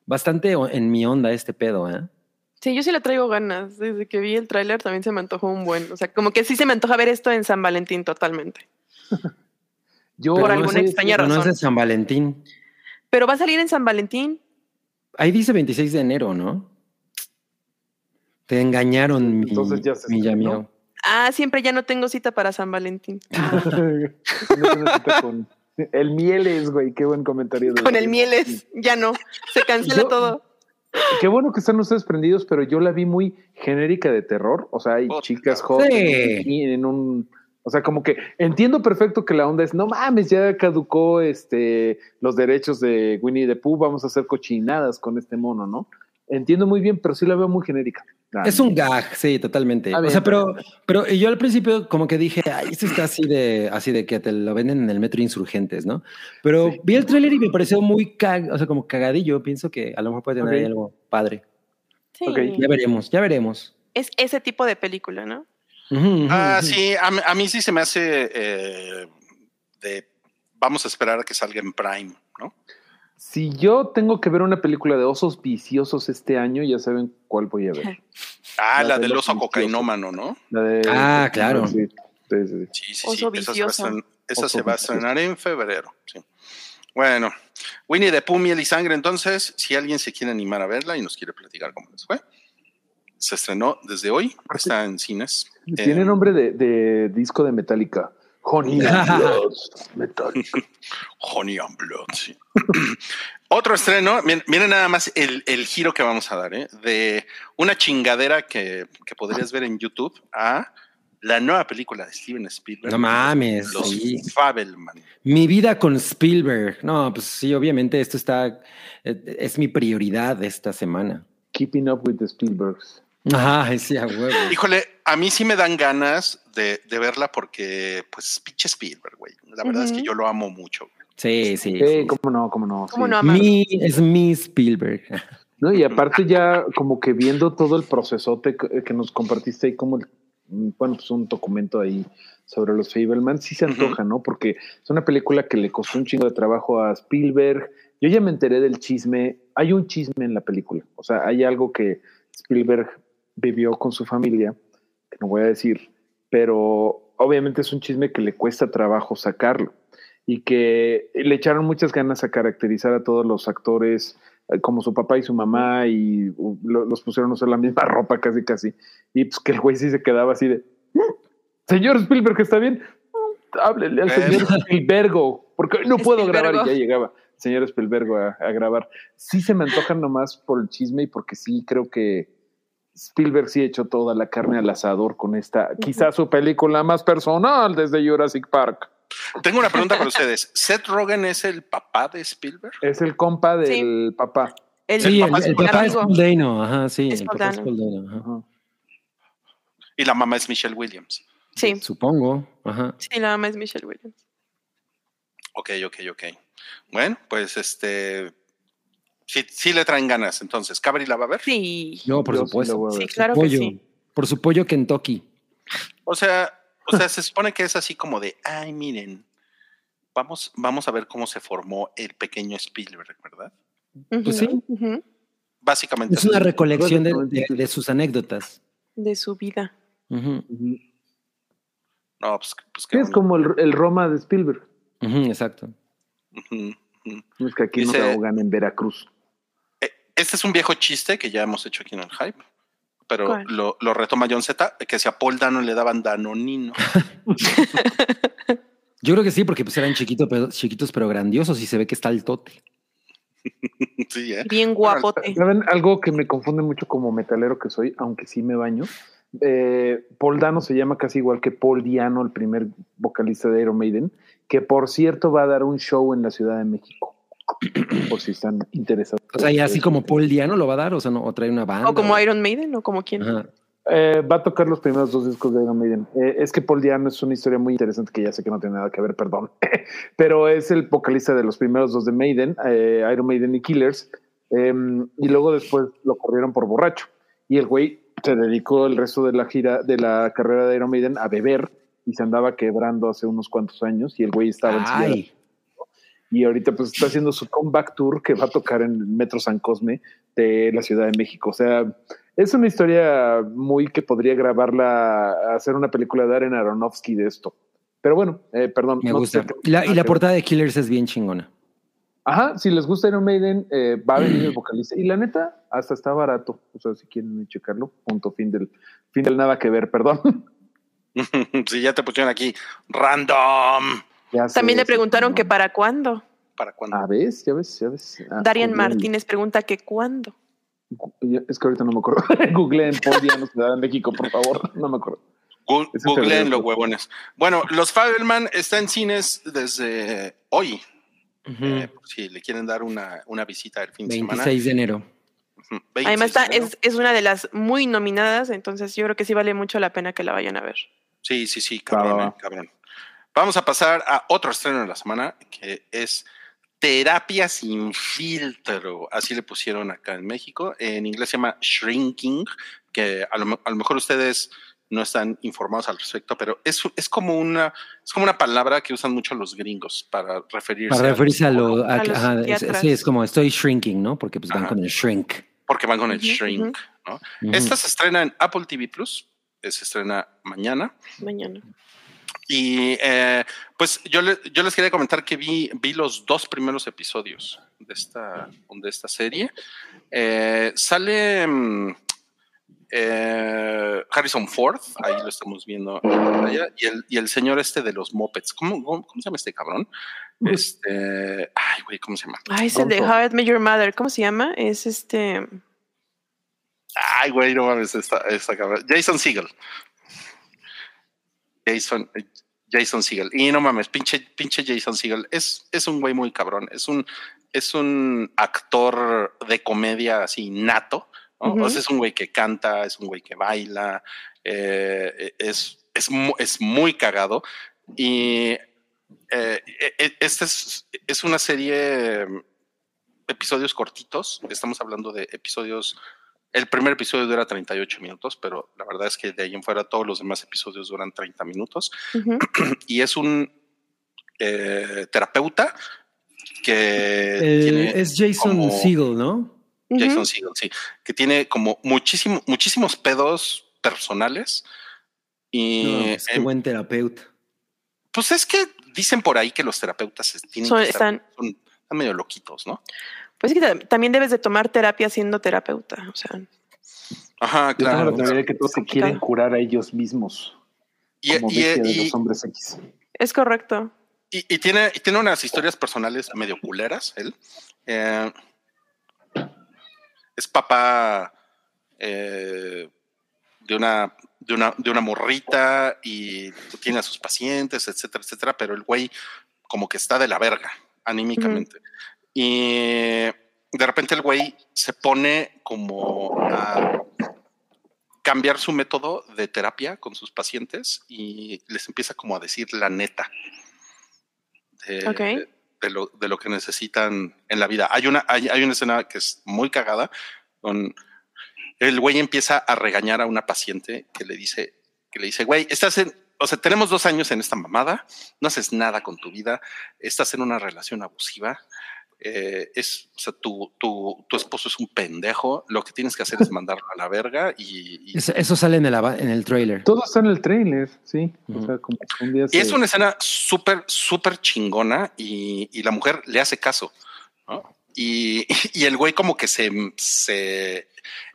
bastante en mi onda este pedo, ¿eh? Sí, yo sí le traigo ganas. Desde que vi el tráiler también se me antojó un buen. O sea, como que sí se me antoja ver esto en San Valentín totalmente. Yo Por no alguna sé- extraña Pero no es razón. de San Valentín. Pero va a salir en San Valentín. Ahí dice 26 de enero, ¿no? Te engañaron, mi, Entonces ya se mi. Ah, siempre ya no tengo cita para San Valentín. No tengo cita con- El mieles, güey, qué buen comentario. de- Con el mieles, ya no. Se cancela Yo- todo. Qué bueno que están ustedes prendidos, pero yo la vi muy genérica de terror. O sea, hay chicas jóvenes Sí. y en un. O sea, como que entiendo perfecto que la onda es, no mames, ya caducó este los derechos de Winnie the Pooh, vamos a hacer cochinadas con este mono, ¿no? Entiendo muy bien, pero sí la veo muy genérica. Es un gag, sí, totalmente. O sea, pero, pero yo al principio como que dije, ay, esto está así de, así de que te lo venden en el metro Insurgentes, ¿no? Pero vi el tráiler y me pareció muy, cag o sea, como cagadillo. Pienso que a lo mejor puede tener ahí algo padre. Sí. Ok, Ya veremos, ya veremos. Es ese tipo de película, ¿no? Ah, sí, a, mí- a mí sí se me hace eh, de vamos a esperar a que salga en Prime, ¿no? Si yo tengo que ver una película de osos viciosos este año, ya saben cuál voy a ver. Ah, La la de del oso cocainómano, ¿no? La de- Ah, claro. Sí, sí, sí. Sí, sí, sí. Oso Esa, se va, a vicioso. esa se va a estrenar en febrero. sí. Bueno, Winnie the Pooh, miel y sangre. Entonces, si alguien se quiere animar a verla y nos quiere platicar cómo les fue, se estrenó desde hoy, está en cines. Tiene Eh, nombre de, de disco de Metallica. Honey and Blood, Metallica. Honey and Blood, sí. Otro estreno, miren, miren nada más el, el giro que vamos a dar, ¿eh? de una chingadera que, que podrías ver en YouTube a la nueva película de Steven Spielberg. No mames, Los sí. Fabelman. Mi vida con Spielberg. No, pues sí, obviamente esto está, eh, es mi prioridad esta semana. Keeping Up with the Spielbergs. Ajá, sí, a huevo. Híjole, a mí sí me dan ganas de, de verla porque, pues, pinche Spielberg, güey. La verdad es que yo lo amo mucho. güey. Sí, sí. Sí, sí. cómo no, cómo no. ¿Cómo sí. no? Mi, es mi Spielberg. No, y aparte ya como que viendo todo el procesote que que nos compartiste ahí como el, bueno, pues un documento ahí sobre los Fableman, sí se antoja, ¿no? Porque es una película que le costó un chingo de trabajo a Spielberg. Yo ya me enteré del chisme. Hay un chisme en la película. O sea, hay algo que Spielberg vivió con su familia, que no voy a decir, pero obviamente es un chisme que le cuesta trabajo sacarlo y que le echaron muchas ganas a caracterizar a todos los actores eh, como su papá y su mamá y lo- los pusieron a usar la misma ropa casi casi y pues que el güey sí se quedaba así de Señor Spielberg, ¿está bien? Háblele al señor Spielbergo, porque hoy no puedo Spielbergo. grabar y ya llegaba el señor Spielbergo a, a grabar. Sí se me antojan nomás por el chisme y porque sí creo que Spielberg sí echó toda la carne al asador con esta, quizás su película más personal desde Jurassic Park. Tengo una pregunta para ustedes. ¿Seth Rogen es el papá de Spielberg? Es el compa del papá. El, Sí, el, papá es el Paul papá es amigo. Paul Dano, ajá, sí, Es el papá es Dano. Paul Dano, ajá. Ajá. Y la mamá es Michelle Williams. Sí, Supongo, ajá. sí, la mamá es Michelle Williams. Ok, ok, ok. Bueno, pues este. Sí, sí le traen ganas. Entonces, ¿Cabri la va a ver? Sí, Yo, por Yo sí supuesto. sí, ver. claro que pollo, sí. Por su pollo Kentucky. O sea, o sea, se supone que es así como de, ay, miren, vamos, vamos a ver cómo se formó el pequeño Spielberg, ¿verdad? Pues sí. Básicamente. Es una así. recolección de, de- sí. de sus anécdotas. De su vida. No, pues, pues qué Sí, es bonito. como el, el Roma de Spielberg. exacto. Es que aquí no Dice- se ahogan en Veracruz. Este es un viejo chiste que ya hemos hecho aquí en el hype, pero lo retoma John Z, que si a Paul Dano le daban danonino. Yo creo que sí, porque pues eran chiquitos, pero, chiquitos pero grandiosos y se ve que está el tote. sí, ¿eh? Bien guapote. ¿Saben algo que me confunde mucho como metalero que soy, aunque sí me baño? Eh, Paul Dano se llama casi igual que Paul Diano, el primer vocalista de Iron Maiden, que por cierto va a dar un show en la Ciudad de México. Por si están interesados. O sea, y así como Paul Diano lo va a dar, o sea, no, o trae una banda. O como Iron Maiden, o como quien. Ajá. Eh, va a tocar los primeros dos discos de Iron Maiden. Eh, es que Paul Diano es una historia muy interesante que ya sé que no tiene nada que ver, perdón. Pero es el vocalista de los primeros dos de Maiden, eh, Iron Maiden y Killers. eh, y luego después lo corrieron por borracho. Y el güey se dedicó el resto de la gira, de la carrera de Iron Maiden a beber y se andaba quebrando hace unos cuantos años. Y el güey estaba en y ahorita pues está haciendo su comeback tour que va a tocar en el Metro San Cosme de la Ciudad de México. O sea, es una historia muy que podría grabarla, hacer una película de Darren Aronofsky de esto. Pero bueno, eh, perdón. me no gusta. sé Y la, y la portada de Killers es bien chingona. Ajá, si les gusta Iron Maiden, eh, va a venir el vocalista. Y la neta, hasta está barato. O sea, si quieren checarlo, punto, fin del, fin del nada que ver, perdón. sí, ya te pusieron aquí random. Ya sé, También le preguntaron no. que para cuándo. ¿Para cuándo? Ah, ves, ya ves, ya ves. Ah, Darian googleen. Martínez pregunta que cuándo. Es que ahorita no me acuerdo. Google en Paul Diano, Ciudad de México, por favor. No me acuerdo. Gu- Es en Googleen los huevones. Bueno, Los Fabelman está en cines desde hoy. Eh, por si le quieren dar una, una visita el fin de semana. 26 de enero. Además, 26 está, de enero. es, es una de las muy nominadas, entonces yo creo que sí vale mucho la pena que la vayan a ver. Sí, sí, sí, cabrón, eh, cabrón. Vamos a pasar a otro estreno de la semana, que es Terapia sin filtro. Así le pusieron acá en México. En inglés se llama Shrinking, que a lo, me- a lo mejor ustedes no están informados al respecto, pero es, es como una es como una palabra que usan mucho los gringos para referirse Para a- referirse a lo. a- A los ajá, es- sí, es como estoy shrinking, ¿no? Porque pues van Ajá. con el shrink. porque van con el shrink. ¿no? Esta se estrena en Apple TV Plus, eh, se estrena mañana. Mañana. Y eh, pues yo, le- yo les quería comentar que vi, vi los dos primeros episodios de esta, de esta serie. Eh, sale mm, eh, Harrison Ford, ahí lo estamos viendo en pantalla, y el, y el señor este de los mopeds. ¿Cómo, cómo, cómo se llama este cabrón? Este, ay, güey, ¿cómo se llama? Ay, es el de. How I Met Your Mother. ¿Cómo se llama? Es este. Ay, güey, no mames, esta, esta cabrón. Jason Segel. Jason, eh, Jason Segel. Y no mames, pinche, pinche Jason Segel. Es, es un güey muy cabrón. Es un, es un actor de comedia así nato. O sea, es un güey que canta, es un güey que baila, eh, es, es, es muy cagado. Y eh, eh, esta es, es una serie mm, episodios cortitos. Estamos hablando de episodios. El primer episodio dura 38 minutos, pero la verdad es que de ahí en fuera todos los demás episodios duran 30 minutos. Y es un eh, terapeuta que tiene es Jason como- Segel, ¿no? Jason. Segel, sí, que tiene como muchísimo, muchísimos pedos personales. Y No, pues, qué em, buen terapeuta. pues es que dicen por ahí que los terapeutas es- tienen Son- que estar- están- son- están medio loquitos, ¿no? Pues es que ta- también debes de tomar terapia siendo terapeuta. O sea, Ajá, Yo tengo claro. la teoría que todos se quieren curar a ellos mismos. Y, como y- bestia de y- los hombres X. Es correcto. y- y tiene, y tiene unas historias personales medio culeras, él. Eh, es papá eh, de, una, de, una, de una morrita y tiene a sus pacientes, etcétera, etcétera, pero el güey como que está de la verga anímicamente. Y de repente el güey se pone como a cambiar su método de terapia con sus pacientes y les empieza como a decir la neta de, lo, de lo que necesitan en la vida. Hay una, hay, hay una escena que es muy cagada con el güey empieza a regañar a una paciente que le dice, que le dice, güey, estás en, o sea, tenemos dos años en esta mamada, no haces nada con tu vida, estás en una relación abusiva, eh, es, o sea, tu, tu, tu esposo es un pendejo, lo que tienes que hacer es mandarlo a la verga y, y- Eso, eso sale en el, en el trailer. Todo está en el trailer, sí. O Ujú. sea, como un día y es una escena súper, súper chingona y, y la mujer le hace caso. ¿no? Y, y el güey como que se, se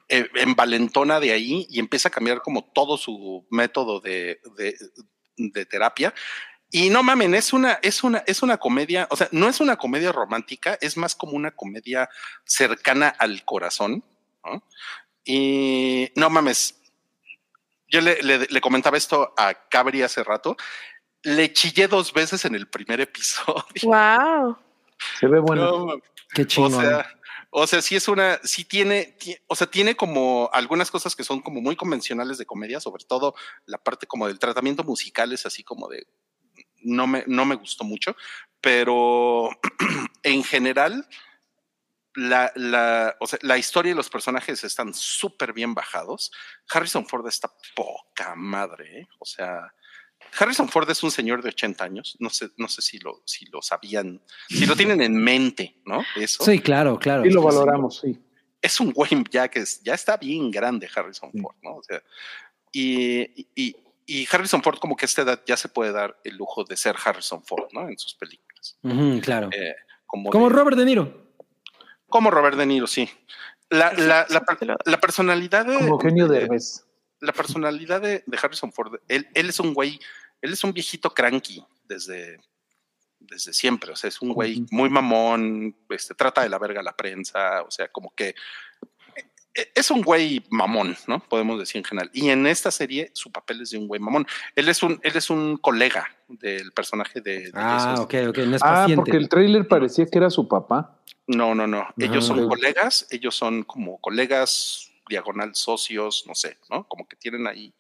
eh, envalentona de ahí y empieza a cambiar como todo su método de, de, de terapia. Y no mamen, es una, es una, es una comedia, o sea, no es una comedia romántica, es más como una comedia cercana al corazón. ¿no? Y no mames, yo le, le- le comentaba esto a Cabri hace rato. Le chillé dos veces en el primer episodio. Wow. se ve bueno. No. Qué O chingón. sea, o sea, sí es una, sí tiene, ti- o sea, tiene como algunas cosas que son como muy convencionales de comedia, sobre todo la parte como del tratamiento musical es así como de, no me, no me gustó mucho, pero en general, la, la, o sea, la historia y los personajes están súper bien bajados. Harrison Ford está poca madre, ¿eh? o sea, Harrison Ford es un señor de 80 años, no sé, no sé si lo, si lo sabían, si lo tienen en mente, ¿no? Eso Sí, claro, claro. Y lo valoramos, sí. es un güey ya que es- ya está bien grande Harrison. Ford, ¿no? O sea, y, y, y Harrison Ford como que a esta edad ya se puede dar el lujo de ser Harrison Ford, ¿no? En sus películas. Claro. Eh, como, Como de- Robert De Niro. como Robert De Niro, sí. La, la, la, per- la personalidad de, Como Eugenio de- la personalidad de, de Harrison Ford, él, él es un güey, él es un viejito cranky desde, desde siempre, o sea, es un güey muy mamón, este, trata de la verga a la prensa, o sea, como que es un güey mamón, ¿no? Podemos decir en general. Y en esta serie su papel es de un güey mamón. Él es un, él es un colega del personaje de, de Ah, ok, ok. No es Ah, paciente. porque el trailer parecía que era su papá. No, no, no. Ellos Ah. son colegas, ellos son como colegas, diagonal socios, no sé, ¿no? Como que tienen ahí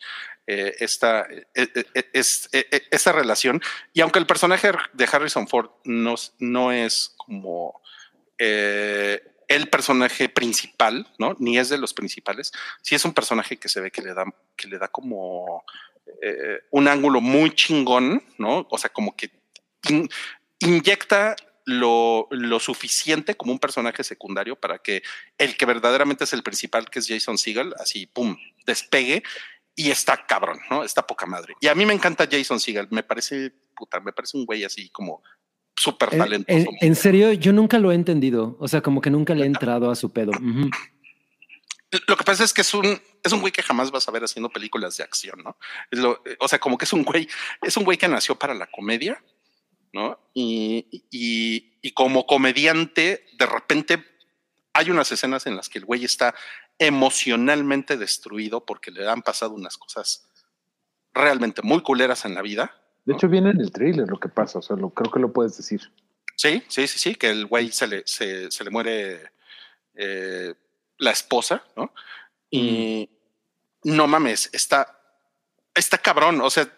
eh, esta, eh, eh, es, esta relación. Y aunque el personaje de Harrison Ford no, es- no es como eh, el personaje principal, ¿no? Ni es de los principales, sí es un personaje que se ve que le da, que le da como eh, un ángulo muy chingón, ¿no? O sea, como que in- inyecta lo, lo suficiente como un personaje secundario para que el que verdaderamente es el principal, que es Jason Segel, así, pum, despegue y está cabrón, ¿no? Está poca madre. Y a mí me encanta Jason Segel, me parece, puta, me parece un güey así como súper En, talentoso. en- en serio, yo nunca lo he entendido. O sea, como que nunca le he entrado a su pedo. Lo que pasa es que es un, es un güey que jamás vas a ver haciendo películas de acción, ¿no? Es lo- o sea, como que es un güey, es un güey que nació para la comedia, ¿no? Y, y, y como comediante, de repente hay unas escenas en las que el güey está emocionalmente destruido porque le han pasado unas cosas realmente muy culeras en la vida. De hecho, viene en el trailer lo que pasa. O sea, lo, creo que lo puedes decir. Sí, sí, sí, sí, que el güey se le, se, se le muere eh, la esposa, ¿no? Y no mames, está, está cabrón. O sea,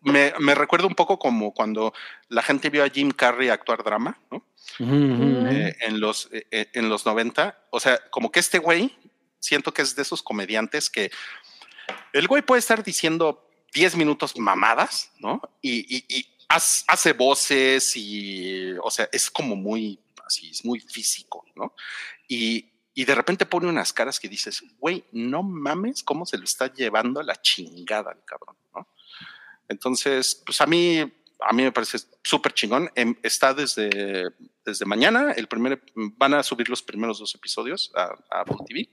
me, me recuerda un poco como cuando la gente vio a Jim Carrey actuar drama, ¿no? Eh, en, los, eh, en los 90. O sea, como que este güey, siento que es de esos comediantes que el güey puede estar diciendo 10 minutos mamadas, ¿no? Y, hace voces y, o sea, es como muy, así, es muy físico, ¿no? Y, de repente pone unas caras que dices, güey, no mames cómo se lo está llevando la chingada el cabrón, ¿no? Entonces, pues a mí, a mí me parece súper chingón. Em, Está desde, desde mañana, el primer, van a subir los primeros dos episodios a, a Apple TV.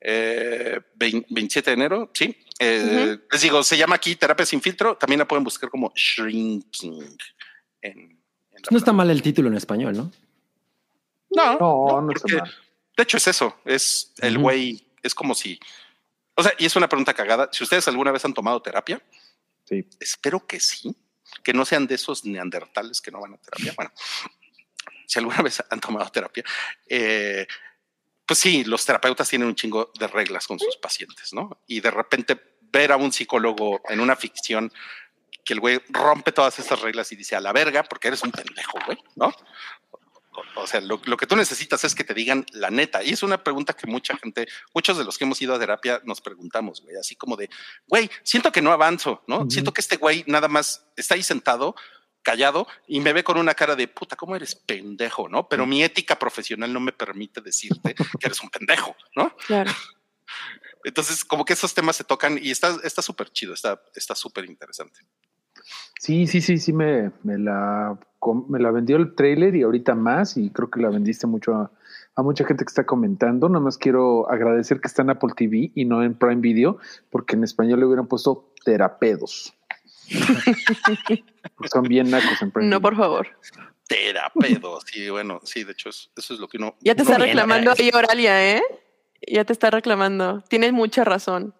Eh, vein- 27 de enero, sí. Eh, Les digo, se llama aquí terapia sin filtro. También la pueden buscar como shrinking. En, No está mal el título en español, ¿no? No, No, no está porque, mal. De hecho, es eso. Es el güey, es como si. O sea, y es una pregunta cagada. Si ustedes alguna vez han tomado terapia, Sí. espero que sí, que no sean de esos neandertales que no van a terapia. Bueno, si alguna vez han tomado terapia, eh, pues sí, los terapeutas tienen un chingo de reglas con sus pacientes, ¿no? Y de repente ver a un psicólogo en una ficción que el güey rompe todas esas reglas y dice a la verga porque eres un pendejo, güey, ¿no? O, sea, lo, lo que tú necesitas es que te digan la neta. Y es una pregunta que mucha gente, muchos de los que hemos ido a terapia nos preguntamos, güey, así como de, güey, siento que no avanzo, ¿no? Siento que este güey nada más está ahí sentado, callado, y me ve con una cara de puta, ¿cómo eres pendejo, no? Pero mi ética profesional no me permite decirte que eres un pendejo, ¿no? Claro. Entonces, como que esos temas se tocan y está está súper chido, está está súper interesante. Sí, sí, sí, sí, me, me, la, me la vendió el trailer y ahorita más, y creo que la vendiste mucho a, a mucha gente que está comentando. Nada más quiero agradecer que está en Apple TV y no en Prime Video, porque en español le hubieran puesto terapedos. Son bien nacos en No, por favor. Terapedo, sí, bueno, sí, de hecho, es- eso es lo que uno. Ya te está reclamando ahí Oralia, ¿eh? Ya te está reclamando. Tienes mucha razón.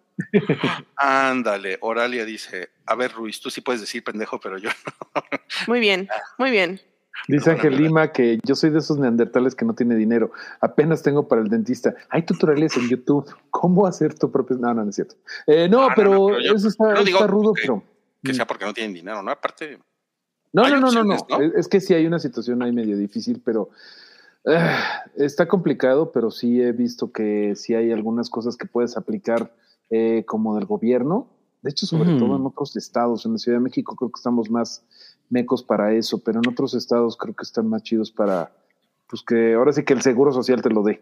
Ándale, Oralia dice: A ver, Ruiz, tú sí puedes decir pendejo, pero yo no. Muy bien, muy bien. Dice Ángel. Lima que yo soy de esos neandertales que no tiene dinero. Apenas tengo para el dentista. Hay tutoriales en YouTube. ¿Cómo hacer tu propio? No, no, no es cierto. Eh, no, No, pero, no, pero yo- eso está, yo digo está rudo, pero. Que Mm. sea porque no tienen dinero, ¿no? Aparte, No, no, no, no, no. Es, que sí hay una situación ahí medio difícil, pero ah, está complicado, pero sí he visto que sí hay algunas cosas que puedes aplicar eh, como del gobierno. De hecho, sobre todo en otros estados, en la Ciudad de México creo que estamos más mecos para eso, pero en otros estados creo que están más chidos para, pues que ahora sí que el seguro social te lo dé.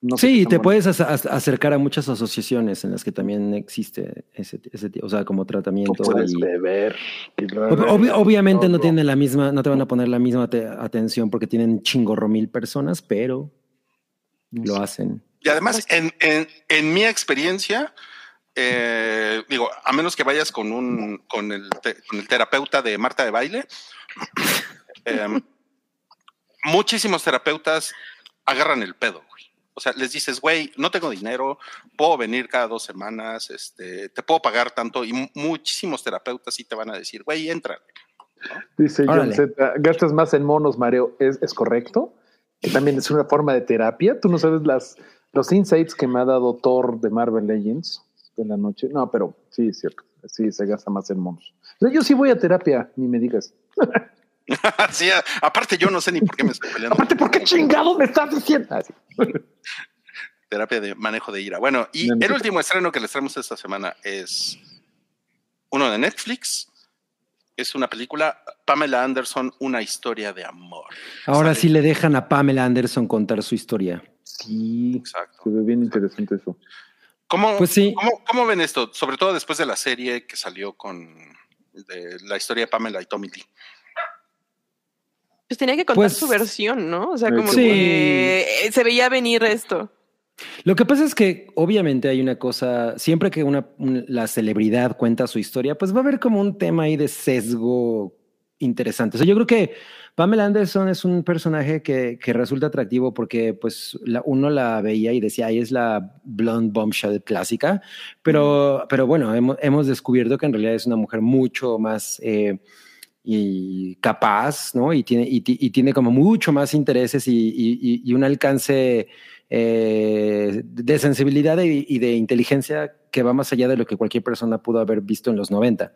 No sé sí, te bueno. puedes ac- ac- acercar a muchas asociaciones en las que también existe ese, ese o sea, como tratamiento. puedes y- beber. y Ob- obviamente no, no. tienen la misma, no te van a poner la misma te- atención porque tienen chingorro mil personas, pero lo hacen. y además, en, en, en mi experiencia, eh, digo, a menos que vayas con un con el, te- con el terapeuta de Marta de baile, eh, muchísimos terapeutas agarran el pedo. O sea, les dices, güey, no tengo dinero, puedo venir cada dos semanas, este, te puedo pagar tanto, y mu- muchísimos terapeutas sí te van a decir, güey, entra. Dice John. Z, gastas más en monos, Mareo. ¿Es, es correcto? Que también es una forma de terapia. Tú no sabes las, los insights que me ha dado Thor de Marvel Legends de la noche. No, pero sí, es cierto. Sí, se gasta más en monos. Yo sí voy a terapia, ni me digas. sí, a- aparte yo no sé ni por qué me estoy peleando. Aparte, ¿por qué chingado me estás diciendo? Terapia de manejo de ira. Bueno, y el último estreno que les traemos esta semana es uno de Netflix. Es una película, Pamela Anderson, una historia de amor. Ahora Sale- sí le dejan a Pamela Anderson contar su historia. Sí, Exacto. se ve bien interesante eso. ¿Cómo, Pues sí. cómo, cómo ven esto? Sobre todo después de la serie que salió con de la historia de Pamela y Tommy Lee. Pues tenía que contar Pues- su versión, ¿no? O sea, como que eh, se veía venir esto. Lo que pasa es que obviamente hay una cosa, siempre que una, un- la celebridad cuenta su historia, pues va a haber como un tema ahí de sesgo interesante. O sea, yo creo que Pamela Anderson es un personaje que, que resulta atractivo porque pues la- uno la veía y decía, ahí es la blonde bombshell clásica, pero, pero bueno, hemos, hemos descubierto que en realidad es una mujer mucho más... eh, y capaz, ¿no? Y tiene, y, ti- y tiene como mucho más intereses y, y- y- un alcance eh, de sensibilidad y, de inteligencia que va más allá de lo que cualquier persona pudo haber visto en los 90.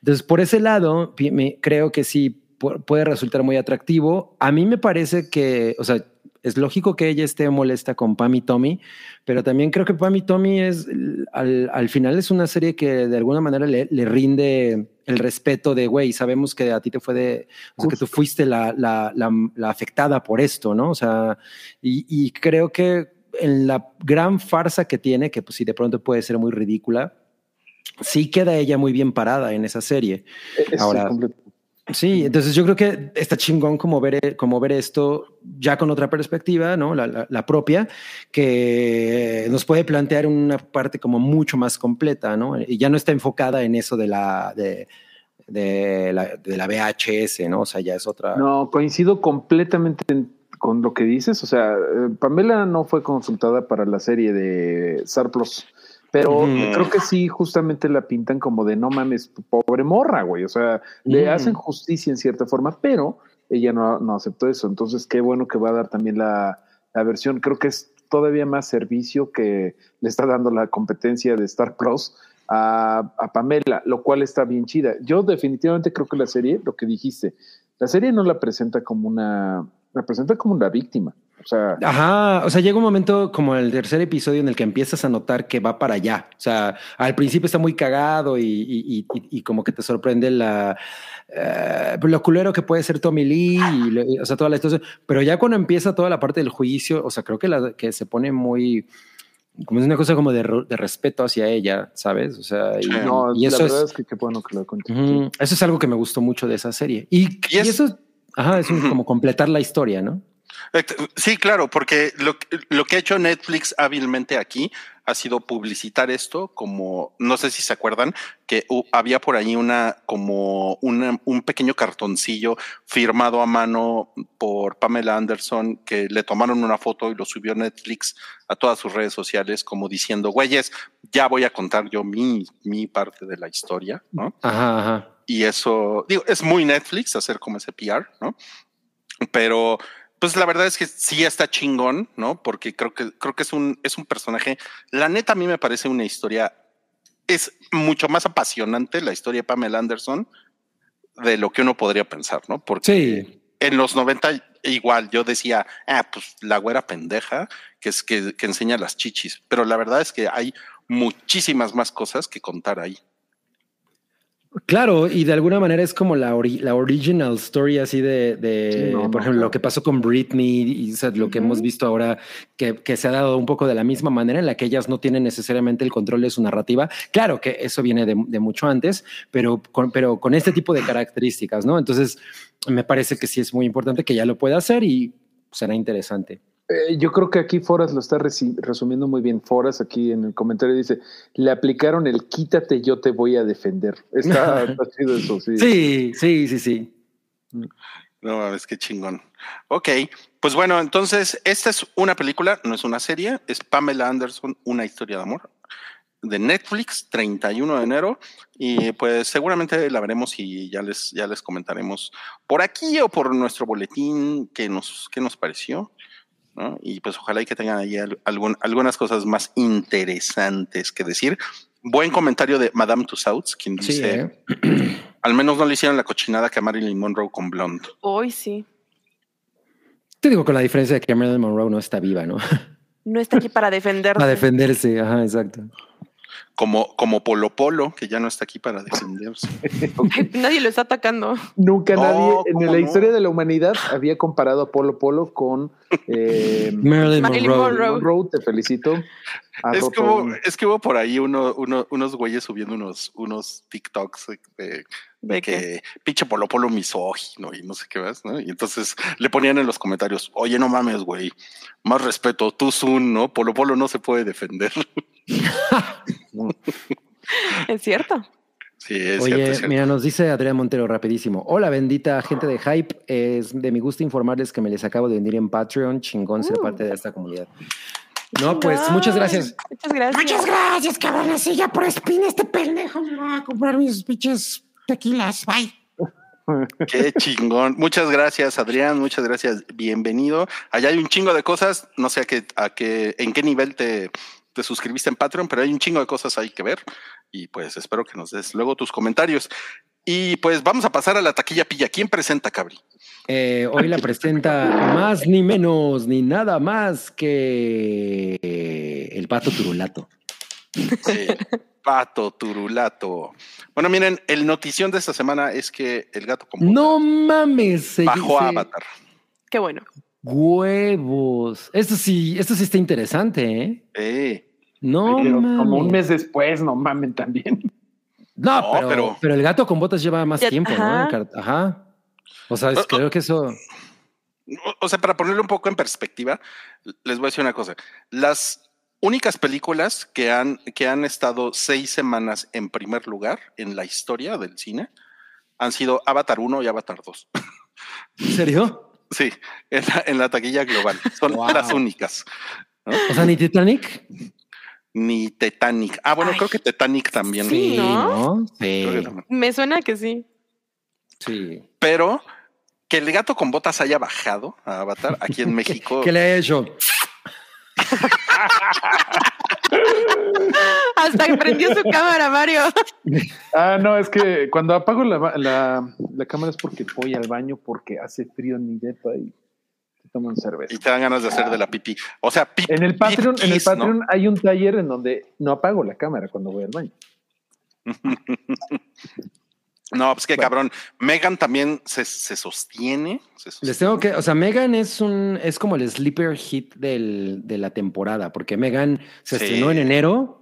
Entonces, por ese lado, creo que sí pu- puede resultar muy atractivo. A mí me parece que, o sea, es lógico que ella esté molesta con Pam y Tommy, pero también creo que Pam y Tommy es, al, al final es una serie que de alguna manera le rinde el respeto de, güey, sabemos que a ti te fue de, o sea, que tú fuiste la, la, la, la afectada por esto, ¿no? O sea, y, y creo que en la gran farsa que tiene, que pues sí de pronto puede ser muy ridícula, sí queda ella muy bien parada en esa serie. Eso Ahora- completo. Sí, entonces yo creo que está chingón como ver, como ver esto ya con otra perspectiva, ¿no? La, la, la, propia, que nos puede plantear una parte como mucho más completa, ¿no? Y ya no está enfocada en eso de la, de, de la, de la VHS, ¿no? O sea, ya es otra. No, coincido completamente con lo que dices. O sea, eh, Pamela no fue consultada para la serie de Star Pero creo que sí, justamente la pintan como de no mames, pobre morra, güey. O sea, le hacen justicia en cierta forma, pero ella no, no, aceptó eso. Entonces, qué bueno que va a dar también la, la, versión. Creo que es todavía más servicio que le está dando la competencia de Star Plus a, a Pamela, lo cual está bien chida. Yo definitivamente creo que la serie, lo que dijiste, la serie no la presenta como una, la presenta como una víctima. O sea, Ajá, o sea, llega un momento como el tercer episodio en el que empiezas a notar que va para allá. O sea, al principio está muy cagado y, y, y, y como que te sorprende la uh, lo culero que puede ser Tommy Lee y, o sea, toda la historia. Pero ya cuando empieza toda la parte del juicio, o sea, creo que, la, que se pone muy como es una cosa como de, de, respeto hacia ella, ¿sabes? O sea, y, no, y eso la verdad es, es que qué bueno que lo conté. Uh, eso es algo que me gustó mucho de esa serie. Y, y eso, ajá, es un, como completar la historia, ¿no? Sí, claro, porque lo, lo, que ha hecho Netflix hábilmente aquí ha sido publicitar esto como, no sé si se acuerdan, que había por ahí una, como una, un pequeño cartoncillo firmado a mano por Pamela Anderson que le tomaron una foto y lo subió Netflix a todas sus redes sociales como diciendo, güeyes, ya voy a contar yo mi, mi parte de la historia, ¿no? Ajá, ajá. Y eso, digo, es muy Netflix hacer como ese PR, ¿no? Pero pues la verdad es que sí está chingón, ¿no? Porque creo que creo que es un es un personaje. La neta a mí me parece una historia es mucho más apasionante la historia de Pamela Anderson de lo que uno podría pensar, ¿no? Porque sí. en los 90 igual yo decía, ah, pues la güera pendeja que es que, que enseña las chichis, pero la verdad es que hay muchísimas más cosas que contar ahí. Claro, y de alguna manera es como la, ori la original story así de, de sí, no, por ejemplo, no. lo que pasó con Britney y o sea, lo que uh -huh. hemos visto ahora, que, que, se ha dado un poco de la misma manera en la que ellas no tienen necesariamente el control de su narrativa. Claro que eso viene de, de mucho antes, pero con, pero con este tipo de características, ¿no? Entonces, me parece que sí es muy importante que ya lo pueda hacer y será interesante. Eh, yo creo que aquí Foras lo está resumiendo muy bien. Foras aquí en el comentario dice, le aplicaron el quítate, yo te voy a defender. Está, está chido eso, sí. Sí, sí, sí, sí. No, es que chingón. Ok, pues bueno, entonces esta es una película, no es una serie, es Pamela Anderson, una historia de amor de Netflix, 31 de enero, y pues seguramente la veremos y ya les, ya les comentaremos por aquí o por nuestro boletín qué nos, qué nos pareció. ¿No? Y pues ojalá y que tengan ahí algún, algunas cosas más interesantes que decir. Buen comentario de Madame Tussauds, quien dice, sí, eh. al menos no le hicieron la cochinada que a Marilyn Monroe con Blonde. Hoy sí. Te digo con la diferencia de que Marilyn Monroe no está viva, ¿no? No está aquí para defenderse. Para defenderse, ajá, exacto. Como, como Polo Polo, que ya no está aquí para defenderse. Nadie lo está atacando. Nunca no, nadie en la no? historia de la humanidad había comparado a Polo Polo con eh, Marilyn, Marilyn Monroe. Monroe. Monroe. Te felicito. Es que, hubo, es que hubo por ahí uno, uno, unos güeyes subiendo unos, unos TikToks de, de que pinche Polo Polo misógino y no sé qué más, ¿no? Y entonces le ponían en los comentarios, oye, no mames, güey, más respeto, tú Zoom, ¿no? Polo Polo no se puede defender. es cierto. Sí, es Oye, cierto, es cierto. mira, nos dice Adrián Montero rapidísimo. Hola, bendita gente de Hype. Es de mi gusto informarles que me les acabo de unir en Patreon. Chingón uh. ser parte de esta comunidad. No, pues no, muchas gracias. Muchas gracias. Muchas gracias, cabrón. Así ya por spin este pendejo me va a comprar mis pinches tequilas. Bye. Qué chingón. Muchas gracias, Adrián. Muchas gracias. Bienvenido. Allá hay un chingo de cosas. No sé a qué, a qué, en qué nivel te, te suscribiste en Patreon, pero hay un chingo de cosas ahí que ver. Y pues espero que nos des luego tus comentarios. Y pues vamos a pasar a la taquilla pilla. ¿Quién presenta, Cabri? Eh, hoy la presenta más ni menos ni nada más que el pato turulato. Sí, pato turulato. Bueno, miren, el notición de esta semana es que el gato como no mames bajó a Avatar. Qué bueno. Huevos. Esto sí, esto sí está interesante, ¿eh? Eh. No, Pero como un mes después, no mamen también. No, No, pero, pero- pero... el gato con botas lleva más tiempo, ¿no? ajá. O sea, es- creo que eso. O- O sea, para ponerlo un poco en perspectiva, les voy a decir una cosa. Las únicas películas que han, que han estado seis semanas en primer lugar en la historia del cine han sido Avatar 1 y Avatar 2. ¿En serio? Sí, en la, en la taquilla global. Son Wow. las únicas. O sea, ni Titanic. Ni Titanic. Ah, bueno, Ay. creo que Titanic también. Sí, ¿no? Sí. También. Me suena que sí. sí. Pero que el gato con botas haya bajado a Avatar aquí en México. ¿Qué le he hecho? Hasta que prendió su cámara, Mario. Ah, no, es que cuando apago la, la, la cámara es porque voy al baño porque hace frío en mi depa y se toman cerveza. y te dan ganas de hacer de la pipí. O sea, pip- En el Patreon, en el. Patreon hay un taller en donde no apago la cámara cuando voy al baño. No, pues qué Bueno. cabrón. Megan también se, se sostiene. se sostiene. Les tengo que, o sea, Megan es un, es como el sleeper hit del, de la temporada, porque Megan se Sí. estrenó en enero.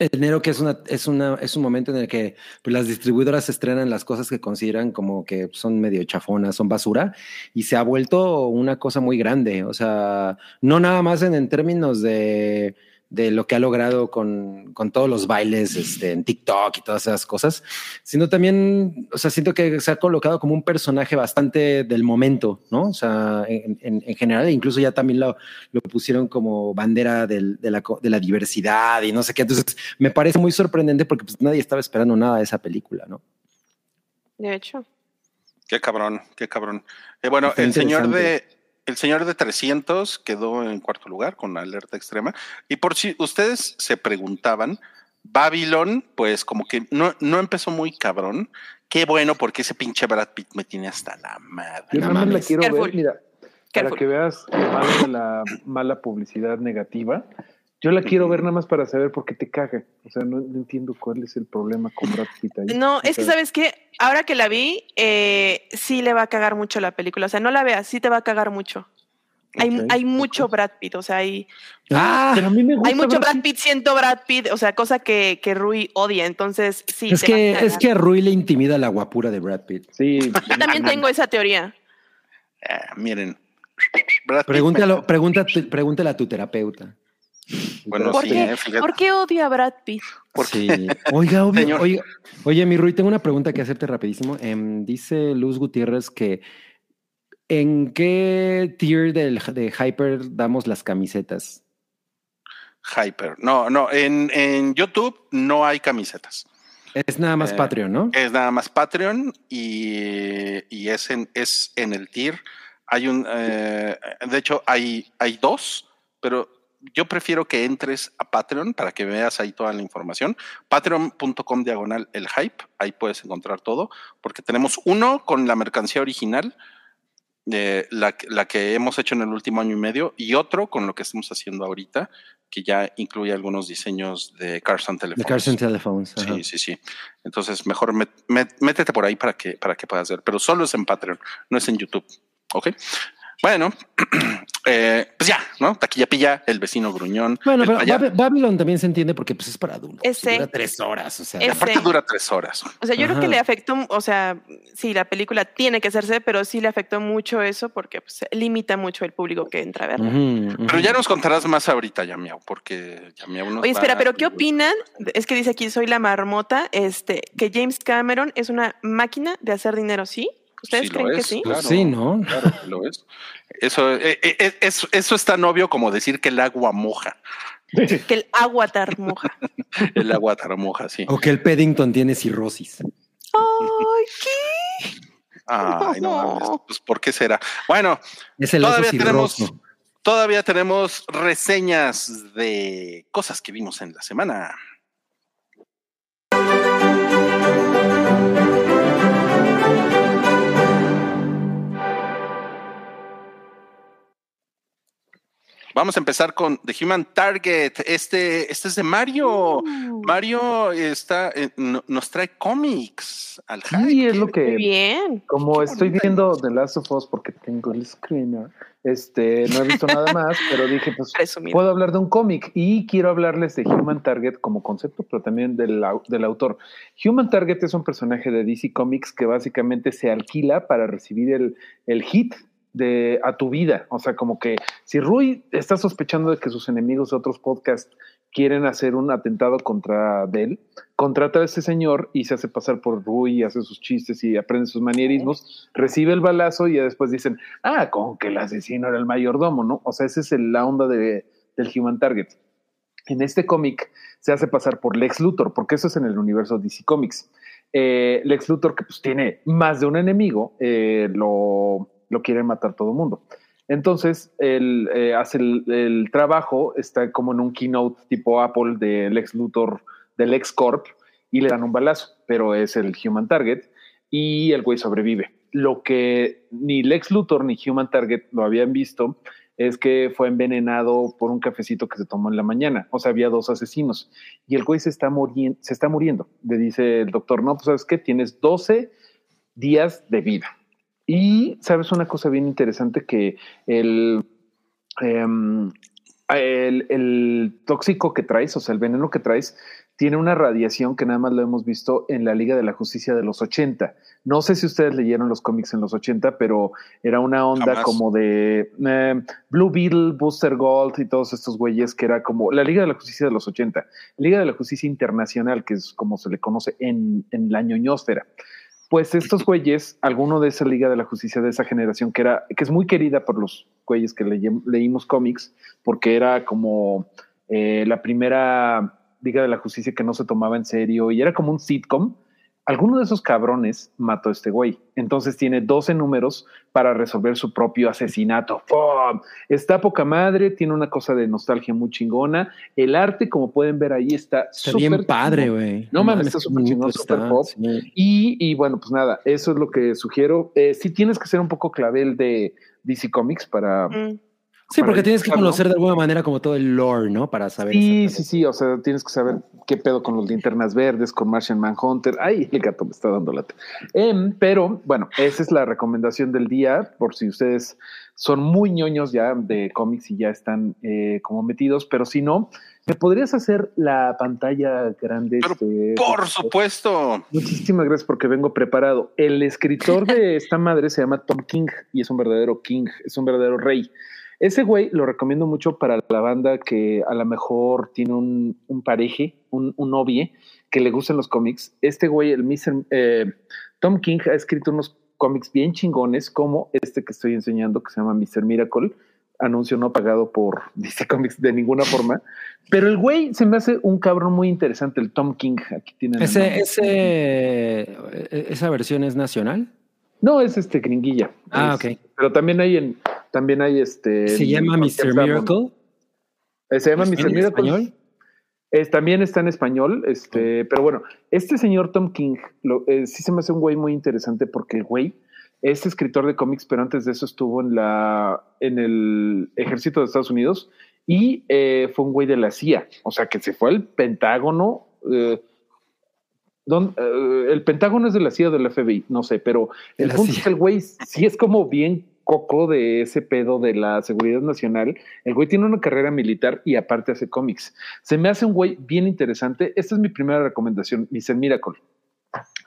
Enero que es una, es una, es un momento en el que pues, las distribuidoras estrenan las cosas que consideran como que son medio chafonas, son basura, y se ha vuelto una cosa muy grande. O sea, no nada más en, en términos de, de lo que ha logrado con, con todos los bailes este, en TikTok y todas esas cosas, sino también, o sea, siento que se ha colocado como un personaje bastante del momento, ¿no? O sea, en, en- en general, e incluso ya también lo, lo pusieron como bandera del- de, la, de la diversidad y no sé qué. Entonces, me parece muy sorprendente porque pues, nadie estaba esperando nada de esa película, ¿no? De hecho. Qué cabrón, qué cabrón. Eh, bueno, Está el señor de. El señor de 300 quedó en cuarto lugar con alerta extrema. Y por si ustedes se preguntaban, Babylon, pues como que no, no empezó muy cabrón. Qué bueno, porque ese pinche Brad Pitt me tiene hasta la madre. Yo No nada más la quiero Careful. ver, mira, para que veas la mala publicidad negativa. Yo la quiero ver nada más para saber por qué te caga. O sea, no, no entiendo cuál es el problema con Brad Pitt ahí. No, es que sabes que ahora que la vi, eh, sí le va a cagar mucho la película. O sea, no la veas, sí te va a cagar mucho. Hay, hay mucho Brad Pitt, o sea, hay, Ah, Pero a mí me gusta hay mucho Brad Pitt siendo Brad Pitt, o sea, cosa que, que Rui odia. Entonces, sí. es que, es que a Rui le intimida la guapura de Brad Pitt. Sí. Yo también tengo esa teoría. Ah, miren. Brad Pregúntalo, pregúntate, pregúntale a tu terapeuta. Bueno, ¿Por sí, qué? eh. ¿Por qué odia a Brad Pitt? Porque Sí. Oiga, obvio- Señor. oiga, oye, mi Rui, tengo una pregunta que hacerte rapidísimo. Em, dice Luz Gutiérrez que ¿en qué tier del, de Hyper damos las camisetas? Hyper. No, no, en, en YouTube no hay camisetas. Es nada más Eh, Patreon, ¿no? Es nada más Patreon y, y es, en, es en el tier. Hay un, eh, de hecho, hay, hay dos, pero yo prefiero que entres a Patreon para que veas ahí toda la información. Patreon.com diagonal el hype, ahí puedes encontrar todo, porque tenemos uno con la mercancía original, eh, la, la que hemos hecho en el último año y medio, y otro con lo que estamos haciendo ahorita, que ya incluye algunos diseños de Carson De Telephones. Carson Telephones. ajá. Sí, sí, sí. Entonces, mejor met- met- métete por ahí para que, para que puedas ver, pero solo es en Patreon, no es en YouTube. ¿Ok? Bueno, eh, pues ya, ¿no? Taquilla pilla, el vecino gruñón. Bueno, pero Bab- Babylon también se entiende porque pues, es para adultos. Ese. Dura tres horas. O sea, Ese. aparte dura tres horas. O sea, yo creo que le afectó, o sea, sí, la película tiene que hacerse, pero sí le afectó mucho eso porque pues, limita mucho el público que entra a verla. Pero ya nos contarás más ahorita, Yamiao, porque Yamiao nos Oye, espera, pero ¿qué opinan? Es que dice aquí, soy la marmota, este, que James Cameron es una máquina de hacer dinero, ¿sí? ¿Ustedes Sí lo creen que es, sí? Claro. sí, ¿no? Claro que lo es. Eso, eh, eh, eh, eso, eso es tan obvio como decir que el agua moja. Que el agua moja. El agua moja, sí. O que el Paddington tiene cirrosis. Ay, ¿qué? Ay, no. Pues, ¿por qué será? Bueno, Es el todavía tenemos, todavía tenemos reseñas de cosas que vimos en la semana. Vamos a empezar con The Human Target. Este, este es de Mario. Uh, Mario está, eh, no- nos trae cómics al Sí, es lo Muy que, bien. como estoy viendo The Last of Us porque tengo el screener. Este, no he visto nada más, pero dije, pues Presumido. puedo hablar de un cómic y quiero hablarles de Human Target como concepto, pero también del, del autor. Human Target es un personaje de DC Comics que básicamente se alquila para recibir el, el hit de a tu vida. O sea, como que si Rui está sospechando de que sus enemigos de otros podcasts quieren hacer un atentado contra de él, contrata a este señor y se hace pasar por Rui, hace sus chistes y aprende sus manierismos, recibe el balazo y ya después dicen, ah, con que el asesino era el mayordomo, ¿no? O sea, esa es la onda de, del Human Target. En este cómic se hace pasar por Lex Luthor, porque eso es en el universo DC Comics. Eh, Lex Luthor, que pues tiene más de un enemigo, eh, lo, lo quiere matar todo el mundo. Entonces, él eh, hace el, trabajo, está como en un keynote tipo Apple de Lex Luthor, del Lex Corp, y le dan un balazo, pero es el Human Target, y el güey sobrevive. Lo que ni Lex Luthor ni Human Target lo habían visto es que fue envenenado por un cafecito que se tomó en la mañana. O sea, había dos asesinos y el güey se está, muriendo, se está muriendo. Le dice el doctor, no, pues sabes qué, tienes 12 días de vida. Y sabes una cosa bien interesante que el, em, el, el tóxico que traes, o sea, el veneno que traes, tiene una radiación que nada más lo hemos visto en la Liga de la Justicia de los 80. No sé si ustedes leyeron los cómics en los 80, pero era una onda Jamás. como de eh, Blue Beetle, Booster Gold y todos estos güeyes que era como la Liga de la Justicia de los 80, Liga de la Justicia Internacional, que es como se le conoce en, en la ñoñósfera. Pues estos güeyes, alguno de esa Liga de la Justicia de esa generación, que era, que es muy querida por los güeyes que leímos cómics, porque era como eh, la primera Liga de la Justicia que no se tomaba en serio y era como un sitcom. Alguno de esos cabrones mató a este güey. Entonces tiene 12 números para resolver su propio asesinato. ¡Pum! Está poca madre, tiene una cosa de nostalgia muy chingona. El arte, como pueden ver ahí, está Está bien súper padre, güey. No mames, está súper chingón, súper está, pop. sí. Y, y bueno, pues nada, eso es lo que sugiero. Eh, sí tienes que ser un poco clavel de DC Comics para... Mm. Sí, porque tienes que conocer de alguna manera como todo el lore, ¿no? Para saber. Sí, sí, sí, o sea, tienes que saber qué pedo con los linternas verdes, con Martian Manhunter. Ay, el gato me está dando lata. Em, pero bueno, esa es la recomendación del día, por si ustedes son muy ñoños ya de cómics y ya están eh, como metidos, pero si no, ¿me podrías hacer la pantalla grande? Pero este, Por supuesto. Muchísimas gracias porque vengo preparado. El escritor de esta madre se llama Tom King y es un verdadero king, es un verdadero rey. Ese güey lo recomiendo mucho para la banda que a lo mejor tiene un, un pareje, un, un novie que le gustan los cómics. Este güey, el Mr. eh, Tom King, ha escrito unos cómics bien chingones como este que estoy enseñando que se llama Mr. Miracle. Anuncio no pagado por DC Comics de ninguna forma. Pero el güey se me hace un cabrón muy interesante, el Tom King. Aquí Ese, ese, eh, esa versión es nacional. No, es este gringuilla. Ah, Es- ok. Pero también hay en, también hay este. Se llama Mr. Miracle. Eh, Se llama ¿Está Mr. Miracle. español? Es- también está en español, este, pero bueno, este señor Tom King lo, eh, sí se me hace un güey muy interesante porque el güey es escritor de cómics, pero antes de eso estuvo en la en el ejército de Estados Unidos y eh, fue un güey de la CIA, o sea que se fue al Pentágono. eh, don- el Pentágono es de la CIA o del FBI, no sé, pero De el punto es que el güey sí es como bien coco de ese pedo de la seguridad nacional. El güey tiene una carrera militar y aparte hace cómics. Se me hace un güey bien interesante. Esta es mi primera recomendación, Mr. Miracle.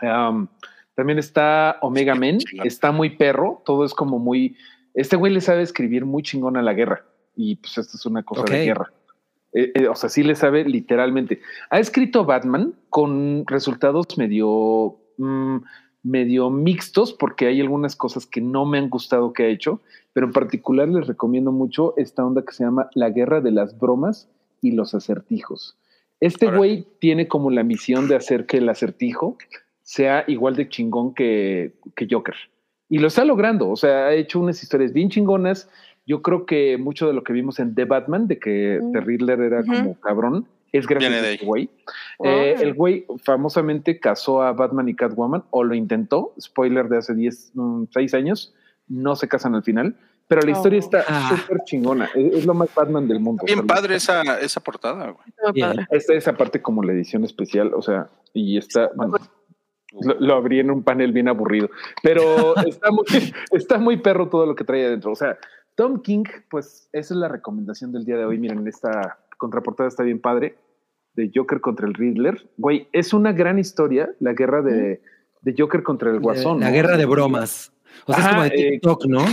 Um, también está Omega Men, está muy perro, todo es como muy... Este güey le sabe escribir muy chingón a la guerra y pues esto es una cosa de guerra. Eh, eh, o sea, sí le sabe literalmente. Ha escrito Batman con resultados medio, mm, medio mixtos porque hay algunas cosas que no me han gustado que ha hecho, pero en particular les recomiendo mucho esta onda que se llama La Guerra de las Bromas y los Acertijos. Este güey tiene como la misión de hacer que el acertijo sea igual de chingón que, que Joker. Y lo está logrando, o sea, ha hecho unas historias bien chingonas. Yo creo que mucho de lo que vimos en The Batman, de que Mm. The Riddler era como cabrón, es gracias a este güey. Oh. Eh, el güey famosamente casó a Batman y Catwoman, o lo intentó, spoiler de hace 10, mm, 6 años, no se casan al final, pero la historia Oh. está Ah. súper chingona, es, es lo más Batman del mundo. Bien padre esa, esa portada, güey. Está muy Bien. padre. Esta es aparte como la edición especial, o sea, y está, bueno, Lo, lo abrí en un panel bien aburrido, pero está muy, está muy perro todo lo que trae adentro. O sea, Tom King, pues esa es la recomendación del día de hoy. Miren, esta contraportada está bien padre de Joker contra el Riddler. Güey, es una gran historia, la guerra de, de Joker contra el Guasón. La ¿no? guerra de bromas. O sea, es como de eh, TikTok, ¿no?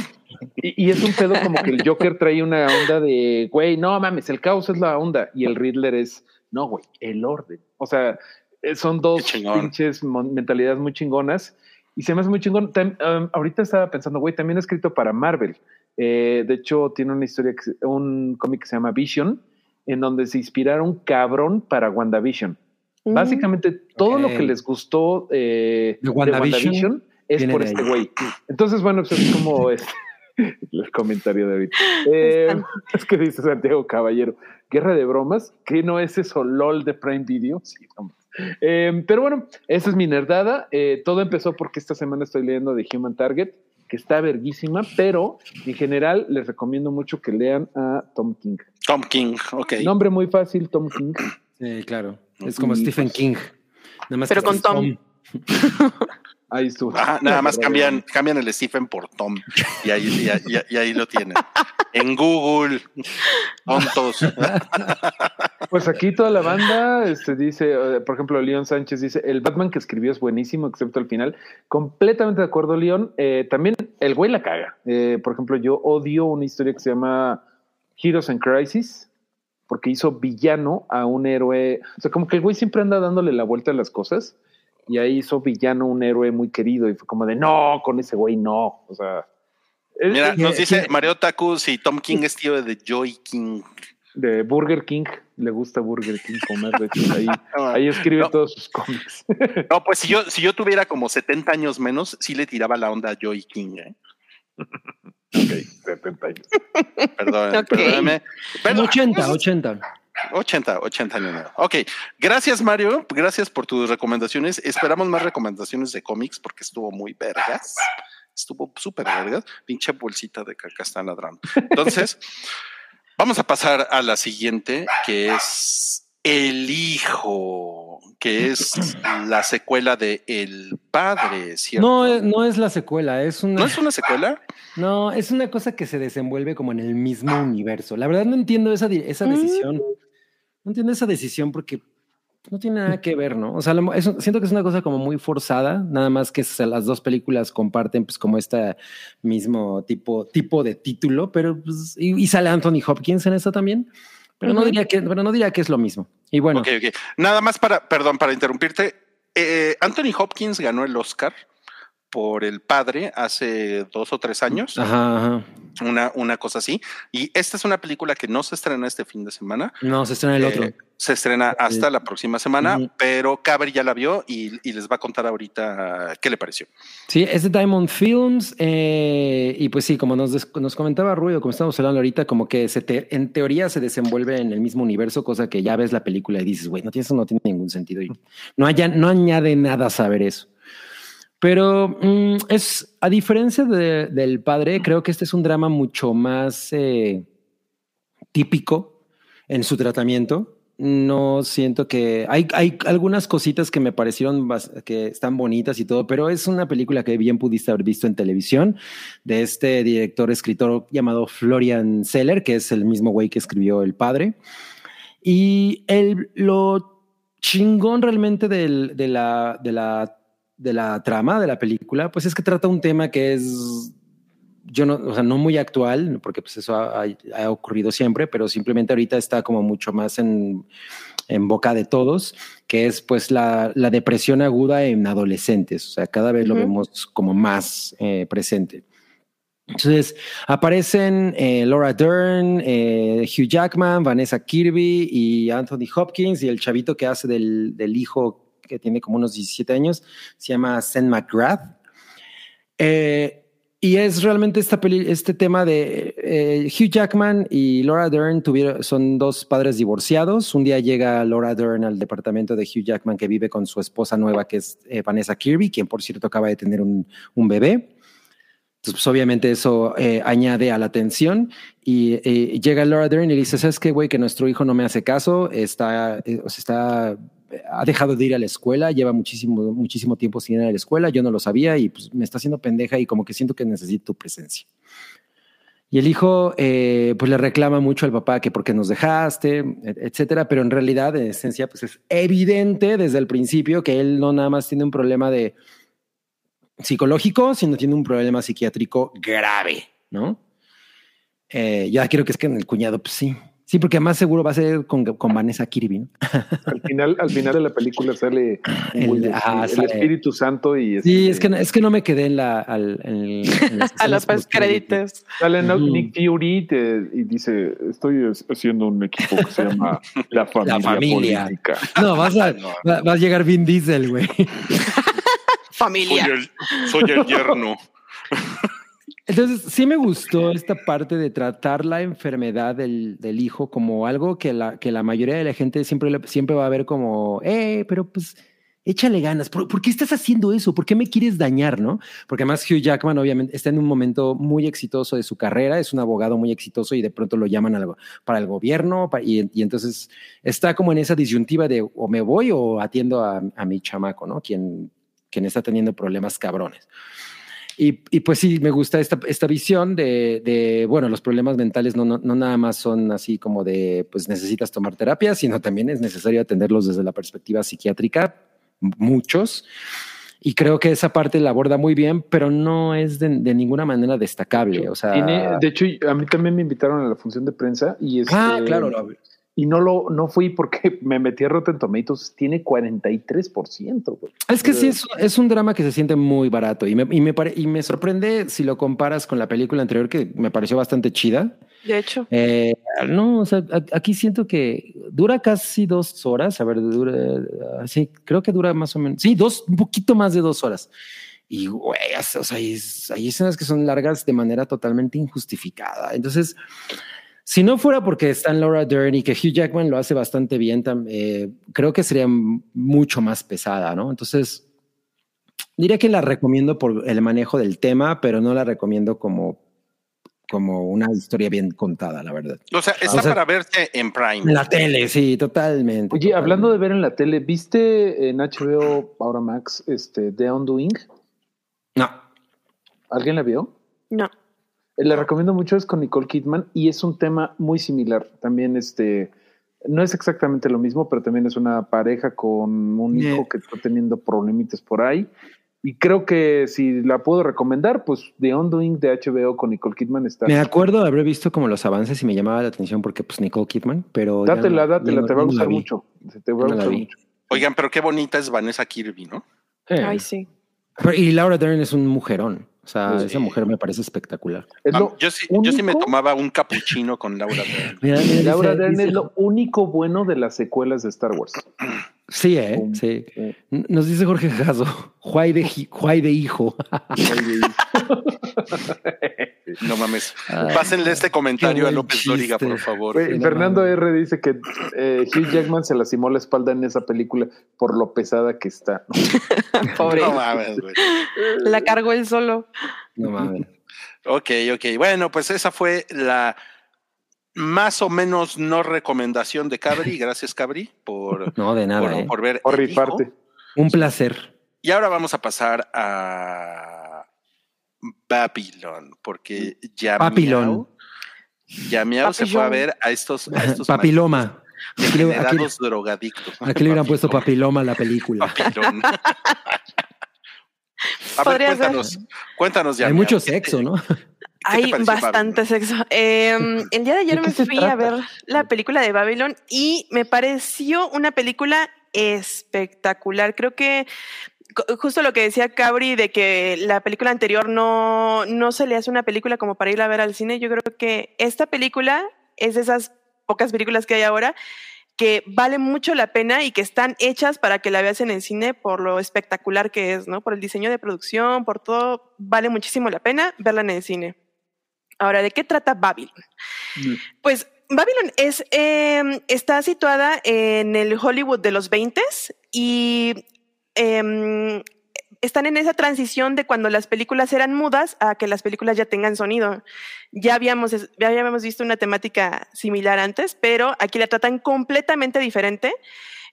Y, y es un pedo como que el Joker trae una onda de, güey, no mames, el caos es la onda. Y el Riddler es, no, güey, el orden. O sea, eh, son dos pinches mentalidades muy chingonas. Y se me hace muy chingón. Tam- um, ahorita estaba pensando, güey, también ha escrito para Marvel. Eh, de hecho, tiene una historia, que un cómic que se llama Vision, en donde se inspiraron cabrón para WandaVision. Mm. Básicamente, todo lo que les gustó eh, De WandaVision es por este güey. Entonces, bueno, pues es como este, el comentario de ahorita. Eh, es que dice Santiago Caballero, guerra de bromas, que no es eso LOL de Prime Video. Sí, vamos. Eh, pero bueno, esa es mi nerdada. Eh, todo empezó porque esta semana estoy leyendo de Human Target, que está verguísima, pero en general les recomiendo mucho que lean a Tom King. Tom King, ok. Nombre muy fácil, Tom King. Sí, claro. Es como Y, Stephen King. Nada más Pero que con Tom. Ahí estuvo. Ajá, nada más cambian, cambian el Stephen por Tom y ahí, y ahí- y ahí- y ahí lo tienen. En Google, tontos. Pues aquí toda la banda este, dice, eh, por ejemplo, León Sánchez dice, el Batman que escribió es buenísimo, excepto el final. Completamente de acuerdo, León. Eh, también el güey la caga. Eh, por ejemplo, yo odio una historia que se llama Heroes in Crisis, porque hizo villano a un héroe. O sea, como que el güey siempre anda dándole la vuelta a las cosas. Y ahí hizo villano un héroe muy querido. Y fue como de, no, con ese güey no. O sea... Mira, nos dice Mario Taku si Tom King es tío de Joy King. de Burger King. Le gusta Burger King comer. De hecho, ahí, ahí escribe No. todos sus cómics. No, pues si yo, si yo tuviera como 70 años menos, sí le tiraba la onda a Joy King. ¿eh? Ok, 70 años. Perdón, perdóname. Como Perdón, 80, 80. 80, 80 años. Ok, gracias Mario, gracias por tus recomendaciones. Esperamos más recomendaciones de cómics porque estuvo muy vergas. Estuvo súper vergas. Pinche bolsita de caca está ladrando. Entonces, vamos a pasar a la siguiente, que es El Hijo, que es la secuela de El Padre, ¿cierto? No, eh, no es la secuela, es una. ¿No es una secuela? No, es una cosa que se desenvuelve como en el mismo universo. La verdad no entiendo esa, esa Mm. No entiendo esa decisión porque no tiene nada que ver, ¿no? O sea, lo- es- siento que es una cosa como muy forzada, nada más que las dos películas comparten pues como este mismo tipo, tipo de título, pero pues, y, y sale Anthony Hopkins en eso también. Pero no diría que, pero no diría que es lo mismo. Y bueno, Ok, ok. Nada más para, perdón, para interrumpirte. Eh, Anthony Hopkins ganó el Oscar por El Padre hace dos o tres años, ajá, ajá. Una, una cosa así. Y esta es una película que no se estrena este fin de semana. No, se estrena el Eh, otro. Se estrena hasta la próxima semana, pero Cabri ya la vio y, y les va a contar ahorita qué le pareció. Sí, es de Diamond Films. eh, y pues sí, como nos, nos comentaba Rui, o como estamos hablando ahorita, como que se te- en teoría se desenvuelve en el mismo universo, cosa que ya ves la película y dices, güey, no tiene, eso no tiene ningún sentido. Y no, haya, no añade nada saber eso. Pero mm, es, a diferencia de- del padre, creo que este es un drama mucho más eh, típico en su tratamiento. No siento que hay, hay algunas cositas que me parecieron que están bonitas y todo, pero es una película que bien pudiste haber visto en televisión de este director, escritor llamado Florian Seller, que es el mismo güey que escribió El Padre. Y el, lo chingón realmente del- de, la, de, la, de la trama de la película, pues es que trata un tema que es yo no, o sea, no muy actual, porque pues eso ha, ha- ocurrido siempre, pero simplemente ahorita está como mucho más en, en boca de todos, que es pues la, la depresión aguda en adolescentes. O sea, cada vez lo Ujú. vemos como más eh, presente. Entonces aparecen eh, Laura Dern, eh, Hugh Jackman, Vanessa Kirby y Anthony Hopkins y el chavito que hace del, del hijo que tiene como unos 17 años, se llama Sam McGrath. Eh, y es realmente esta peli, este tema de eh, Hugh Jackman y Laura Dern tuvieron, son dos padres divorciados. Un día llega Laura Dern al departamento de Hugh Jackman que vive con su esposa nueva, que es eh, Vanessa Kirby, quien por cierto acaba de tener un, un bebé. Entonces, pues, obviamente eso eh, añade a la tensión y eh, llega Laura Dern y le dice, ¿sabes qué, güey? Que nuestro hijo no me hace caso, está, eh, está ha dejado de ir a la escuela, lleva muchísimo, muchísimo tiempo sin ir a la escuela, yo no lo sabía y pues me está haciendo pendeja y como que siento que necesito tu presencia. Y el hijo, eh, pues le reclama mucho al papá que por qué nos dejaste, et- etcétera, pero en realidad, en esencia, pues es evidente desde el principio que él no nada más tiene un problema de psicológico, sino tiene un problema psiquiátrico grave, ¿no? Eh, ya creo que es que en el cuñado, pues sí. Sí, porque más seguro va a ser con, con Vanessa Kirby, ¿no? Al final, al final de la película sale El- el, ajá, sale- Espíritu Santo y Sí, este, es que, no- es que no me quedé en la... al- en- en las A los créditos. Sale. Nick Fury te- y dice, estoy haciendo un equipo que se llama La Familia, Familia. Política. No, vas a, No. va, va a llegar Vin Diesel, güey. Familia. Soy el, soy el yerno. Entonces, sí me gustó esta parte de tratar la enfermedad del, del hijo como algo que la, que la mayoría de la gente siempre, siempre va a ver como, eh, pero pues échale ganas. ¿Por, por qué estás haciendo eso? ¿Por qué me quieres dañar? ¿No? Porque además Hugh Jackman obviamente está en un momento muy exitoso de su carrera, es un abogado muy exitoso y de pronto lo llaman algo para el gobierno y, y entonces está como en esa disyuntiva de o me voy o atiendo a, a mi chamaco, ¿no? Quien, quien está teniendo problemas cabrones. Y, y pues sí, me gusta esta, esta visión de, de, bueno, los problemas mentales no, no, no nada más son así como de, pues necesitas tomar terapia, sino también es necesario atenderlos desde la perspectiva psiquiátrica, muchos. Y creo que esa parte la aborda muy bien, pero no es de, de ninguna manera destacable. O sea, Tiene- de hecho, a mí también me invitaron a la función de prensa y este, ah, claro, lo- y no lo no fui porque me metí a Rotten Tomatoes, tiene 43%, güey. Es que sí, es, es un drama que se siente muy barato y me, y, me pare- y me sorprende si lo comparas con la película anterior que me pareció bastante chida. De hecho, Eh, no, o sea, aquí siento que dura casi dos horas. A ver, dura, ah, sí, creo que dura más o menos, sí, dos, un poquito más de dos horas. Y, güey, o sea, hay, hay escenas que son largas de manera totalmente injustificada. Entonces, si no fuera porque están Laura Dern y que Hugh Jackman lo hace bastante bien, eh, creo que sería mucho más pesada, ¿no? Entonces, diría que la recomiendo por el manejo del tema, pero no la recomiendo como, como una historia bien contada, la verdad. O sea, está O sea- para verse en Prime. En la tele, sí, totalmente. Oye, hablando de ver en la tele, ¿viste en HBO ahora Max este The Undoing? No. ¿Alguien la vio? no. La recomiendo mucho, es con Nicole Kidman y es un tema muy similar. También este no es exactamente lo mismo, pero también es una pareja con un Yeah. hijo que está teniendo problemitas por ahí. Y creo que si la puedo recomendar, pues The Undoing de HBO con Nicole Kidman está. Me acuerdo de haber visto como los avances y me llamaba la atención porque pues Nicole Kidman, pero... Dátela, no- dátela, te va a gustar mucho. Te va a gustar mucho. Oigan, pero qué bonita es Vanessa Kirby, ¿no? Eh, Ay, sí. pero- y Laura Dern es un mujerón. O sea, Sí. esa mujer me parece espectacular. Es lo yo, sí, yo sí me tomaba un capuchino con Laura Dern. Mira, mira, Laura dice- Dern dice- es lo único bueno de las secuelas de Star Wars. Sí, eh, Um, sí. eh. Nos dice Jorge Jasso, Juay de, Juay de hijo. No mames. Ay, Pásenle este comentario a López Dóriga, por favor. No Fernando mames. R dice que eh, Hugh Jackman se lastimó la espalda en esa película por lo pesada que está. Pobre. No mames, güey. La cargó él solo. No mames. Ok, ok. Bueno, pues esa fue la más o menos no recomendación de Cabri. Gracias, Cabri, por, No, de nada, por, eh. por ver. Por Hijo. rifarte. Un placer. Y ahora vamos a pasar a Babylon, porque ya Papilón. Yamiao se fue a ver a estos, a estos Papiloma. Aquí le, aquí- degenerados drogadictos. aquí le hubieran puesto papiloma a la película. Papilón. A ver, ser. cuéntanos, cuéntanos, Hay Yamiao. mucho sexo, ¿no? Hay bastante sexo. Eh, el día de ayer ¿De qué me fui a ver la película de Babylon y me pareció una película espectacular. Creo que justo lo que decía Cabri de que la película anterior no, no se le hace una película como para ir a ver al cine. Yo creo que esta película es de esas pocas películas que hay ahora que vale mucho la pena y que están hechas para que la veas en el cine por lo espectacular que es, ¿no? Por el diseño de producción, por todo, vale muchísimo la pena verla en el cine. Ahora, ¿de qué trata Babylon? Mm. Pues Babylon es, eh, está situada en el Hollywood de los 20 y eh, están en esa transición de cuando las películas eran mudas a que las películas ya tengan sonido. Ya habíamos, ya habíamos visto una temática similar antes, pero aquí la tratan completamente diferente.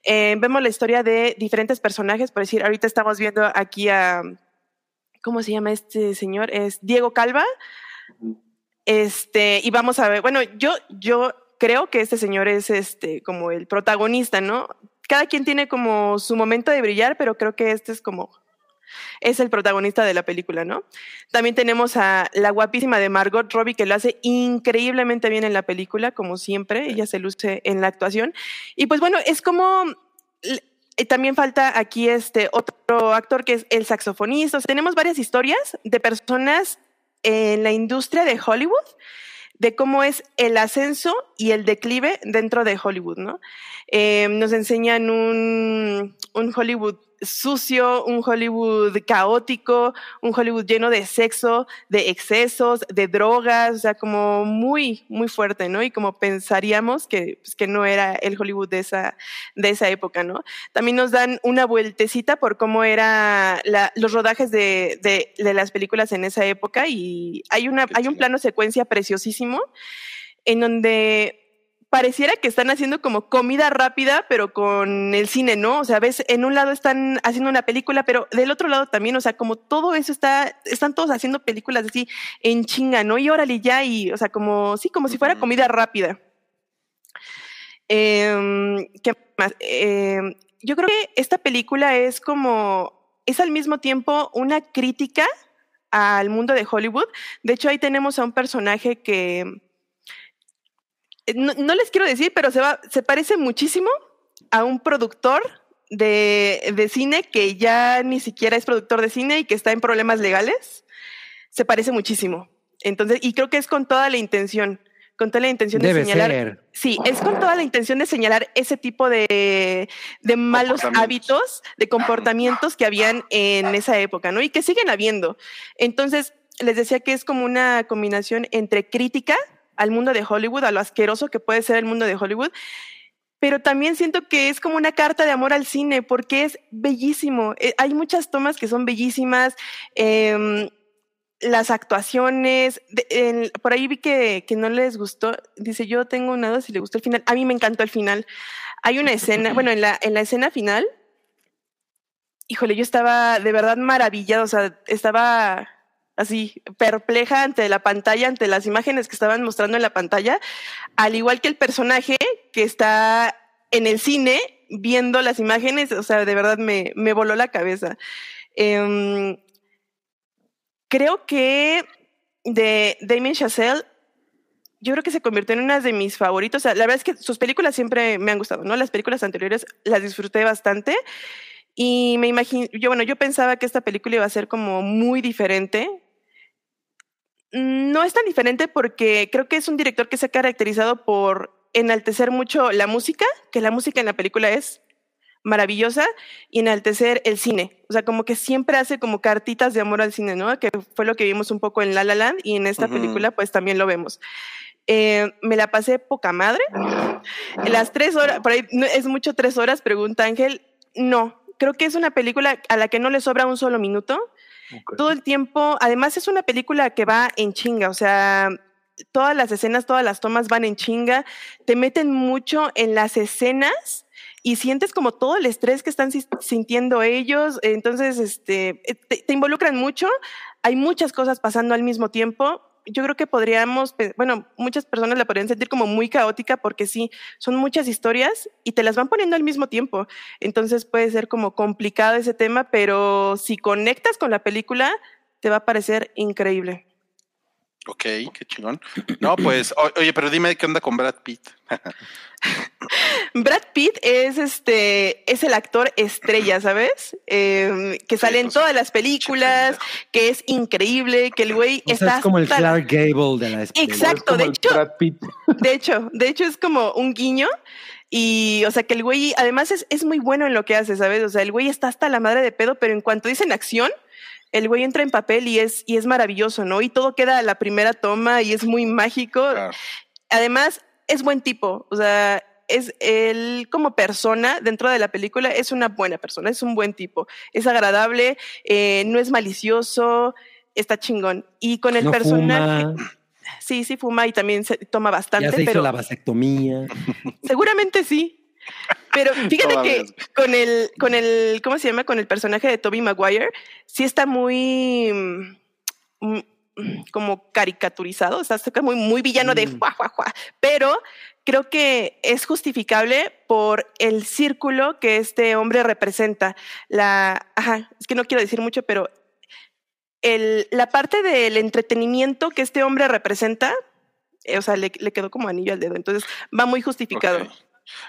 eh, vemos la historia de diferentes personajes, por decir, ahorita estamos viendo aquí a, ¿cómo se llama este señor? Es Diego Calva. Este, y vamos a ver, bueno, yo, yo creo que este señor es este, como el protagonista, ¿no? Cada quien tiene como su momento de brillar, pero creo que este es como es el protagonista de la película, ¿no? También tenemos a la guapísima de Margot Robbie que lo hace increíblemente bien en la película, como siempre, ella se luce en la actuación. Y pues bueno, es como también falta aquí este otro actor que es el saxofonista. tenemos varias historias de personas en la industria de Hollywood de cómo es el ascenso y el declive dentro de Hollywood, ¿no? Eh, nos enseñan un, un Hollywood sucio, un Hollywood caótico, un Hollywood lleno de sexo, de excesos, de drogas, o sea, como muy, muy fuerte, ¿no? Y como pensaríamos que, pues, que no era el Hollywood de esa, de esa época, ¿no? También nos dan una vueltecita por cómo eran los rodajes de, de, de, las películas en esa época y hay, una, hay un plano secuencia preciosísimo en donde pareciera que están haciendo como comida rápida, pero con el cine, ¿no? O sea, ves, en un lado están haciendo una película, pero del otro lado también, o sea, como todo eso está, están todos haciendo películas así en chinga, ¿no? Y órale ya, y, o sea, como, sí, como si fuera comida rápida. Eh, ¿Qué más? Eh, yo creo que esta película es como, es al mismo tiempo una crítica al mundo de Hollywood. De hecho, ahí tenemos a un personaje que no, les quiero decir, pero se, va, se parece muchísimo a un productor de, de, cine que ya ni siquiera es productor de cine y que está en problemas legales. Se parece muchísimo. Entonces, y creo que es con toda la intención, con toda la intención de señalar. Sí, es con toda la intención de señalar ese tipo de, de malos hábitos, de comportamientos que habían en esa época, ¿no? Y que siguen habiendo. Entonces, les decía que es como una combinación entre crítica al mundo de Hollywood, a lo asqueroso que puede ser el mundo de Hollywood, pero también siento que es como una carta de amor al cine, porque es bellísimo. Eh, hay muchas tomas que son bellísimas, eh, las actuaciones, por ahí vi que, que, no les gustó, dice, yo tengo nada si le gustó el final, a mí me encantó el final. Hay una escena, bueno, en la, en la escena final, híjole, yo estaba de verdad maravillado, o sea, estaba así perpleja ante la pantalla, ante las imágenes que estaban mostrando en la pantalla, al igual que el personaje que está en el cine viendo las imágenes, o sea, de verdad me, me voló la cabeza. Eh, creo que de Damien Chazelle, yo creo que se convirtió en una de mis favoritos. O sea, la verdad es que sus películas siempre me han gustado, ¿no? Las películas anteriores las disfruté bastante. Y me imagino, yo, bueno, yo pensaba que esta película iba a ser como muy diferente, no es tan diferente porque creo que es un director que se ha caracterizado por enaltecer mucho la música, que la música en la película es maravillosa, y enaltecer el cine. O sea, como que siempre hace como cartitas de amor al cine, ¿no? Que fue lo que vimos un poco en La La Land y en esta película pues también lo vemos. Eh, me la pasé poca madre. Las tres horas, por ahí es mucho tres horas, pregunta Ángel. No, creo que es una película a la que no le sobra un solo minuto. Todo el tiempo, además es una película que va en chinga, o sea, todas las escenas, todas las tomas van en chinga, te meten mucho en las escenas y sientes como todo el estrés que están sintiendo ellos, entonces este, eh, te, te involucran mucho, hay muchas cosas pasando al mismo tiempo yo creo que podríamos, bueno, muchas personas la podrían sentir como muy caótica porque sí, son muchas historias y te las van poniendo al mismo tiempo. Entonces puede ser como complicado ese tema, pero si conectas con la película, te va a parecer increíble. Ok, qué chingón. No, pues, oye, pero dime qué onda con Brad Pitt. Brad Pitt es este, es el actor estrella, ¿sabes? Em, que sale en pues, todas las películas, que es increíble, que el güey está. Es como el Clark Gable de la Exacto, de hecho. De hecho, de hecho es como un guiño. Y, o sea, que el güey, además es, es muy bueno en lo que hace, ¿sabes? O sea, el güey está hasta la madre de pedo, pero en cuanto dicen acción, el güey entra en papel y es, y es maravilloso, ¿no? Y todo queda a la primera toma y es muy mágico. Además, es buen tipo, o sea, es él como persona dentro de la película es una buena persona, es un buen tipo, es agradable, eh, no es malicioso, está chingón. Y con el personaje... Sí, sí fuma y también se toma bastante. Ya se hizo la vasectomía. Seguramente sí. Pero fíjate que con el, con el, ¿cómo se llama? Con el personaje de Toby Maguire, sí está muy mm, mm, como caricaturizado, o sea, está muy, muy villano de Mm. juá, juá, juá. Pero creo que es justificable por el círculo que este hombre representa. La, ajá, es que no quiero decir mucho, pero el, la parte del entretenimiento que este hombre representa, eh, o sea, le, le quedó como anillo al dedo. Entonces va muy justificado.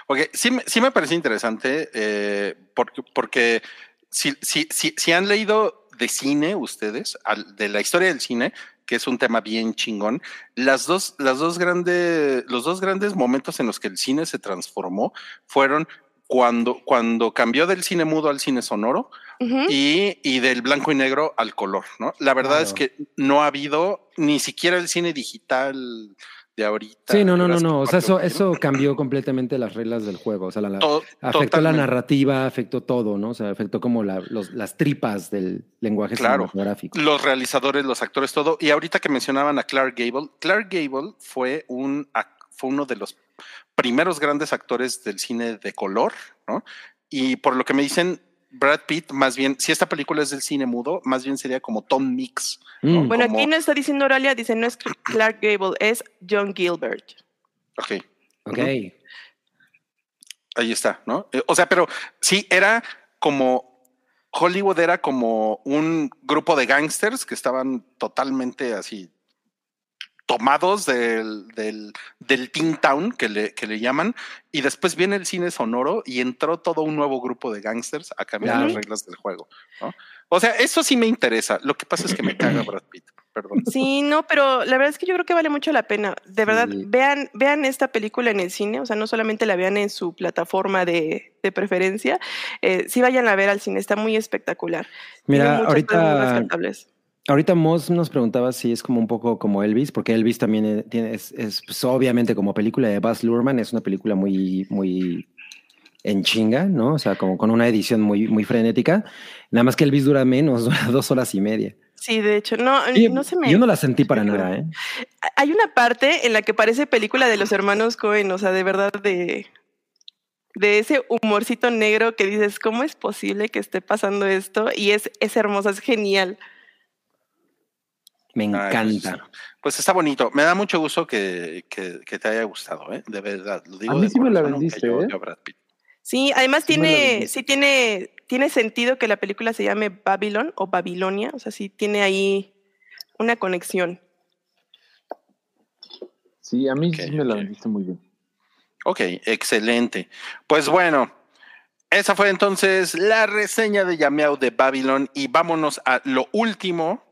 Ok, sí, me- sí me parece interesante eh, porque, porque si, si, si, si han leído de cine ustedes, al- de la historia del cine, que es un tema bien chingón, las dos, las dos grandes, los dos grandes momentos en los que el cine se transformó fueron cuando, cuando cambió del cine mudo al cine sonoro y, y del blanco y negro al color, ¿no? La verdad es que no ha habido ni siquiera el cine digital de ahorita. Sí, no, no, no, no. O sea, eso, cambió completamente las reglas del juego. O sea, la, la- To- afectó la narrativa, afectó todo, ¿no? O sea, afectó como la- los- las tripas del lenguaje Claro. cinematográfico. Los realizadores, los actores, todo. Y ahorita que mencionaban a Clark Gable, Clark Gable fue un fue uno de los primeros grandes actores del cine de color, ¿no? Y por lo que me dicen, Brad Pitt, más bien, si esta película es del cine mudo, más bien sería como Tom Mix. Mm. Bueno, como- aquí no está diciendo Oralia, dice no es Clark Gable, es John Gilbert. Ok, Ok. ahí está, ¿no? Eh, O sea, pero sí, era como Hollywood era como un grupo de gángsters que estaban totalmente así tomados del, del, del Teen Town que le, que le llaman, y después viene el cine sonoro y entró todo un nuevo grupo de gángsters a cambiar las reglas del juego. ¿no? O sea, eso sí me interesa. Lo que pasa es que me caga Brad Pitt. Perdón. Sí, no, pero la verdad es que yo creo que vale mucho la pena. De verdad, Sí. vean, vean esta película en el cine, o sea, no solamente la vean en su plataforma de, de preferencia, eh, sí vayan a ver al cine, está muy espectacular. Mira, ahorita. Ahorita Moss nos preguntaba si es como un poco como Elvis, porque Elvis también eh, tiene, es, es, pues, obviamente como película de Baz Luhrmann, es una película muy, muy en chinga, ¿no? O sea, como con una edición muy, muy frenética. Nada más que Elvis dura menos, dura dos horas y media. Sí, de hecho, no, Y no se me... Yo no la sentí para nada, ¿eh? Hay una parte en la que parece película de los hermanos Cohen, o sea, de verdad de, de ese humorcito negro que dices, ¿cómo es posible que esté pasando esto? Y es, es hermosa, es genial. Me Ay, encanta. pues, pues está bonito. Me da mucho gusto que, que, que te haya gustado, ¿eh? De verdad. Lo digo A mí sí me la vendiste, yo ¿eh? Sí, además Sí tiene, sí tiene, tiene sentido que la película se llame Babylon o Babilonia, o sea, sí tiene ahí una conexión. Sí, a mí sí me la vendiste muy bien. Ok, excelente. Pues bueno, esa fue entonces la reseña de Yameau de Babylon y vámonos a lo último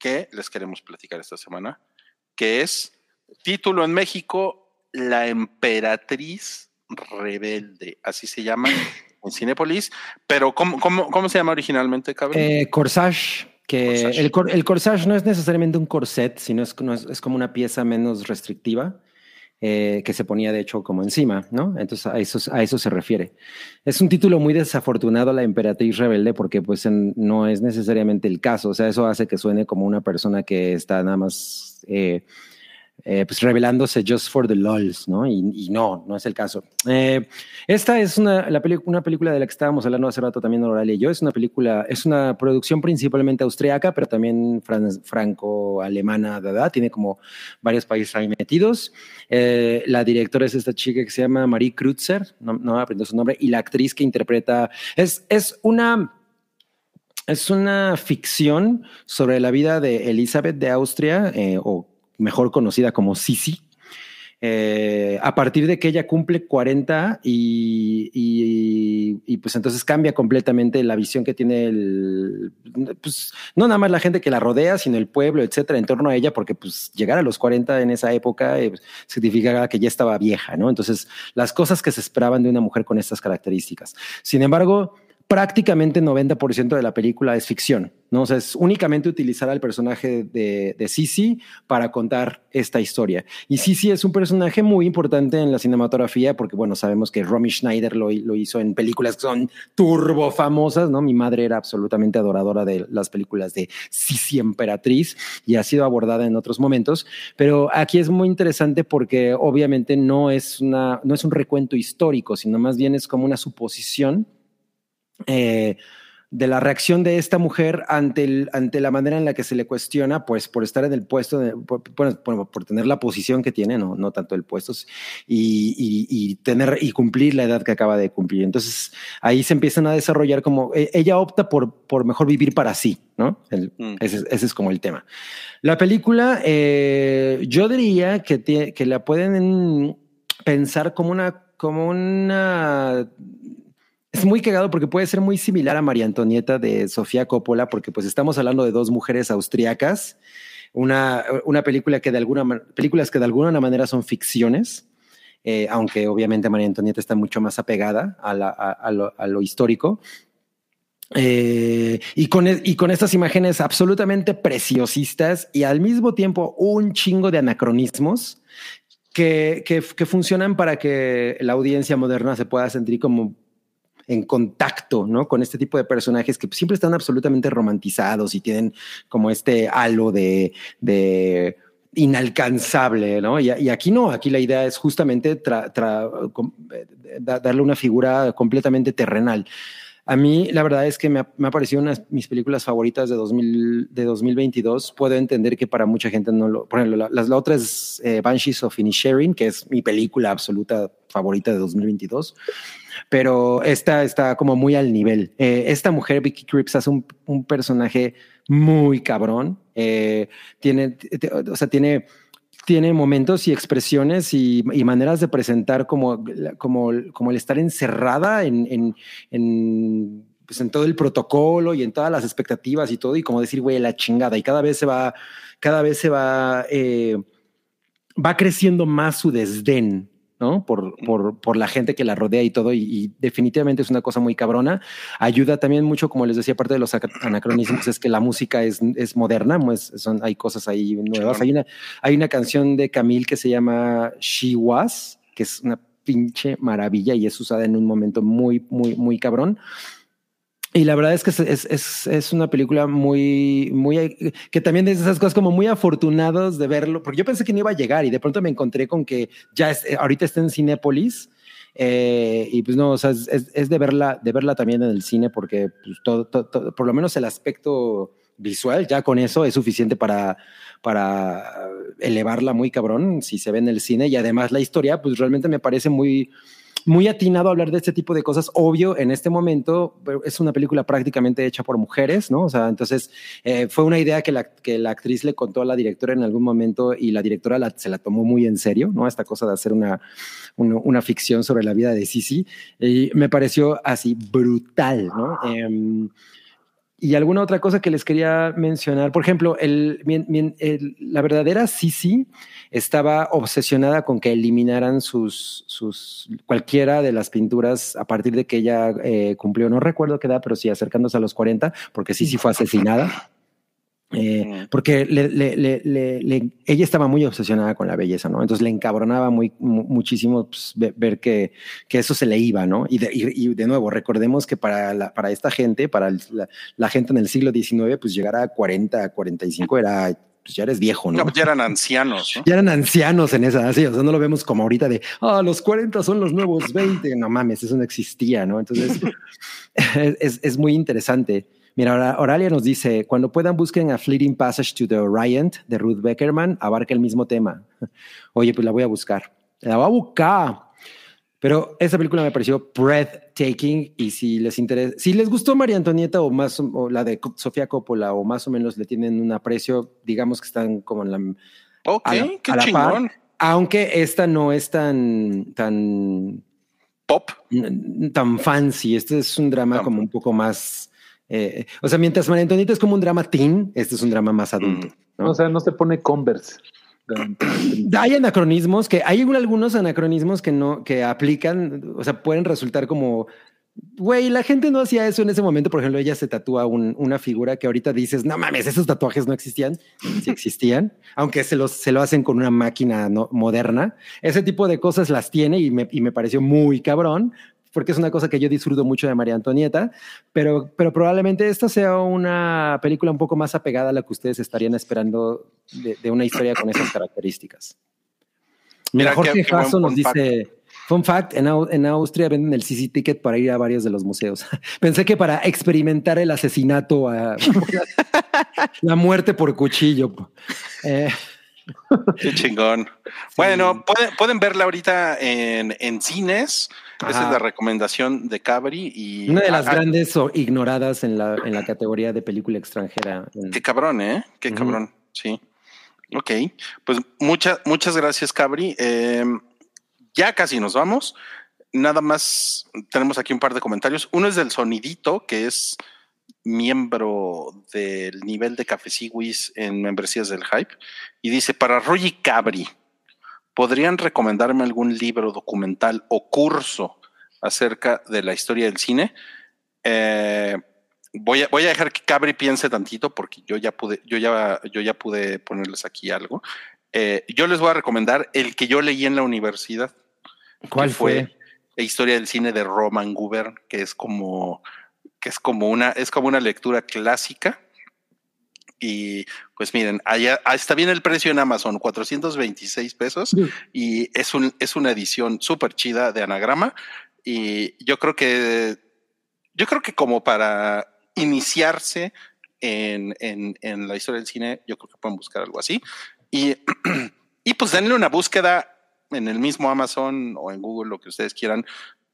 que les queremos platicar esta semana, que es título en México, La Emperatriz Rebelde, así se llama en Cinépolis, pero ¿cómo, cómo, cómo se llama originalmente, cabrón? Eh, corsage, que Corsage. El, cor- el corsage no es necesariamente un corset, sino es, no es, es como una pieza menos restrictiva eh, que se ponía de hecho como encima, ¿no? Entonces a eso, a eso se refiere. Es un título muy desafortunado, La Emperatriz Rebelde, porque pues no es necesariamente el caso, o sea, eso hace que suene como una persona que está nada más... eh, eh, pues revelándose just for the lols, ¿no? Y, y no, no es el caso. Eh, esta es una, la una película de la que estábamos hablando hace rato también Oralia y yo. Es una película, es una producción principalmente austriaca, pero también fran- franco-alemana, ¿verdad? Tiene como varios países ahí metidos. Eh, la directora es esta chica que se llama Marie Krutzer, no, no aprendo su nombre, y la actriz que interpreta es, es una... Es una ficción sobre la vida de Elizabeth de Austria, eh, o mejor conocida como Sisi, eh, a partir de que ella cumple 40 y, y- y, pues entonces cambia completamente la visión que tiene el, pues no nada más la gente que la rodea, sino el pueblo, etcétera, en torno a ella, porque pues llegar a los 40 en esa época eh, significaba que ya estaba vieja, ¿no? Entonces las cosas que se esperaban de una mujer con estas características. Sin embargo, prácticamente 90% de la película es ficción, ¿no? O es únicamente utilizar al personaje de, de Sisi para contar esta historia. Y Sisi es un personaje muy importante en la cinematografía porque, bueno, sabemos que Romy Schneider lo, lo hizo en películas que son turbo famosas, ¿no? Mi madre era absolutamente adoradora de las películas de Sisi Emperatriz y ha sido abordada en otros momentos, pero aquí es muy interesante porque obviamente no es, una, no es un recuento histórico, sino más bien es como una suposición eh, de la reacción de esta mujer ante, el, ante la manera en la que se le cuestiona, pues por estar en el puesto, de, por, por, tener la posición que tiene, no, no tanto el puesto, y, y, y, tener y cumplir la edad que acaba de cumplir. Entonces ahí se empiezan a desarrollar como e, ella opta por, por mejor vivir para sí, ¿no? El, mm. ese, ese, es como el tema. La película, eh, yo diría que, que la pueden pensar como una, como una es muy cagado porque puede ser muy similar a María Antonieta de Sofía Coppola, porque pues estamos hablando de dos mujeres austriacas, una, una película que de alguna películas que de alguna manera son ficciones, eh, aunque obviamente María Antonieta está mucho más apegada a, la, a, lo, a histórico. Eh, y, con, y con estas imágenes absolutamente preciosistas y al mismo tiempo un chingo de anacronismos que, que funcionan para que la audiencia moderna se pueda sentir como en contacto, ¿no? Con este tipo de personajes que siempre están absolutamente romantizados y tienen como este halo de, de inalcanzable, ¿no? Y, aquí no, aquí la idea es justamente tra, darle una figura completamente terrenal. A mí, la verdad es que me ha, parecido una de mis películas favoritas de, 2000, de 2022. Puedo entender que para mucha gente no lo. Por ejemplo, la, la, otra es eh, Banshees of Inisherin, que es mi película absoluta favorita de 2022 pero esta está como muy al nivel. Eh, esta mujer, Vicky Cripps, hace un, un personaje muy cabrón. Eh, tiene, o sea, tiene, tiene momentos y expresiones y, maneras de presentar como, como, como el estar encerrada en, en, en pues en todo el protocolo y en todas las expectativas y todo, y como decir, güey, la chingada, y cada vez se va, cada vez se va, eh, va creciendo más su desdén ¿no? Por, por, por, la gente que la rodea y todo, y, y, definitivamente es una cosa muy cabrona. Ayuda también mucho, como les decía, parte de los anacronismos es que la música es, es moderna, pues son, hay cosas ahí nuevas. Hay una, hay una canción de Camille que se llama She Was, que es una pinche maravilla y es usada en un momento muy, muy, muy cabrón. Y la verdad es que es, es, es, una película muy, muy, que también es esas cosas como muy afortunados de verlo, porque yo pensé que no iba a llegar y de pronto me encontré con que ya es, ahorita está en Cinépolis. Eh, y pues no, o sea, es, de verla, de verla también en el cine porque pues, todo, todo, todo, por lo menos el aspecto visual, ya con eso es suficiente para, para elevarla muy cabrón si se ve en el cine y además la historia, pues realmente me parece muy, muy atinado hablar de este tipo de cosas. Obvio, en este momento es una película prácticamente hecha por mujeres, ¿no? O sea, entonces eh, fue una idea que la, que la actriz le contó a la directora en algún momento y la directora la, se la tomó muy en serio, ¿no? Esta cosa de hacer una, una, una ficción sobre la vida de Sisi. Y me pareció así brutal, ¿no? Eh, y alguna otra cosa que les quería mencionar, por ejemplo, el, el, la verdadera Sisi estaba obsesionada con que eliminaran sus, sus cualquiera de las pinturas a partir de que ella eh, cumplió, no recuerdo qué edad, pero sí acercándose a los 40, porque Sisi fue asesinada. Eh, porque le, le, le, ella estaba muy obsesionada con la belleza, ¿no? Entonces le encabronaba muy, muchísimo pues, ver que, que, eso se le iba, ¿no? Y de, y, de nuevo, recordemos que para, la, para esta gente, para la, la, gente en el siglo XIX, pues llegar a 40, 45 era pues ya eres viejo, ¿no? no ya eran ancianos. ¿no? Ya eran ancianos en esa, así, o sea, no lo vemos como ahorita de, ah, los 40 son los nuevos 20, no mames, eso no existía, ¿no? Entonces, es, es, muy interesante. Mira, Oralia nos dice, cuando puedan busquen a Fleeting Passage to the Orient de Ruth Beckerman, abarca el mismo tema. Oye, pues la voy a buscar. La voy a buscar. Pero esa película me pareció breathtaking y si les interesa, si les gustó María Antonieta o más o la de Sofía Coppola o más o menos le tienen un aprecio, digamos que están como en la Ok, a la, qué a la chingón. Par, aunque esta no es tan tan pop, tan fancy. Este es un drama no. como un poco más eh, o sea, mientras María Antonieta es como un drama teen, este es un drama más adulto. ¿no? O sea, no se pone Converse. Hay anacronismos que hay algunos anacronismos que no que aplican, o sea, pueden resultar como Güey, la gente no hacía eso en ese momento. Por ejemplo, ella se tatúa un- una figura que ahorita dices, no mames, esos tatuajes no existían. Sí existían, aunque se, los, se lo hacen con una máquina no- moderna. Ese tipo de cosas las tiene y me, y me pareció muy cabrón, porque es una cosa que yo disfruto mucho de María Antonieta, pero, pero probablemente esta sea una película un poco más apegada a la que ustedes estarían esperando de, de una historia con esas características. Mira, Mira, Jorge Jasso nos dice, fun fact, en, Au- en Austria venden el CC ticket para ir a varios de los museos. Pensé que para experimentar el asesinato, a, la muerte por cuchillo. Eh, Qué chingón. Bueno, pueden, pueden verla ahorita en, en cines. Esa es la recomendación de Cabri. Y una de las Ah, grandes o- ignoradas en la, en la categoría de película extranjera. Qué cabrón, ¿eh? Qué cabrón. Sí. Ok. Pues muchas, muchas gracias, Cabri. Eh, ya casi nos vamos. Nada más tenemos aquí un par de comentarios. Uno es del sonidito, que es miembro del nivel de Cafeciwis en membresías del Hype. Y dice, para y Cabri, ¿podrían recomendarme algún libro, documental o curso acerca de la historia del cine? Eh, voy, a, voy a dejar que Cabri piense tantito porque yo ya pude, yo ya, yo ya pude ponerles aquí algo. Eh, yo les voy a recomendar el que yo leí en la universidad. ¿Cuál fue? La historia del cine de Roman Gubern, que es como, que es como una, es como una lectura clásica. Y pues miren, allá ah, está bien el precio en Amazon, 426 pesos. Y es, un, es una edición súper chida de anagrama. Y yo creo que, yo creo que como para iniciarse en, en, en la historia del cine, yo creo que pueden buscar algo así. Y, y pues denle una búsqueda en el mismo Amazon o en Google, lo que ustedes quieran,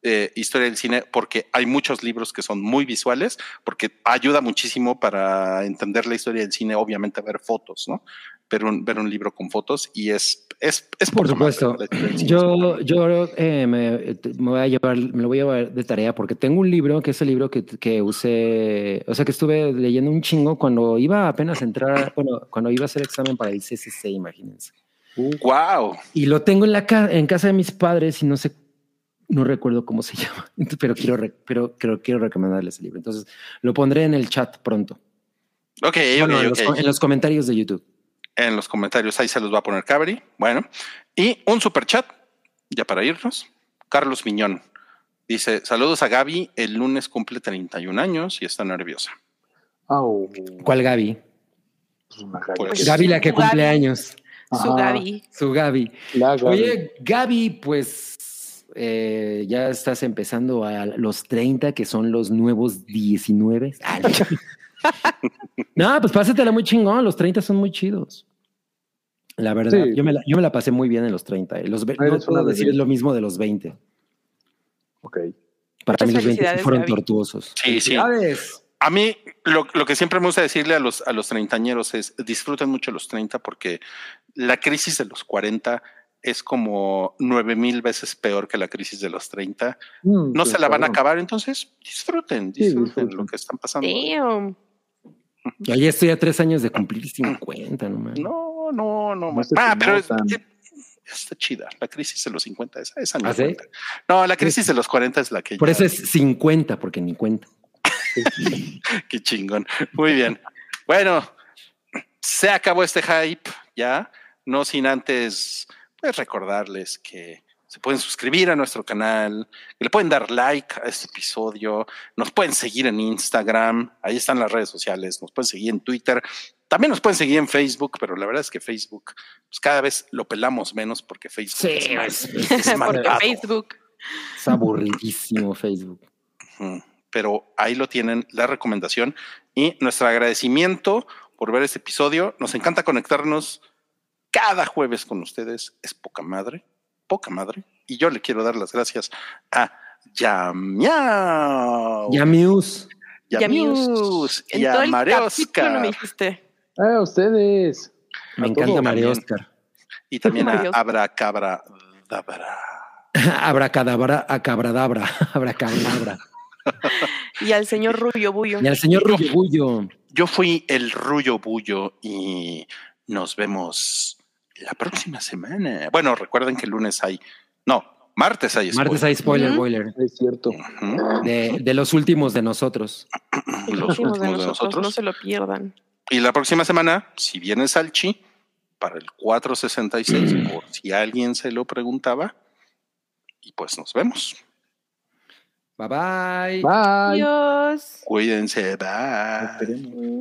eh, historia del cine, porque hay muchos libros que son muy visuales, porque ayuda muchísimo para entender la historia del cine, obviamente ver fotos, ¿no? Ver un, ver un libro con fotos y es, es, es Por supuesto. Yo, yo eh, me, me voy a llevar, me lo voy a llevar de tarea porque tengo un libro que es el libro que, que usé, o sea, que estuve leyendo un chingo cuando iba apenas a entrar, bueno, cuando iba a hacer examen para el CCC, imagínense. Wow. Y lo tengo en la ca- en casa de mis padres y no sé, no recuerdo cómo se llama, pero quiero, pero, pero quiero recomendarles ese libro. Entonces lo pondré en el chat pronto. Ok, Bueno, ok, en, los, ok. en los comentarios de YouTube. en los comentarios ahí se los va a poner Cabri. Bueno, y un super chat, ya para irnos. Carlos Miñón dice: Saludos a Gaby. El lunes cumple 31 años y está nerviosa. Au. ¿Cuál Gaby? Pues Gaby. Pues- Gaby la que Gaby. cumple años. Su. Gaby. Su Gaby. Oye, Gaby, pues eh, ya estás empezando a los 30, que son los nuevos 19. Ah, no. pues pásatela muy chingón. Los 30 son muy chidos. La verdad, Sí. yo, me la, yo me la pasé muy bien en los 30. eh. Los, Eres no puedo decir lo mismo de los 20. Ok. Para Muchas mí los 20 sí felicidades, fueron Gaby. tortuosos. Sí, sí. A mí lo, lo que siempre me gusta decirle a los, a los treintañeros es disfruten mucho los 30 porque la crisis de los 40 es como nueve mil veces peor que la crisis de los 30. Mm, No se la van a acabar, entonces disfruten, Sí, disfruten lo que están pasando. Damn. Yo ya estoy a tres años de cumplir 50, no. No, no, no. No ah, pero es- eh, está chida. La crisis de los 50, esa, esa ni ¿Ah, sí? No, la crisis de los 40 es la que Por ya- eso es 50, porque ni cuenta. Qué chingón. Muy bien. Bueno, se acabó este hype ya, no sin antes recordarles que se pueden suscribir a nuestro canal, que le pueden dar like a este episodio, nos pueden seguir en Instagram, ahí están las redes sociales, nos pueden seguir en Twitter, también nos pueden seguir en Facebook, pero la verdad es que Facebook pues, cada vez lo pelamos menos porque Facebook Sí, es, más- es- es Porque malvado. Facebook. Es aburridísimo Facebook. Pero ahí lo tienen, la recomendación y nuestro agradecimiento por ver este episodio. Nos encanta conectarnos cada jueves con ustedes. Es poca madre, poca madre. Y yo le quiero dar las gracias a Yamiao, Yamius. Yamius y todo a capítulo no me Oscar. dijiste. Ah, ustedes. Me A encanta todo María también. Oscar. Y también a. Abracabra. Dabra. Abracadabra, acabradabra, abracadabra. Y al señor Rubio Bullo. Y al señor Rubio Bullo. Yo fui el Rullo Bullo y nos vemos la próxima semana. Bueno, recuerden que el lunes hay, no, Martes hay spoiler. Martes hay spoiler boiler. Es cierto. De, de los últimos de nosotros. Los Los últimos de nosotros, no se lo pierdan. Y la próxima semana, si viene Salchi, para el 466, por si alguien se lo preguntaba. Y pues nos vemos. Bye bye. Bye. Adiós. Cuídense. Bye.